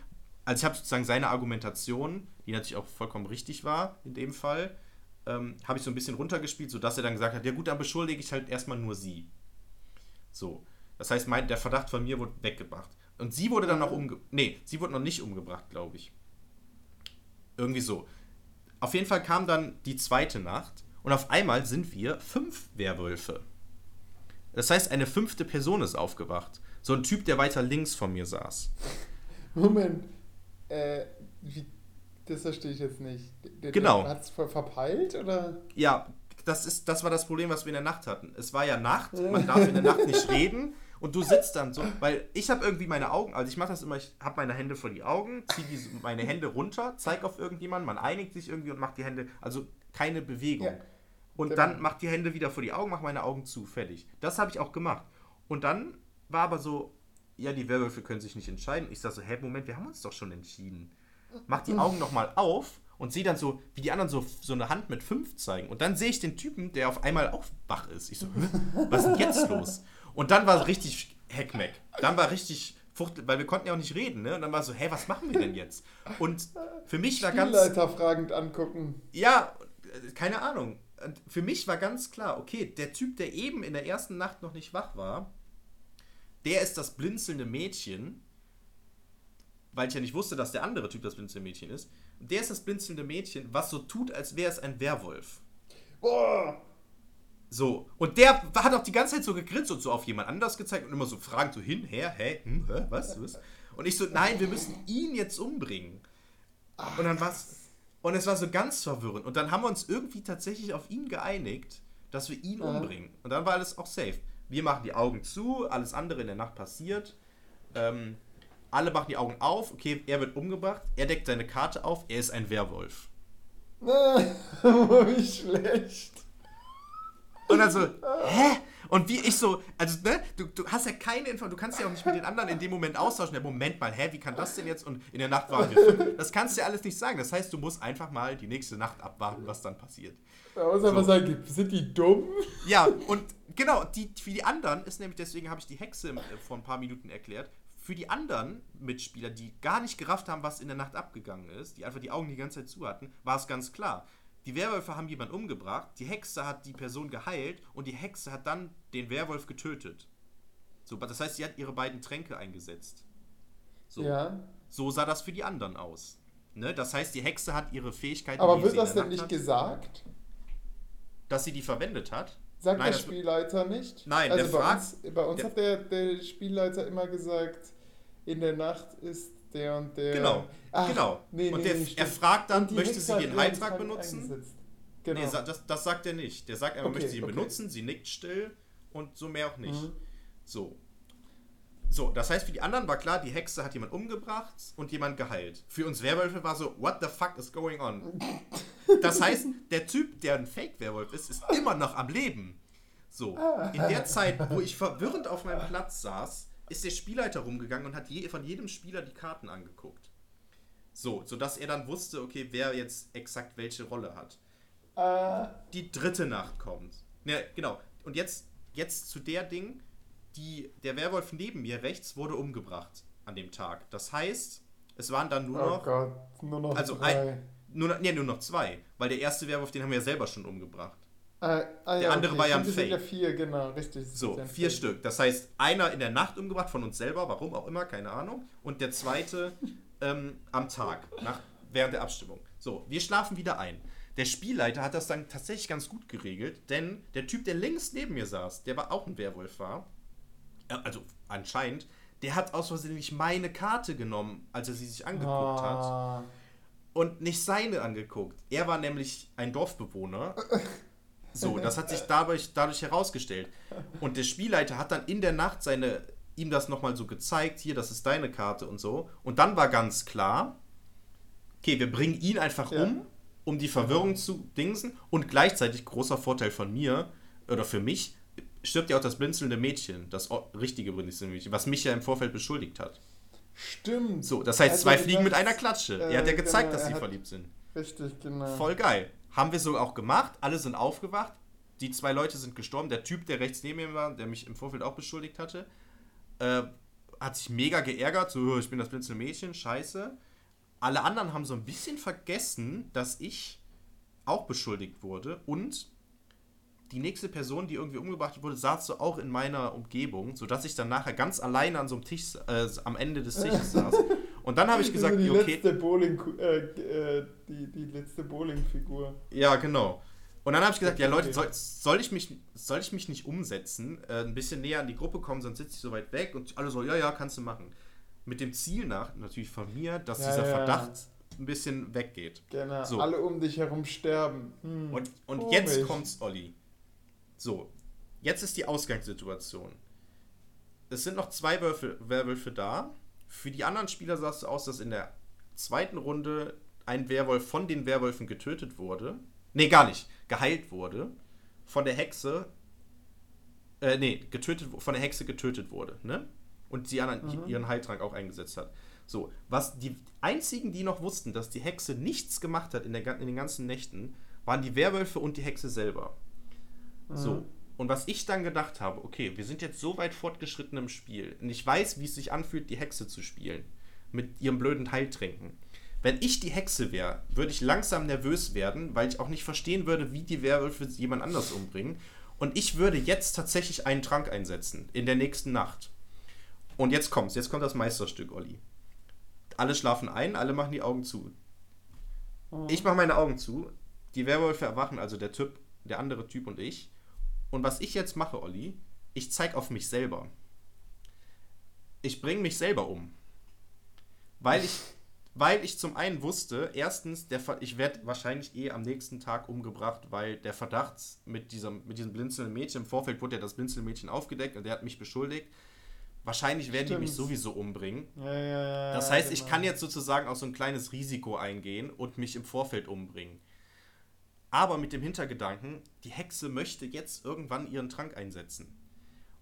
Also ich habe sozusagen seine Argumentation, die natürlich auch vollkommen richtig war in dem Fall, ähm, habe ich so ein bisschen runtergespielt, sodass er dann gesagt hat, ja gut, dann beschuldige ich halt erstmal nur sie. So. Das heißt, mein, der Verdacht von mir wurde weggebracht. Und sie wurde dann noch umgebracht. Nee, sie wurde noch nicht umgebracht, glaube ich. Irgendwie so. Auf jeden Fall kam dann die zweite Nacht und auf einmal sind wir fünf Werwölfe. Das heißt, eine fünfte Person ist aufgewacht. So ein Typ, der weiter links von mir saß. Moment. Äh, wie, das verstehe ich jetzt nicht. Der, Genau. Hat es ver verpeilt oder? Ja, das, ist, das war das Problem, was wir in der Nacht hatten. Es war ja Nacht, man darf in der Nacht nicht reden und du sitzt dann so, weil ich habe irgendwie meine Augen, also ich mache das immer, ich habe meine Hände vor die Augen, ziehe meine Hände runter, zeig auf irgendjemanden, man einigt sich irgendwie und macht die Hände, also keine Bewegung. Ja. Und Genau. dann macht die Hände wieder vor die Augen, mach meine Augen zu, fertig. Das habe ich auch gemacht. Und dann war aber so, ja, die Werwölfe können sich nicht entscheiden. Ich sag so, hä, Moment, wir haben uns doch schon entschieden. Mach die Augen nochmal auf und sehe dann so, wie die anderen so, so eine Hand mit fünf zeigen. Und dann sehe ich den Typen, der auf einmal auch wach ist. Ich so, was ist denn jetzt los? Und dann war richtig Heckmeck. Dann war richtig Fuchtel, weil wir konnten ja auch nicht reden, ne? Und dann war so, hä, was machen wir denn jetzt? Und für mich war ganz. Spielleiter fragend angucken. Ja, äh, keine Ahnung. Und für mich war ganz klar, okay, der Typ, der eben in der ersten Nacht noch nicht wach war, der ist das blinzelnde Mädchen, weil ich ja nicht wusste, dass der andere Typ das blinzelnde Mädchen ist. Und der ist das blinzelnde Mädchen, was so tut, als wäre es ein Werwolf. Boah! So, und der hat auch die ganze Zeit so gegrinst und so auf jemand anders gezeigt und immer so Fragen so hin, her, hä, hm, hä, was, was? Und ich so, nein, wir müssen ihn jetzt umbringen. Und dann war's, und es war so ganz verwirrend. Und dann haben wir uns irgendwie tatsächlich auf ihn geeinigt, dass wir ihn Ja. umbringen. Und dann war alles auch safe. Wir machen die Augen zu, alles andere in der Nacht passiert. Ähm, alle machen die Augen auf, okay, er wird umgebracht, er deckt seine Karte auf, er ist ein Werwolf. Wie schlecht. Und dann so, hä? Und wie ich so, also, ne, du, du hast ja keine Info, du kannst ja auch nicht mit den anderen in dem Moment austauschen. Ja, Moment mal, hä, wie kann das denn jetzt? Und in der Nacht waren wir fünf. Das kannst du ja alles nicht sagen. Das heißt, du musst einfach mal die nächste Nacht abwarten, was dann passiert. Da muss aber So. sagen, sind die dumm? Ja, und genau, die, für die anderen ist nämlich, deswegen habe ich die Hexe äh, vor ein paar Minuten erklärt, für die anderen Mitspieler, die gar nicht gerafft haben, was in der Nacht abgegangen ist, die einfach die Augen die ganze Zeit zu hatten, war es ganz klar. Die Werwölfe haben jemanden umgebracht, die Hexe hat die Person geheilt und die Hexe hat dann den Werwolf getötet. So, das heißt, sie hat ihre beiden Tränke eingesetzt. So, Ja. so sah das für die anderen aus. Ne? Das heißt, die Hexe hat ihre Fähigkeiten, Aber wird das denn nicht hat, gesagt? dass sie die verwendet hat. Sagt Nein, der Spielleiter nicht? Nein, also der bei fragt- uns, bei uns der- hat der, der Spielleiter immer gesagt, in der Nacht ist der und der. Genau, Ach, genau. Nee, und nee, der, nee, er fragt dann, möchte Hexe sie den Heiltrank Trank benutzen? eingesetzt. Genau. Nee, das, das sagt er nicht. Der sagt, er Okay, möchte sie okay. benutzen, sie nickt still und so mehr auch nicht. Mhm. So. So, das heißt, für die anderen war klar, die Hexe hat jemand umgebracht und jemand geheilt. Für uns Werwölfe war so, what the fuck is going on? Das heißt, der Typ, der ein Fake-Werwolf ist, ist immer noch am Leben. So, in der Zeit, wo ich verwirrend auf meinem Platz saß, ist der Spielleiter rumgegangen und hat je, von jedem Spieler die Karten angeguckt. So, sodass er dann wusste, okay, wer jetzt exakt welche Rolle hat Äh, die dritte Nacht kommt. Ja, genau. Und jetzt, jetzt zu der Ding, die, der Werwolf neben mir rechts wurde umgebracht an dem Tag. Das heißt, es waren dann nur oh noch, Gott, nur noch also drei. ein, nur, nee, nur noch zwei, weil der erste Werwolf, den haben wir ja selber schon umgebracht. Äh, ah, Der andere war ja ein Fake. ja vier, genau, richtig. So, ja vier Fake. Stück. Das heißt, einer in der Nacht umgebracht von uns selber, warum auch immer, keine Ahnung. Und der zweite ähm, am Tag, nach, während der Abstimmung. So, wir schlafen wieder ein. Der Spielleiter hat das dann tatsächlich ganz gut geregelt, denn der Typ, der links neben mir saß, der war auch ein Werwolf war, äh, also anscheinend, der hat aus Versehen nicht meine Karte genommen, als er sie sich angeguckt hat Ah, und nicht seine angeguckt. Er war nämlich ein Dorfbewohner. So, das hat sich dadurch, dadurch herausgestellt. Und der Spielleiter hat dann in der Nacht seine, ihm das nochmal so gezeigt, hier, das ist deine Karte und so. Und dann war ganz klar, okay, wir bringen ihn einfach Ja. um, um die Verwirrung zu dingsen. Und gleichzeitig, großer Vorteil von mir, oder für mich, stirbt ja auch das blinzelnde Mädchen, das richtige blinzelnde Mädchen, was mich ja im Vorfeld beschuldigt hat. Stimmt. So, das heißt, Also zwei Fliegen mit einer Klatsche. äh, er hat ja gezeigt, genau, dass sie verliebt sind. Richtig, genau. Voll geil. Haben wir so auch gemacht. Alle sind aufgewacht. Die zwei Leute sind gestorben. Der Typ, der rechts neben mir war, der mich im Vorfeld auch beschuldigt hatte, äh, hat sich mega geärgert. So, "Oh, ich bin das blinzelnde Mädchen, scheiße. Alle anderen haben so ein bisschen vergessen, dass ich auch beschuldigt wurde. Und die nächste Person, die irgendwie umgebracht wurde, saß so auch in meiner Umgebung, sodass ich dann nachher ganz alleine an so einem Tisch, äh, am Ende des Tisches saß. Und dann habe ich gesagt, die okay, letzte Bowling, äh, äh, die, die letzte Bowling-Figur. Ja, genau. Und dann habe ich gesagt, ja Leute, soll, soll, ich mich, soll ich mich nicht umsetzen, äh, ein bisschen näher an die Gruppe kommen, sonst sitze ich so weit weg und alle so, ja, ja, kannst du machen. Mit dem Ziel nach, natürlich von mir, dass Ja, dieser ja. Verdacht ein bisschen weggeht. Genau, So. alle um dich herum sterben. Hm, Und, und komisch. jetzt kommt's, Olli. So, jetzt ist die Ausgangssituation. Es sind noch zwei Werwölfe da. Für die anderen Spieler sah es so aus, dass in der zweiten Runde ein Werwolf von den Werwölfen getötet wurde. Nee, gar nicht. Geheilt wurde. Von der Hexe. Äh, nee, getötet, von der Hexe getötet wurde, ne? Und die anderen Mhm. ihren Heiltrank auch eingesetzt hat. So, was die einzigen, die noch wussten, dass die Hexe nichts gemacht hat in, der, in den ganzen Nächten, waren die Werwölfe und die Hexe selber. So. Und was ich dann gedacht habe, okay, wir sind jetzt so weit fortgeschritten im Spiel und ich weiß, wie es sich anfühlt, die Hexe zu spielen. Mit ihrem blöden Heiltränken. Wenn ich die Hexe wäre, würde ich langsam nervös werden, weil ich auch nicht verstehen würde, wie die Werwölfe jemand anders umbringen. Und ich würde jetzt tatsächlich einen Trank einsetzen, in der nächsten Nacht. Und jetzt kommt's, jetzt kommt das Meisterstück, Olli. Alle schlafen ein, alle machen die Augen zu. Mhm. Ich mache meine Augen zu, die Werwölfe erwachen, also der Typ, der andere Typ und ich. Und was ich jetzt mache, Olli, ich zeige auf mich selber. Ich bringe mich selber um. Weil ich, weil ich zum einen wusste, erstens, der, ich werde wahrscheinlich eh am nächsten Tag umgebracht, weil der Verdacht mit diesem, mit diesem blinzelnden Mädchen, im Vorfeld wurde ja das blinzelnde Mädchen aufgedeckt und der hat mich beschuldigt. Wahrscheinlich werden die mich sowieso umbringen. Ja, ja, ja, das heißt, genau. ich kann jetzt sozusagen auch so ein kleines Risiko eingehen und mich im Vorfeld umbringen. Aber mit dem Hintergedanken, die Hexe möchte jetzt irgendwann ihren Trank einsetzen.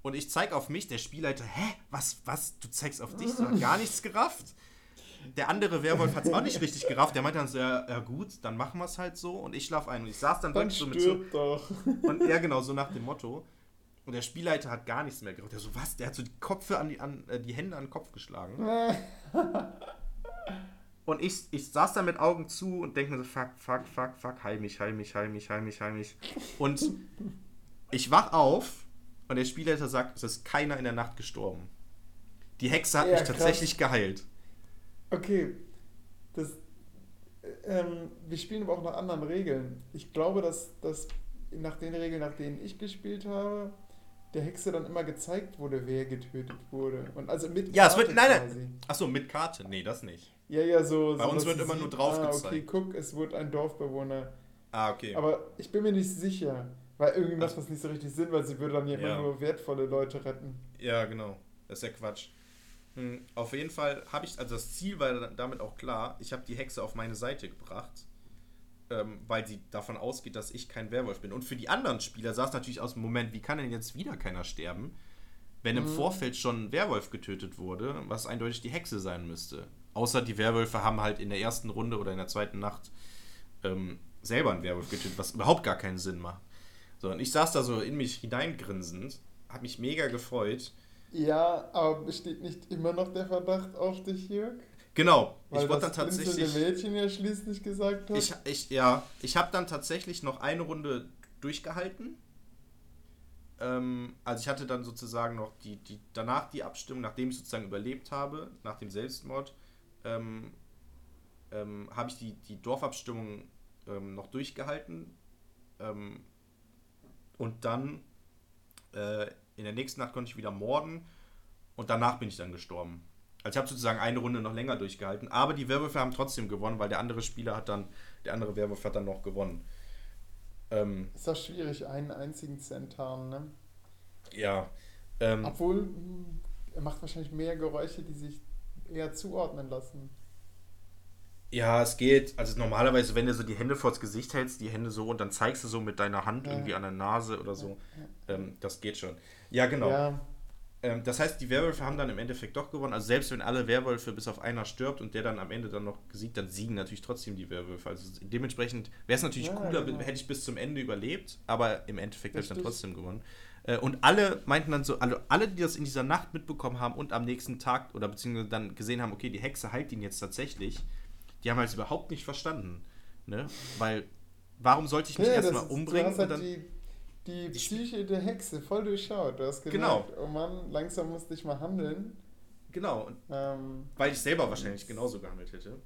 Und ich zeige auf mich, der Spielleiter, hä, was, was, du zeigst auf dich, du hast gar nichts gerafft. Der andere Werwolf hat es auch nicht richtig gerafft. Der meinte dann so, ja, ja gut, dann machen wir es halt so. Und ich schlafe ein. Und ich saß dann, dann wirklich so mit so. Doch. Und ja, genau, so nach dem Motto. Und der Spielleiter hat gar nichts mehr gerafft. Der so, was? Der hat so die Köpfe an die, an, äh, die Hände an den Kopf geschlagen. und ich, ich saß da mit Augen zu und denke mir so, fuck, fuck, fuck, fuck, heil mich, heil mich, heil mich, heil mich, heil mich. Und ich wach auf und der Spielleiter sagt, es ist keiner in der Nacht gestorben. Die Hexe hat ja, mich tatsächlich krass. geheilt. Okay. Das, ähm, wir spielen aber auch nach anderen Regeln. Ich glaube, dass, dass nach den Regeln, nach denen ich gespielt habe, der Hexe dann immer gezeigt wurde, wer getötet wurde. Und also mit ja, Karte es wird, nein, nein. Achso, mit Karte. Nee, das nicht. Ja, ja, so. Bei so, uns wird immer nur drauf ah, gezeigt. Okay, guck, es wurde ein Dorfbewohner. Ah, okay. Aber ich bin mir nicht sicher, weil irgendwie macht das nicht so richtig Sinn, weil sie würde dann ja immer nur wertvolle Leute retten. Ja, genau. Das ist ja Quatsch. Hm, auf jeden Fall habe ich, also das Ziel war damit auch klar, ich habe die Hexe auf meine Seite gebracht, ähm, weil sie davon ausgeht, dass ich kein Werwolf bin. Und für die anderen Spieler sah es natürlich aus dem Moment, wie kann denn jetzt wieder keiner sterben, wenn im mhm. Vorfeld schon ein Werwolf getötet wurde, was eindeutig die Hexe sein müsste. Außer die Werwölfe haben halt in der ersten Runde oder in der zweiten Nacht ähm, selber einen Werwolf getötet, was überhaupt gar keinen Sinn macht. So, und ich saß da so in mich hineingrinsend, habe mich mega gefreut ja, aber besteht nicht immer noch der Verdacht auf dich, Jörg? Genau. Weil ich wurde dann tatsächlich. Mädchen ja schließlich gesagt hat. Ich, ich, ja, ich habe dann tatsächlich noch eine Runde durchgehalten. Ähm, also ich hatte dann sozusagen noch die, die danach die Abstimmung, nachdem ich sozusagen überlebt habe, nach dem Selbstmord, ähm, ähm, habe ich die, die Dorfabstimmung ähm, noch durchgehalten. Ähm, und dann äh, in der nächsten Nacht konnte ich wieder morden und danach bin ich dann gestorben. Also ich habe sozusagen eine Runde noch länger durchgehalten, aber die Werwölfe haben trotzdem gewonnen, weil der andere Spieler hat dann, der andere Werwolf hat dann noch gewonnen. Ähm, ist doch schwierig, einen einzigen Zentaren, ne? Ja. Ähm, Obwohl, hm, er macht wahrscheinlich mehr Geräusche, die sich eher zuordnen lassen. Ja, es geht. Also normalerweise, wenn du so die Hände vors Gesicht hältst, die Hände so und dann zeigst du so mit deiner Hand ja. irgendwie an der Nase oder so, ja. ähm, das geht schon. Ja, genau. Ja. Ähm, das heißt, die Werwölfe haben dann im Endeffekt doch gewonnen. Also selbst wenn alle Werwölfe bis auf einer stirbt und der dann am Ende dann noch gesiegt, dann siegen natürlich trotzdem die Werwölfe. Also dementsprechend wäre es natürlich cooler, genau. hätte ich bis zum Ende überlebt, aber im Endeffekt hätte ich dann trotzdem gewonnen. Äh, und alle meinten dann so, also alle, die das in dieser Nacht mitbekommen haben und am nächsten Tag oder beziehungsweise dann gesehen haben, okay, die Hexe heilt ihn jetzt tatsächlich, die haben halt überhaupt nicht verstanden. Ne? Weil, warum sollte ich mich ja, erstmal umbringen? Du hast halt dann, die, die Psyche der Hexe voll durchschaut. Du hast gemerkt, genau. oh Mann, langsam musste ich mal handeln. Genau. Ähm, weil ich selber wahrscheinlich genauso gehandelt hätte.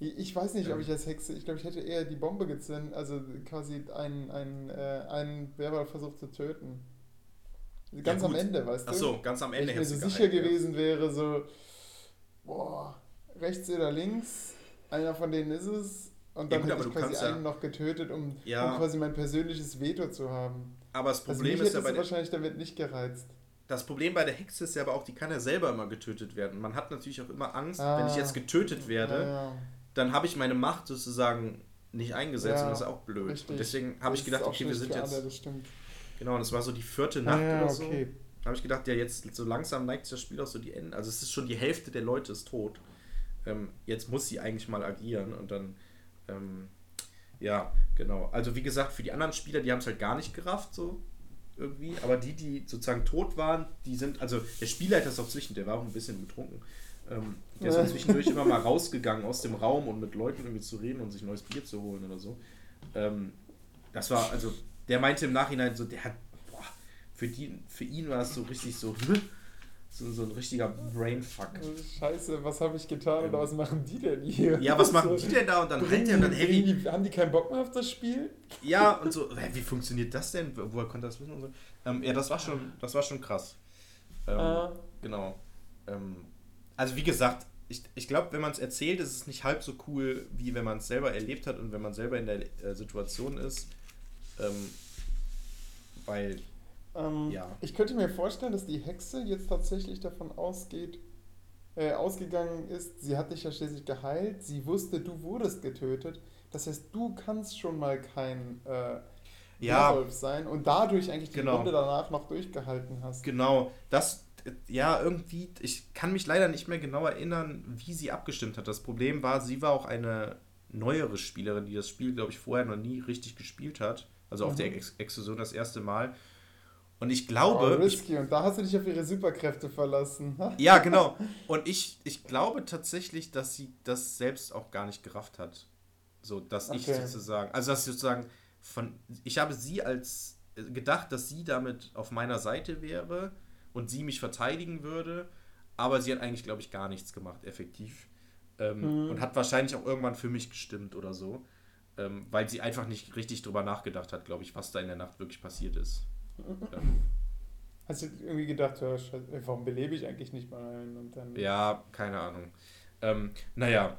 Ich weiß nicht, ob ich als Hexe, ich glaube, ich hätte eher die Bombe gezündet, also quasi einen, einen, äh, einen Werwolf versucht zu töten. Ganz ja, am Ende, weißt du? Ach so, ganz am Ende. Wenn ich mir so sicher gewesen ja. wäre, so, boah, rechts oder links, einer von denen ist es. Und dann ja, gut, hätte ich quasi einen ja, noch getötet, um, ja, um, quasi mein persönliches Veto zu haben. Aber das also Problem also ist ja bei wahrscheinlich damit nicht gereizt. Das Problem bei der Hexe ist ja aber auch, die kann ja selber immer getötet werden. Man hat natürlich auch immer Angst, ah, wenn ich jetzt getötet werde, dann habe ich meine Macht sozusagen nicht eingesetzt und das ist auch blöd. Und deswegen habe ich gedacht, okay, wir sind jetzt. Genau, und es war so die vierte Nacht ah, oder so. Okay. habe ich gedacht, ja, jetzt so langsam neigt sich das Spiel auch so die Ende. Also es ist schon die Hälfte der Leute ist tot ähm, jetzt muss sie eigentlich mal agieren und dann, ähm, ja, genau. Also wie gesagt, für die anderen Spieler, die haben es halt gar nicht gerafft, so irgendwie, aber die, die sozusagen tot waren, die sind, also der Spielleiter ist auch zwischen, der war auch ein bisschen betrunken. Ähm, der ist auch zwischendurch immer mal rausgegangen aus dem Raum und mit Leuten irgendwie zu reden und sich neues Bier zu holen oder so. Ähm, das war, also, der meinte im Nachhinein so, der hat, boah, für, die, für ihn war es so richtig so, So, so ein richtiger Brainfuck. Scheiße, was habe ich getan oder was machen die denn hier? Ja, was machen So, die denn da? Und dann rennt er und dann Heavy. die- Haben die keinen Bock mehr auf das Spiel? Ja, und so, wie funktioniert das denn? Woher konnte das wissen? Und so. ähm, ja, das war schon, das war schon krass. Ähm, Ah. Genau. Ähm, also wie gesagt, ich, ich glaube, wenn man es erzählt, ist es nicht halb so cool, wie wenn man es selber erlebt hat und wenn man selber in der äh, Situation ist. Ähm, weil, Ähm, Ja. Ich könnte mir vorstellen, dass die Hexe jetzt tatsächlich davon ausgeht, äh, ausgegangen ist, sie hat dich ja schließlich geheilt, sie wusste, du wurdest getötet. Das heißt, du kannst schon mal kein äh, ja, Werwolf sein und dadurch eigentlich die Genau. Runde danach noch durchgehalten hast. genau, das, äh, ja, irgendwie, ich kann mich leider nicht mehr genau erinnern, wie sie abgestimmt hat. Das Problem war, sie war auch eine neuere Spielerin, die das Spiel, glaube ich, vorher noch nie richtig gespielt hat. Also auf Mhm. der Ex Exkursion das erste Mal. Und ich Oh, glaube, ich risky. Und da hast du dich auf ihre Superkräfte verlassen. Ja, genau. Und ich, ich glaube tatsächlich, dass sie das selbst auch gar nicht gerafft hat. So, dass ich Okay. sozusagen, also dass sie sozusagen von, ich habe sie als äh, gedacht, dass sie damit auf meiner Seite wäre und sie mich verteidigen würde, aber sie hat eigentlich, glaube ich, gar nichts gemacht, effektiv. Ähm, Mhm. Und hat wahrscheinlich auch irgendwann für mich gestimmt oder so, ähm, weil sie einfach nicht richtig drüber nachgedacht hat, glaube ich, was da in der Nacht wirklich passiert ist. Ähm, Hast du irgendwie gedacht, ja, warum belebe ich eigentlich nicht mal einen? Und dann, Ja, keine Ahnung. Ähm, naja,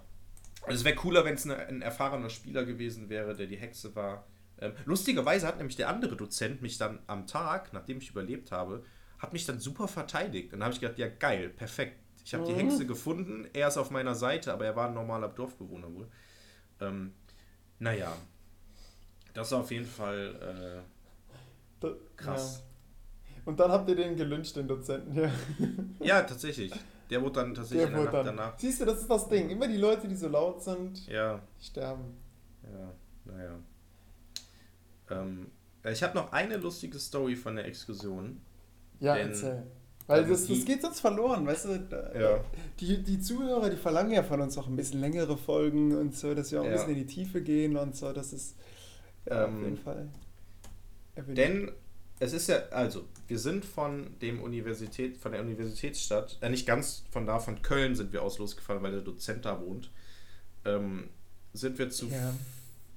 also es wäre cooler, wenn es ne, ein erfahrener Spieler gewesen wäre, der die Hexe war. Ähm, lustigerweise hat nämlich der andere Dozent mich dann am Tag, nachdem ich überlebt habe, hat mich dann super verteidigt. Und dann habe ich gedacht, ja geil, perfekt. Ich habe die Mhm. Hexe gefunden, er ist auf meiner Seite, aber er war ein normaler Dorfbewohner wohl. Ähm, naja, das war auf jeden Fall äh, krass. Ja. Und dann habt ihr den gelünscht, den Dozenten. Ja. Ja. tatsächlich. Der wurde dann tatsächlich Der in der Nacht dann. danach. Siehst du, das ist das Ding. Immer die Leute, die so laut sind, Ja, sterben. Ja, naja. Ähm, ich habe noch eine lustige Story von der Exkursion. Ja, Denn- erzähl. Weil also das, das geht sonst verloren, weißt du? Da, Die, die Zuhörer, die verlangen ja von uns auch ein bisschen längere Folgen und so, dass wir auch ein Ja. bisschen in die Tiefe gehen und so. Das ist ja, Ähm, auf jeden Fall. erwähnt. Denn es ist ja, also, wir sind von dem Universität, von der Universitätsstadt, äh, nicht ganz von da, von Köln sind wir aus losgefahren, weil der Dozent da wohnt. Ähm, sind wir zu Ja.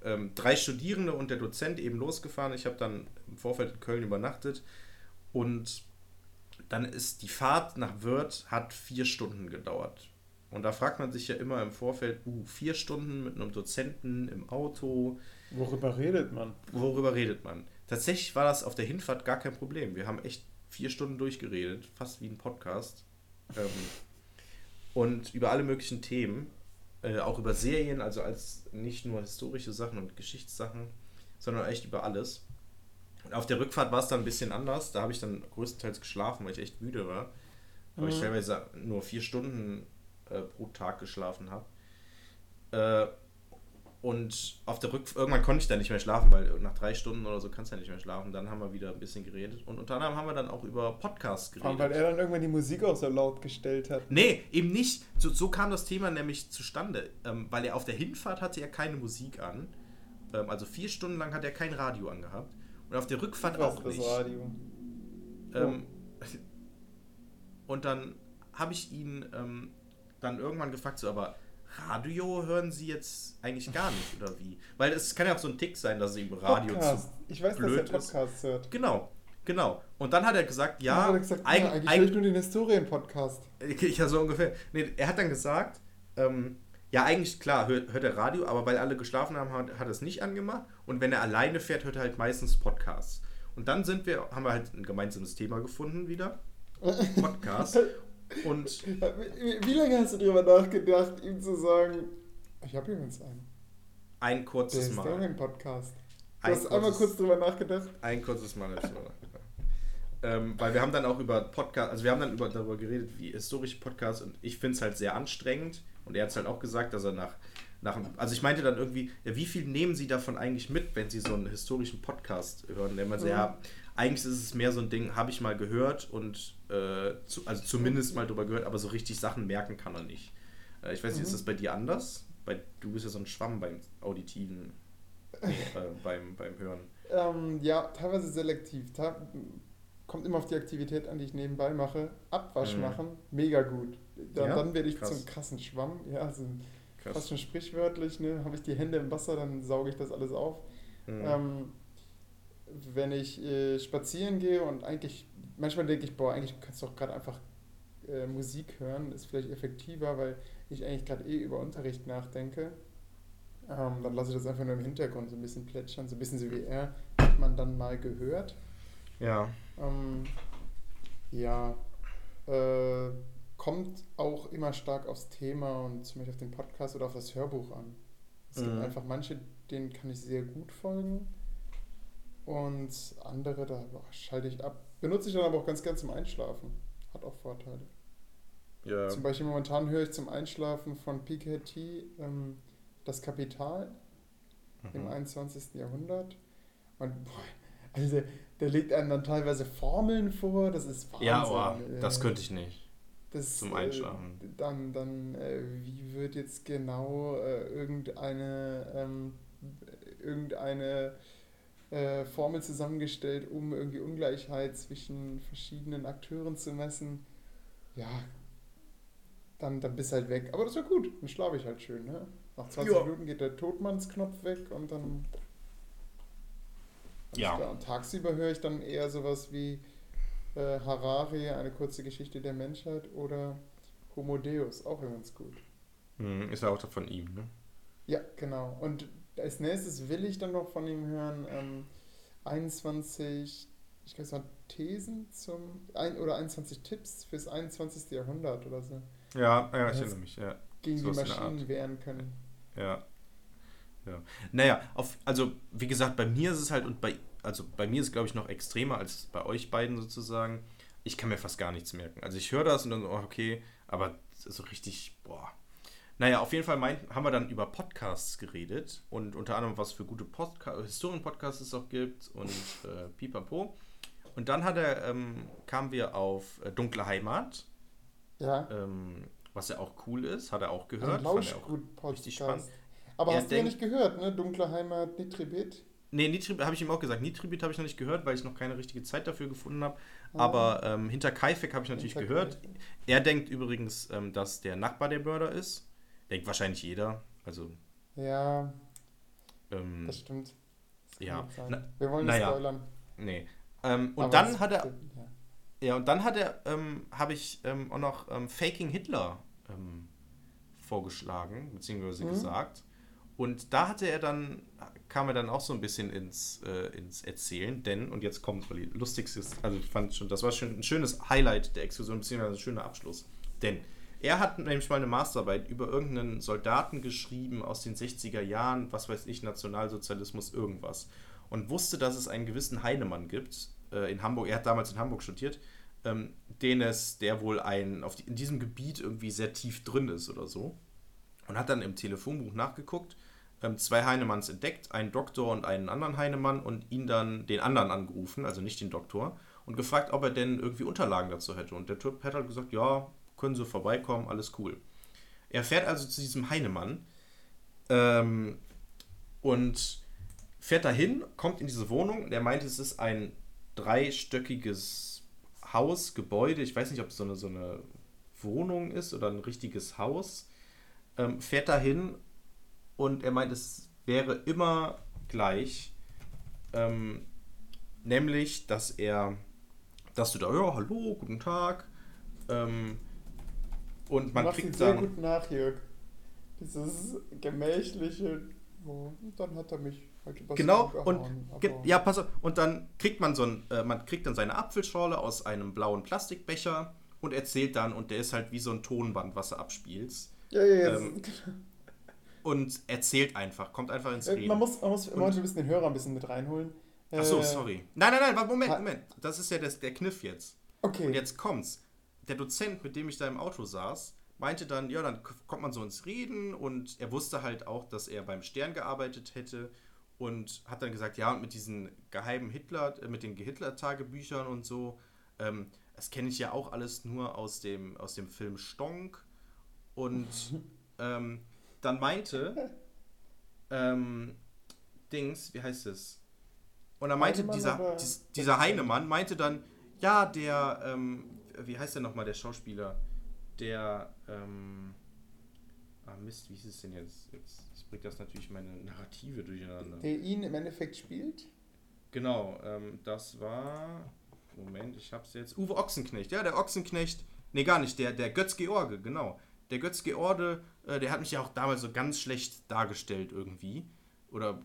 ähm, drei Studierende und der Dozent eben losgefahren. Ich habe dann im Vorfeld in Köln übernachtet und dann ist die Fahrt nach Wörth hat vier Stunden gedauert. Und da fragt man sich ja immer im Vorfeld, uh, vier Stunden mit einem Dozenten im Auto, Worüber redet man? worüber redet man? Tatsächlich war das auf der Hinfahrt gar kein Problem. Wir haben echt vier Stunden durchgeredet, fast wie ein Podcast. Ähm, und über alle möglichen Themen, äh, auch über Serien, also als nicht nur historische Sachen und Geschichtssachen, sondern echt über alles. Und auf der Rückfahrt war es dann ein bisschen anders. Da habe ich dann größtenteils geschlafen, weil ich echt müde war. Weil ich Mhm. teilweise nur vier Stunden äh, pro Tag geschlafen habe. Äh, und auf der Rückfahrt, irgendwann konnte ich dann nicht mehr schlafen, weil nach drei Stunden oder so kannst du ja nicht mehr schlafen. Dann haben wir wieder ein bisschen geredet. Und unter anderem haben wir dann auch über Podcasts geredet. weil er dann irgendwann die Musik auch so laut gestellt hat. Nee, eben nicht. So, so kam das Thema nämlich zustande. Ähm, weil er auf der Hinfahrt hatte er keine Musik an. Ähm, also vier Stunden lang hat er kein Radio angehabt. Und auf der Rückfahrt auch nicht. Ähm, und dann habe ich ihn ähm, dann irgendwann gefragt, so, aber Radio hören Sie jetzt eigentlich gar nicht, oder wie? Weil es kann ja auch so ein Tick sein, dass Sie im Radio Podcast. zu. Ich weiß, dass er blöd ist. Podcasts hört. Genau, genau. Und dann hat er gesagt, ja, hat er gesagt, eig- ja, eigentlich eig- höre ich nur den Historien-Podcast. ja, so ungefähr. Nee, er hat dann gesagt, ähm, ja, eigentlich klar, hört, hört er Radio, aber weil alle geschlafen haben, hat, hat er es nicht angemacht. Und wenn er alleine fährt, hört er halt meistens Podcasts. Und dann sind wir, haben wir halt ein gemeinsames Thema gefunden wieder. Podcast. Und Wie, wie lange hast du darüber nachgedacht, ihm zu sagen, ich habe übrigens einen. ein Der kurzes Mal. Historien-Podcast. Du Ein hast einmal kurzes- kurz drüber nachgedacht. Ein kurzes Mal. hab ich drüber nachgedacht. ähm, weil wir haben dann auch über Podcast, also wir haben dann über, darüber geredet, wie historische Podcasts und ich finde es halt sehr anstrengend und er hat es halt auch gesagt, dass er nach, nach also ich meinte dann irgendwie, ja, wie viel nehmen Sie davon eigentlich mit, wenn Sie so einen historischen Podcast hören? Und er meinte, Mhm. ja, eigentlich ist es mehr so ein Ding, habe ich mal gehört und äh, zu, also zumindest mal drüber gehört, aber so richtig Sachen merken kann er nicht. Äh, ich weiß nicht, ist Mhm. das bei dir anders? Weil du bist ja so ein Schwamm beim Auditiven, äh, beim, beim Hören. Ähm, ja, teilweise selektiv. Ta kommt kommt immer auf die Aktivität an, die ich nebenbei mache. Abwasch Mhm. machen, mega gut. Dann, Ja? dann werde ich Krass. zum krassen Schwamm. Ja, also Krass. fast schon sprichwörtlich. Ne? Habe ich die Hände im Wasser, dann sauge ich das alles auf. Mhm. Ähm, wenn ich äh, spazieren gehe und eigentlich, manchmal denke ich, boah, eigentlich kannst du doch gerade einfach äh, Musik hören, ist vielleicht effektiver, weil ich eigentlich gerade eh über Unterricht nachdenke. Ähm, dann lasse ich das einfach nur im Hintergrund so ein bisschen plätschern, so ein bisschen so wie er, hat man dann mal gehört. ja. Ähm, ja, äh, kommt auch immer stark aufs Thema und zum Beispiel auf den Podcast oder auf das Hörbuch an. Es gibt Mhm. einfach manche, denen kann ich sehr gut folgen und andere, da schalte ich ab. Benutze ich dann aber auch ganz gern zum Einschlafen. Hat auch Vorteile. Ja. Zum Beispiel momentan höre ich zum Einschlafen von PKT ähm, Das Kapital im Mhm. 21. Jahrhundert. Und boah, also der, legt einem dann teilweise Formeln vor, das ist Wahnsinn. Ja, Äh, das könnte ich nicht. Das, zum Einschlafen. Äh, dann, dann äh, wie wird jetzt genau äh, irgendeine, ähm, irgendeine äh, Formel zusammengestellt, um irgendwie Ungleichheit zwischen verschiedenen Akteuren zu messen? Ja, dann, dann bist du halt weg. Aber das war gut, dann schlafe ich halt schön. Ne? Nach 20 Ja. Minuten geht der Todmannsknopf weg und dann. Ja. klar. Und tagsüber höre ich dann eher sowas wie äh, Harari, eine kurze Geschichte der Menschheit oder Homo Deus, auch ganz gut. Mhm. Ist ja auch von ihm, ne? Ja, genau. Und als nächstes will ich dann noch von ihm hören ähm, 21, ich glaube es waren Thesen zum, ein, oder 21 Tipps fürs 21. Jahrhundert oder so, Ja, ja, ich erinnere mich, ja. gegen Sowas die Maschinen wehren können. Ja. ja. Naja, auf, also wie gesagt, bei mir ist es halt und bei, also bei mir ist es glaube ich noch extremer als bei euch beiden sozusagen. Ich kann mir fast gar nichts merken. Also ich höre das und dann so, oh, okay, aber so richtig, boah. Naja, auf jeden Fall mein, haben wir dann über Podcasts geredet und unter anderem, was für gute Podca Historien-Podcasts es auch gibt und äh, pipapo. Und dann hat er, ähm, kamen wir auf äh, Dunkle Heimat, Ja, ähm, was ja auch cool ist, hat er auch ein gehört. auch Lauschgut-Podcast. richtig spannend. Aber Er hast du ja nicht gehört, ne? Dunkle Heimat, Nitribit. Nee, Nitribit habe ich ihm auch gesagt. Nitribit habe ich noch nicht gehört, weil ich noch keine richtige Zeit dafür gefunden habe. Ah. Aber ähm, hinter Kaifek habe ich natürlich Hinter gehört. Kaifek. Er denkt übrigens, ähm, dass der Nachbar der Mörder ist. Denkt wahrscheinlich jeder. Also, Ja, ähm, das stimmt. Das ja. Na- Wir wollen nicht naja. spoilern. nee. Ähm, und aber dann hat er, Ja. ja, und dann hat er, ähm, habe ich ähm, auch noch Faking Hitler vorgeschlagen, beziehungsweise Mhm. gesagt. Und da hatte er dann, kam er dann auch so ein bisschen ins, äh, ins Erzählen, denn, und jetzt kommt, weil die lustigste ist, also ich fand schon, das war schon ein schönes Highlight der Exkursion, beziehungsweise ein schöner Abschluss. Denn er hat nämlich mal eine Masterarbeit über irgendeinen Soldaten geschrieben aus den 60er Jahren, was weiß ich, Nationalsozialismus, irgendwas. Und wusste, dass es einen gewissen Heinemann gibt äh, in Hamburg, er hat damals in Hamburg studiert, ähm, den es, der wohl ein, auf die, in diesem Gebiet irgendwie sehr tief drin ist oder so. Und hat dann im Telefonbuch nachgeguckt, ähm, zwei Heinemanns entdeckt, einen Doktor und einen anderen Heinemann und ihn dann den anderen angerufen, also nicht den Doktor, und gefragt, ob er denn irgendwie Unterlagen dazu hätte. Und der Typ hat halt gesagt, ja, können Sie vorbeikommen, alles cool. Er fährt also zu diesem Heinemann ähm, und fährt dahin, kommt in diese Wohnung. Der meint, es ist ein dreistöckiges Haus, Gebäude. Ich weiß nicht, ob es so eine, so eine Wohnung ist oder ein richtiges Haus. Ähm, fährt dahin und er meint, es wäre immer gleich. Ähm, nämlich, dass er, dass du da, ja, hallo, guten Tag. Ähm, und man du machst kriegt sehr dann. gut nach, Jörg. Dieses gemächliche, oh, dann hat er mich Genau, und ja, pass auf, und dann kriegt man so ein, äh, man kriegt dann seine Apfelschorle aus einem blauen Plastikbecher und erzählt dann, und der ist halt wie so ein Tonband, was er abspielt. Ja, ja, ja. ähm, Und erzählt einfach, kommt einfach ins äh, Reden. man muss, man muss manchmal ein bisschen den Hörer ein bisschen mit reinholen. Ach so, Äh, sorry. Nein, nein, nein, Moment, Moment. Das ist ja das, der Kniff jetzt. Okay. Und jetzt kommt's. Der Dozent, mit dem ich da im Auto saß, meinte dann, ja, dann kommt man so ins Reden und er wusste halt auch, dass er beim Stern gearbeitet hätte und hat dann gesagt, ja, und mit diesen geheimen Hitler, äh, mit den Hitler-Tagebüchern und so, ähm, das kenne ich ja auch alles nur aus dem, aus dem Film Stonk. Und ähm, dann meinte ähm, Dings, wie heißt es? Und dann meinte Heinemann dieser, dies, dieser Heinemann, meinte dann, Ja, der, ähm, wie heißt der nochmal, der Schauspieler? Der, ähm, ah Mist, wie ist es denn jetzt? Jetzt, jetzt bringt das natürlich meine Narrative durcheinander. Der ihn im Endeffekt spielt? Genau, ähm, das war, Moment, ich hab's jetzt, Uwe Ochsenknecht, ja, der Ochsenknecht, nee, gar nicht, der, der Götz George, genau. Der Götz George, äh, der hat mich ja auch damals so ganz schlecht dargestellt irgendwie. Oder,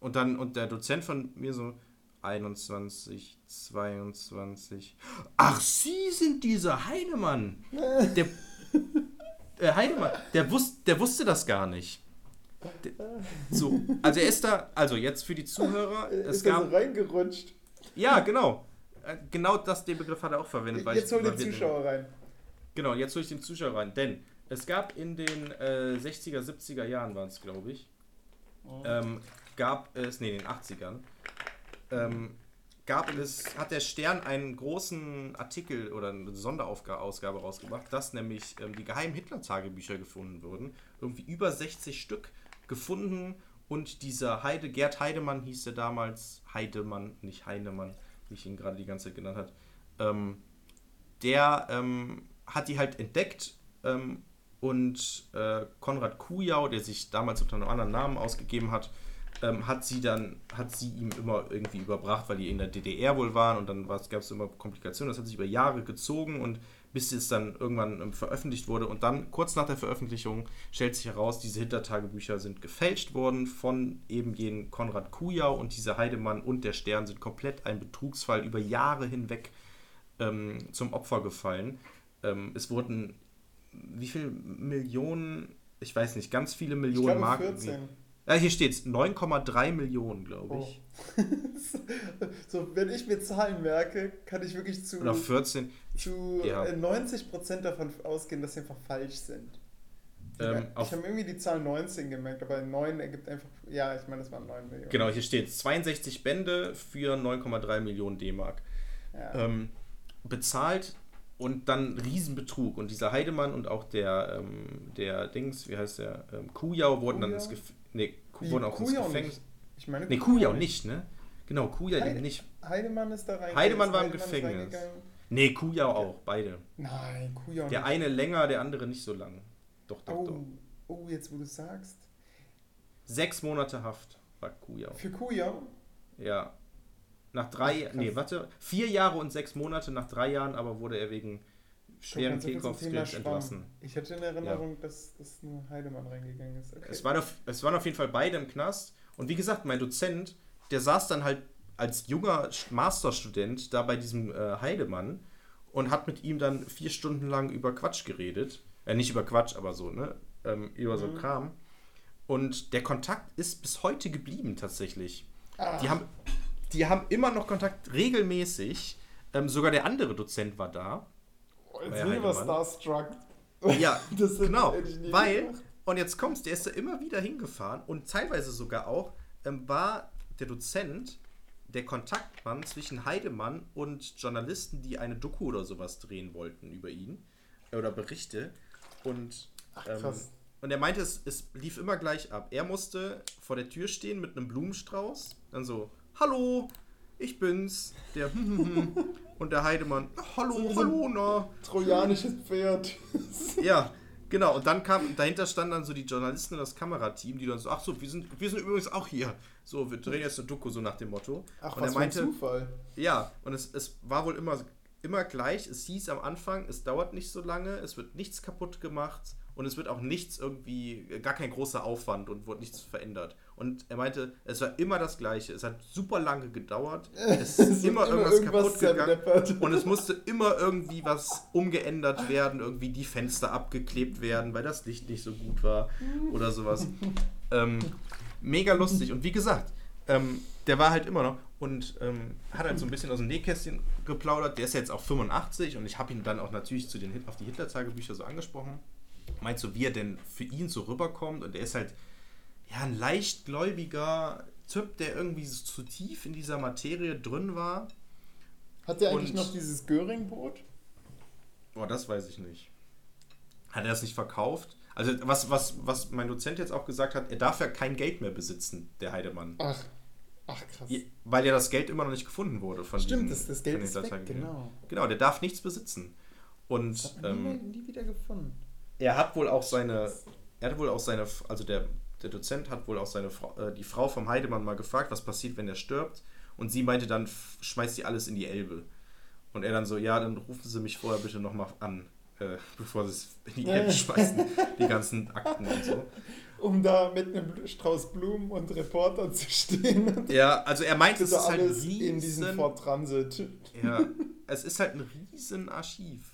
und dann, und der Dozent von mir so, 21, 22. Ach, Sie sind dieser Heinemann. Der, der Heinemann, der, wus, der wusste das gar nicht. Der, so, also er ist da, also jetzt für die Zuhörer, es ist gab, so reingerutscht? ja, genau. Äh, Genau das, den Begriff hat er auch verwendet. Jetzt ich- hol den Zuschauer rein. Genau, jetzt hole ich den Zuschauer rein. Denn es gab in den äh, 60er, 70er Jahren, waren es, glaube ich, ähm, gab es, nee, in den 80ern, ähm, gab es, hat der Stern einen großen Artikel oder eine Sonderausgabe rausgebracht, dass nämlich ähm, die geheimen Hitler-Tagebücher gefunden wurden. Irgendwie über 60 Stück gefunden und dieser Heide, Gerd Heidemann hieß der damals, Heidemann, nicht Heinemann, wie ich ihn gerade die ganze Zeit genannt hat, ähm, der ähm, hat die halt entdeckt ähm, und äh, Konrad Kujau, der sich damals unter einem anderen Namen ausgegeben hat, ähm, hat sie dann, hat sie ihm immer irgendwie überbracht, weil die in der DDR wohl waren und dann gab es immer Komplikationen. Das hat sich über Jahre gezogen und bis es dann irgendwann ähm, veröffentlicht wurde. Und dann, kurz nach der Veröffentlichung, stellt sich heraus, diese Hitler-Tagebücher sind gefälscht worden von eben jenen Konrad Kujau und dieser Heidemann und der Stern sind komplett ein Betrugsfall über Jahre hinweg ähm, zum Opfer gefallen. Ähm, es wurden wie viele Millionen, ich weiß nicht, ganz viele Ich Millionen glaube Mark. 14. Ja, hier steht es, 9,3 Millionen, glaube Oh. ich. so, wenn ich mir Zahlen merke, kann ich wirklich zu, Oder 14. zu ja. äh, 90% davon ausgehen, dass sie einfach falsch sind. Ähm, ich habe irgendwie die Zahl 19 gemerkt, aber 9 ergibt einfach. Ja, ich meine, das waren 9 Millionen. genau, hier steht 62 Bände für 9,3 Millionen D-Mark. Ja. Ähm, bezahlt und dann Riesenbetrug. Und dieser Heidemann und auch der, ähm, der Dings, wie heißt der, ähm, Kujau wurden dann Kujau? ins, Gef nee, Ku- Wie, wurden auch ins Kujau Gefängnis. nicht? Ich meine, Nee, Kujau nicht, ne? Genau, Kujau Heide- nicht. Heidemann ist da reingegangen. Heidemann war im Gefängnis. Nee, Kujau auch, beide. Nein, Kujau Der nicht. eine länger, der andere nicht so lang. Doch, doch, doch. Oh, oh, jetzt wo du sagst. Sechs Monate Haft war Kujau. Für Kujau? Ja. Nach drei, Ach, nee, warte, vier Jahre und sechs Monate, nach drei Jahren aber wurde er wegen schweren so Kehlkopfskills entlassen. Ich hatte in Erinnerung, dass, dass nur Heidemann reingegangen ist. Okay. Es, waren auf, es waren auf jeden Fall beide im Knast. Und wie gesagt, mein Dozent, der saß dann halt als junger Masterstudent da bei diesem äh, Heidemann und hat mit ihm dann vier Stunden lang über Quatsch geredet. Äh, nicht über Quatsch, aber so, ne? Ähm, über so Mhm. Kram. Und der Kontakt ist bis heute geblieben tatsächlich. Ah, Die haben, die haben immer noch Kontakt regelmäßig. Ähm, sogar der andere Dozent war da. oh, jetzt mal Heidemann. Starstruck. Ja, Das genau. Weil, und jetzt kommt's, der ist da immer wieder hingefahren und teilweise sogar auch ähm, war der Dozent der Kontaktmann zwischen Heidemann und Journalisten, die eine Doku oder sowas drehen wollten über ihn äh, oder Berichte. Und, Ach, ähm, und er meinte, es, es lief immer gleich ab. Er musste vor der Tür stehen mit einem Blumenstrauß, dann so, hallo, ich bin's, der und der Heidemann, hallo, hallo, na. Trojanisches Pferd. Ja, genau. Und dann kam, dahinter standen dann so die Journalisten und das Kamerateam, die dann so, ach so, wir sind, wir sind übrigens auch hier. So, wir drehen jetzt eine Doku, so nach dem Motto. Ach, und was er für ein meinte, Zufall. ja, und es, es war wohl immer, immer gleich. Es hieß am Anfang, es dauert nicht so lange, es wird nichts kaputt gemacht und es wird auch nichts irgendwie, gar kein großer Aufwand und wird nichts verändert. Und er meinte, es war immer das Gleiche. Es hat super lange gedauert. Es ist wird immer irgendwas kaputt gegangen. Und es musste immer irgendwie was umgeändert werden, irgendwie die Fenster abgeklebt werden, weil das Licht nicht so gut war oder sowas. ähm, mega lustig. Und wie gesagt, ähm, der war halt immer noch und ähm, hat halt so ein bisschen aus dem Nähkästchen geplaudert. Der ist jetzt auch 85 und ich habe ihn dann auch natürlich zu den Hit auf die Hitler-Tagebücher so angesprochen. Meinst du, wie er denn für ihn so rüberkommt? Und er ist halt ja ein leichtgläubiger Typ, der irgendwie so zu tief in dieser Materie drin war. Hat der eigentlich Und- noch dieses Göring-Brot? Boah, das weiß ich nicht. Hat er das nicht verkauft? Also, was, was, was mein Dozent jetzt auch gesagt hat, er darf ja kein Geld mehr besitzen, der Heidemann. Ach, Ach krass. Ja, Weil ja das Geld immer noch nicht gefunden wurde von Stimmt, diesen- das, das Geld ist weg, Dateien. genau. Genau, der darf nichts besitzen. Das Und hat man nie, ähm, nie wieder gefunden. er hat wohl auch seine, er hat wohl auch seine, also der, der Dozent hat wohl auch seine Frau, äh, die Frau vom Heidemann mal gefragt, was passiert, wenn er stirbt. Und sie meinte dann, schmeißt sie alles in die Elbe. Und er dann so, ja, dann rufen Sie mich vorher bitte nochmal an, äh, bevor Sie es in die Elbe schmeißen, die ganzen Akten und so. Um da mit einem Strauß Blumen und Reportern zu stehen Ja, also er meinte, es ist halt ein alles in diesen riesen, Fort Transit. ja, es ist halt ein riesen Archiv,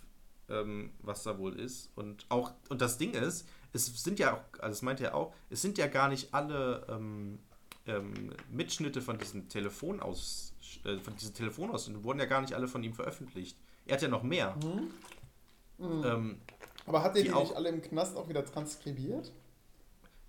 ähm, was da wohl ist. Und auch, und das Ding ist, es sind ja auch, also das meinte er auch, es sind ja gar nicht alle ähm, ähm, Mitschnitte von diesen Telefonaus, äh, von diesen Telefonausschnitten wurden ja gar nicht alle von ihm veröffentlicht. Er hat ja noch mehr. Mhm. Ähm, Aber hat er Die die, auch- nicht alle im Knast auch wieder transkribiert?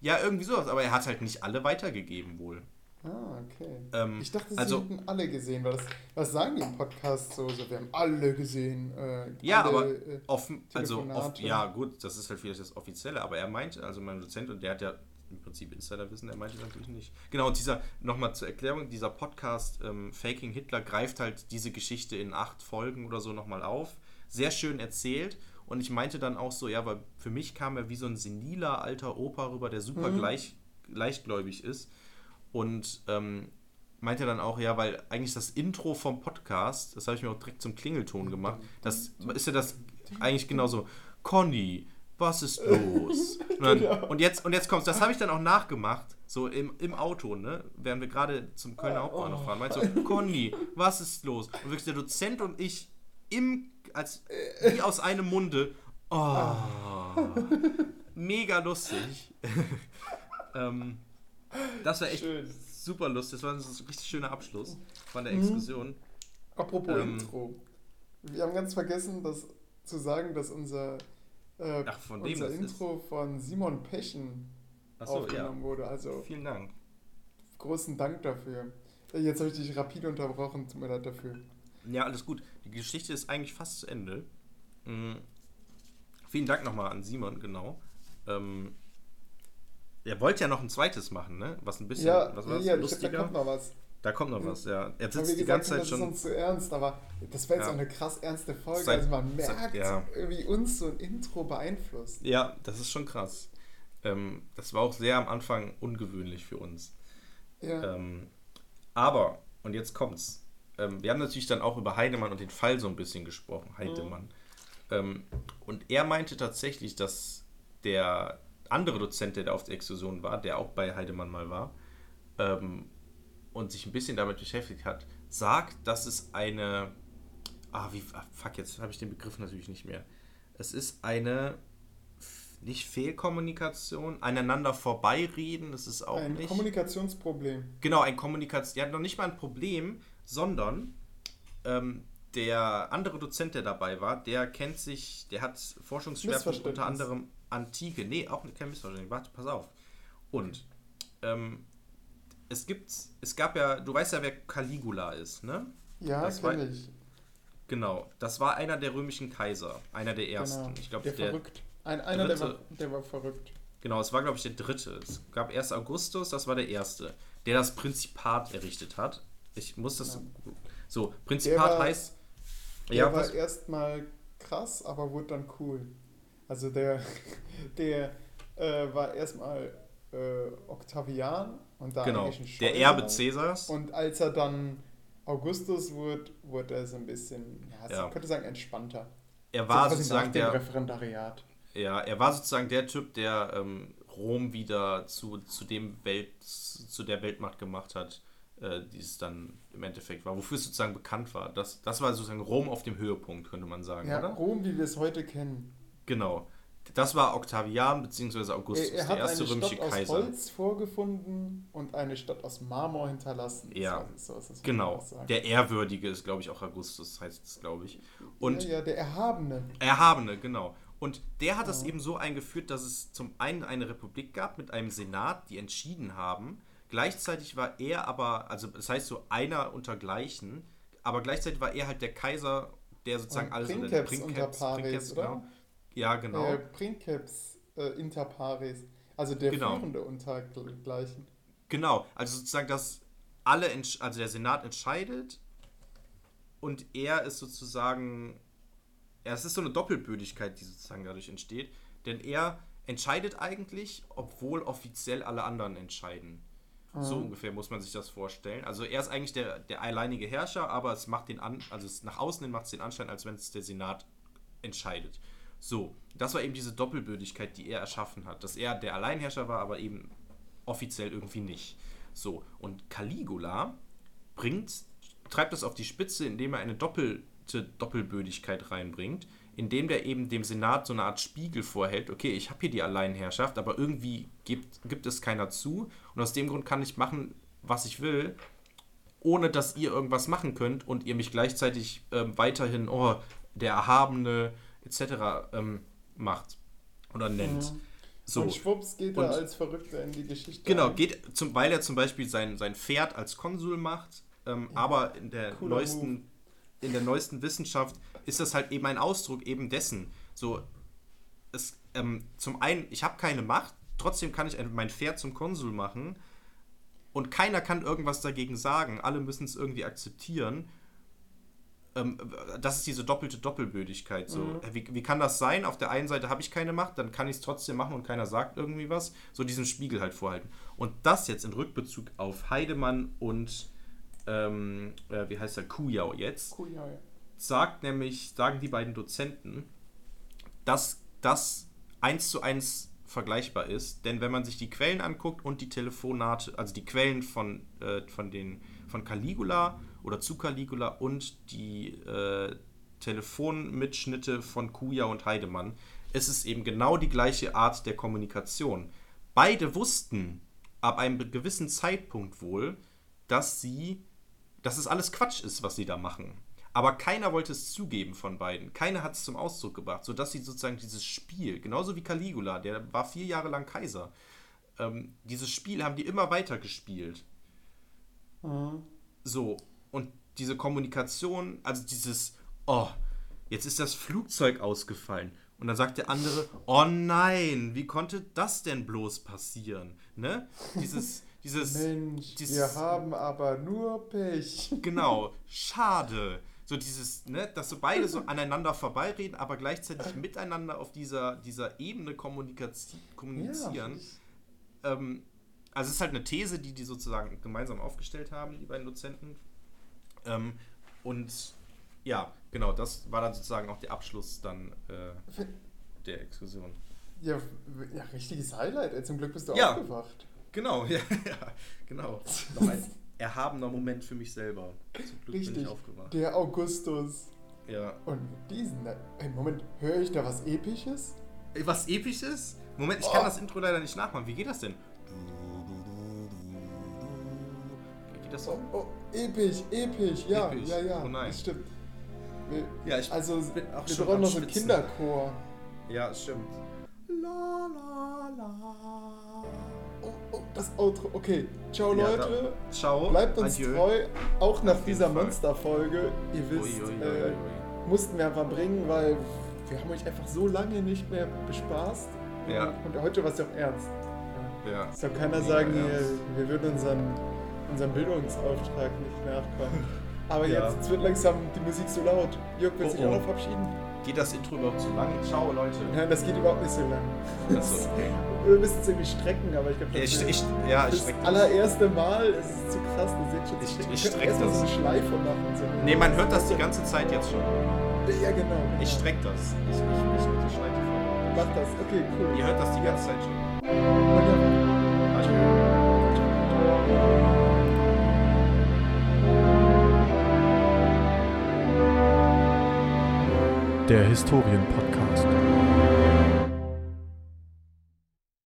ja, irgendwie sowas, aber er hat halt nicht alle weitergegeben wohl. Ah, okay. Ähm, Ich dachte, sie also- hätten alle gesehen, weil das, was sagen die im Podcast so, so wir haben alle gesehen. Äh, Ja, alle, aber äh, offen, also oft, ja gut, das ist halt vielleicht das Offizielle, aber er meinte, also mein Dozent, und der hat ja im Prinzip Insiderwissen, er meinte natürlich nicht. Genau, und dieser, nochmal zur Erklärung, dieser Podcast ähm, Faking Hitler greift halt diese Geschichte in acht Folgen oder so nochmal auf. Sehr schön erzählt. Und ich meinte dann auch so, ja, weil für mich kam er wie so ein seniler alter Opa rüber, der super Mhm. gleich, leichtgläubig ist. Und ähm, meinte dann auch, ja, weil eigentlich das Intro vom Podcast, das habe ich mir auch direkt zum Klingelton gemacht, das ist ja das eigentlich genauso. Conny, was ist los? Und, dann, Genau. und jetzt, und jetzt kommt's, das habe ich dann auch nachgemacht, so im, im Auto, ne? Während wir gerade zum Kölner Ah, Hauptbahnhof oh. fahren. Meinte so, Conny, was ist los? Und wirklich der Dozent und ich im, als wie aus einem Munde. Oh, mega lustig. ähm, das war echt Schön. super lustig. Das war ein so richtig schöner Abschluss von der Mhm. Exkursion. Apropos Ähm, Intro. Wir haben ganz vergessen, das zu sagen, dass unser, äh, Ach, unser das ist? Intro von Simon Pechen ja. aufgenommen wurde. Also Vielen Dank. großen Dank dafür. Äh, Jetzt habe ich dich rapide unterbrochen, tut mir leid dafür. Ja, alles gut. Die Geschichte ist eigentlich fast zu Ende. Mhm. Vielen Dank nochmal an Simon, genau. Ähm, er wollte ja noch ein zweites machen, ne? Was ein bisschen ja, was ja, war das? ja, ich, da lustiger. kommt noch was. da kommt noch was, ja. Er sitzt die gesagt ganze Zeit das ist schon. uns zu ernst, aber das war jetzt Ja. auch eine krass ernste Folge. Seit- also man seit- merkt, ja. wie uns so ein Intro beeinflusst. Ja, das ist schon krass. Ähm, das war auch sehr am Anfang ungewöhnlich für uns. Ja. Ähm, aber, und jetzt kommt's. Ähm, wir haben natürlich dann auch über Heidemann und den Fall so ein bisschen gesprochen. Heidemann. Ähm, und er meinte tatsächlich, dass der andere Dozent, der da auf der Exkursion war, der auch bei Heidemann mal war, ähm, und sich ein bisschen damit beschäftigt hat, sagt, dass es eine. Ah, wie. Ah, fuck, jetzt habe ich den Begriff natürlich nicht mehr. Es ist eine. Nicht Fehlkommunikation, aneinander vorbeireden, das ist auch ein nicht. Kommunikationsproblem. Genau, ein Kommunikation. Der hat noch nicht mal ein Problem, sondern ähm, der andere Dozent, der dabei war, der kennt sich, der hat Forschungsschwerpunkt unter anderem Antike. Nee, auch kein Missverständnis. Warte, pass auf. Und ähm, es gibt, es gab ja, du weißt ja, wer Caligula ist, ne? Ja, Das war- kenne ich. Genau, das war einer der römischen Kaiser, einer der ersten. Genau. Ich glaube, der, der, verrückt. Ein, einer, der war, dritte- der war verrückt. Genau, es war, glaube ich, der dritte. Es gab erst Augustus, das war der erste, der das Prinzipat errichtet hat. Ich muss das. Ja. So, Prinzipat Der war- heißt. Der Ja, war erstmal krass, aber wurde dann cool. Also der, der äh, war erstmal äh, Octavian und da Genau, der. Erbe Cäsars. Und als er dann Augustus wurde, wurde er so ein bisschen, ja, Ja. man könnte sagen, entspannter. Er war So sozusagen der. Referendariat. Ja, er war sozusagen der Typ, der ähm, Rom wieder zu, zu dem Welt, zu der Weltmacht gemacht hat, äh, die es dann im Endeffekt war, wofür es sozusagen bekannt war. Das, das war sozusagen Rom auf dem Höhepunkt, könnte man sagen, Ja, oder? Rom, wie wir es heute kennen. Genau. Das war Octavian bzw. Augustus, Er, er der hat erste eine römische Stadt aus Kaiser. Holz vorgefunden und eine Stadt aus Marmor hinterlassen. Ja, so, so ist es, Genau. Der Ehrwürdige ist, glaube ich, auch Augustus, heißt es, glaube ich. Und ja, ja, der Erhabene. Erhabene, genau. Und der hat Ja. eben so eingeführt, dass es zum einen eine Republik gab mit einem Senat, die entschieden haben. Gleichzeitig war er aber, also das heißt so einer unter Gleichen, aber gleichzeitig war er halt der Kaiser, der sozusagen Und alles Princeps der unter Pares, Princeps, genau. Ja, genau. Äh, Princeps äh, inter pares. Also der Genau. Führende unter Gleichen. Genau, also sozusagen das, alle, also der Senat entscheidet und er ist sozusagen, ja, es ist so eine Doppelbödigkeit, die sozusagen dadurch entsteht, denn er entscheidet eigentlich, obwohl offiziell alle anderen entscheiden. Mhm. So ungefähr muss man sich das vorstellen. Also er ist eigentlich der, der alleinige Herrscher, aber es macht den an, also es, nach außen hin macht es den Anschein, als wenn es der Senat entscheidet. So, das war eben diese Doppelbödigkeit, die er erschaffen hat, dass er der Alleinherrscher war, aber eben offiziell irgendwie nicht. So, und Caligula bringt, treibt das auf die Spitze, indem er eine doppelte Doppelbödigkeit reinbringt, indem der eben dem Senat so eine Art Spiegel vorhält, okay, ich habe hier die Alleinherrschaft, aber irgendwie gibt, gibt es keiner zu. Und aus dem Grund kann ich machen, was ich will, ohne dass ihr irgendwas machen könnt und ihr mich gleichzeitig ähm, weiterhin, oh, der Erhabene etc. Ähm, macht oder nennt. Mhm. So. Und schwupps geht und, er als Verrückter in die Geschichte. Genau, ein. geht zum, weil er zum Beispiel sein, sein Pferd als Konsul macht, ähm, ja. aber in der neuesten in der neuesten Wissenschaft ist das halt eben ein Ausdruck eben dessen. So, es, ähm, zum einen, ich habe keine Macht, trotzdem kann ich mein Pferd zum Konsul machen und keiner kann irgendwas dagegen sagen. Alle müssen es irgendwie akzeptieren ähm, das ist diese doppelte Doppelbödigkeit. So. Mhm. Wie, wie kann das sein? Auf der einen Seite habe ich keine Macht, dann kann ich es trotzdem machen und keiner sagt irgendwie was. So diesen Spiegel halt vorhalten. Und das jetzt in Rückbezug auf Heidemann und ähm, äh, wie heißt der, Kujau jetzt, Kujau, ja. sagt nämlich, sagen die beiden Dozenten, dass das eins zu eins vergleichbar ist. Denn wenn man sich die Quellen anguckt und die Telefonate, also die Quellen von, äh, von, den, von Caligula oder zu Caligula und die äh, Telefonmitschnitte von Kuja und Heidemann, ist es eben genau die gleiche Art der Kommunikation. Beide wussten ab einem gewissen Zeitpunkt wohl, dass sie, dass es alles Quatsch ist, was sie da machen. Aber keiner wollte es zugeben von beiden. Keiner hat es zum Ausdruck gebracht, sodass sie sozusagen dieses Spiel, genauso wie Caligula, der war vier Jahre lang Kaiser, ähm, dieses Spiel haben die immer weiter gespielt. Mhm. So, und diese Kommunikation, also dieses, oh, jetzt ist das Flugzeug ausgefallen. Und dann sagt der andere, oh nein, wie konnte das denn bloß passieren? Ne? Dieses, dieses. Mensch, dieses, wir haben aber nur Pech. Genau, schade. So dieses, ne, dass so beide so aneinander vorbeireden, aber gleichzeitig miteinander auf dieser, dieser Ebene kommunizieren. Ja. Ähm, also es ist halt eine These, die die sozusagen gemeinsam aufgestellt haben, die beiden Dozenten ähm, und ja, genau, das war dann sozusagen auch der Abschluss dann äh, der Exkursion. Ja, ja, richtiges Highlight. Ey, zum Glück bist du ja, aufgewacht. Genau, ja, ja genau. Noch ein erhabener Moment für mich selber. Zum Glück Richtig, bin ich aufgewacht. Der Augustus. Ja. Und diesen. Ey, Moment, höre ich da was Episches? Was Episches? Moment, ich oh. kann das Intro leider nicht nachmachen. Wie geht das denn? Geht das so? Oh, oh, episch, episch, ja, episch. ja, ja. Oh nein. Das stimmt. Wir, ja, ich also, bin auch wir brauchen noch so einen Kinderchor. Ja, stimmt. La, la, la. Oh, oh, das Outro. Okay, ciao ja, Leute. Da, ciao. Bleibt uns Adieu. treu. Auch nach dieser Monsterfolge. Ihr wisst, ui, ui, ui, äh, mussten wir einfach bringen, weil wir haben euch einfach so lange nicht mehr bespaßt. Ja. Und heute war es ja auch ernst. Ja. Soll keiner sagen, wir, wir würden unseren unserem Bildungsauftrag nicht nachkommen. Aber ja. jetzt, jetzt, wird langsam die Musik so laut. Jörg wird oh, sich auch noch verabschieden. Geht das Intro überhaupt zu lang? Ciao, Leute. Nein, das geht überhaupt nicht so lang. Achso, okay. Wir müssen es irgendwie strecken, aber ich glaube, das ich, ich, ja, ich das allererste Mal ist es zu krass. Du seht schon, ich, ich, ich strecke das. so eine Schleife machen. So nee, man hört das die ganze Zeit jetzt schon. Ja, genau. genau. Ich strecke das. Ich, ich, ich die Schleife Mach das, okay, cool. Ihr hört das die ganze Zeit schon. Der Historienpodcast.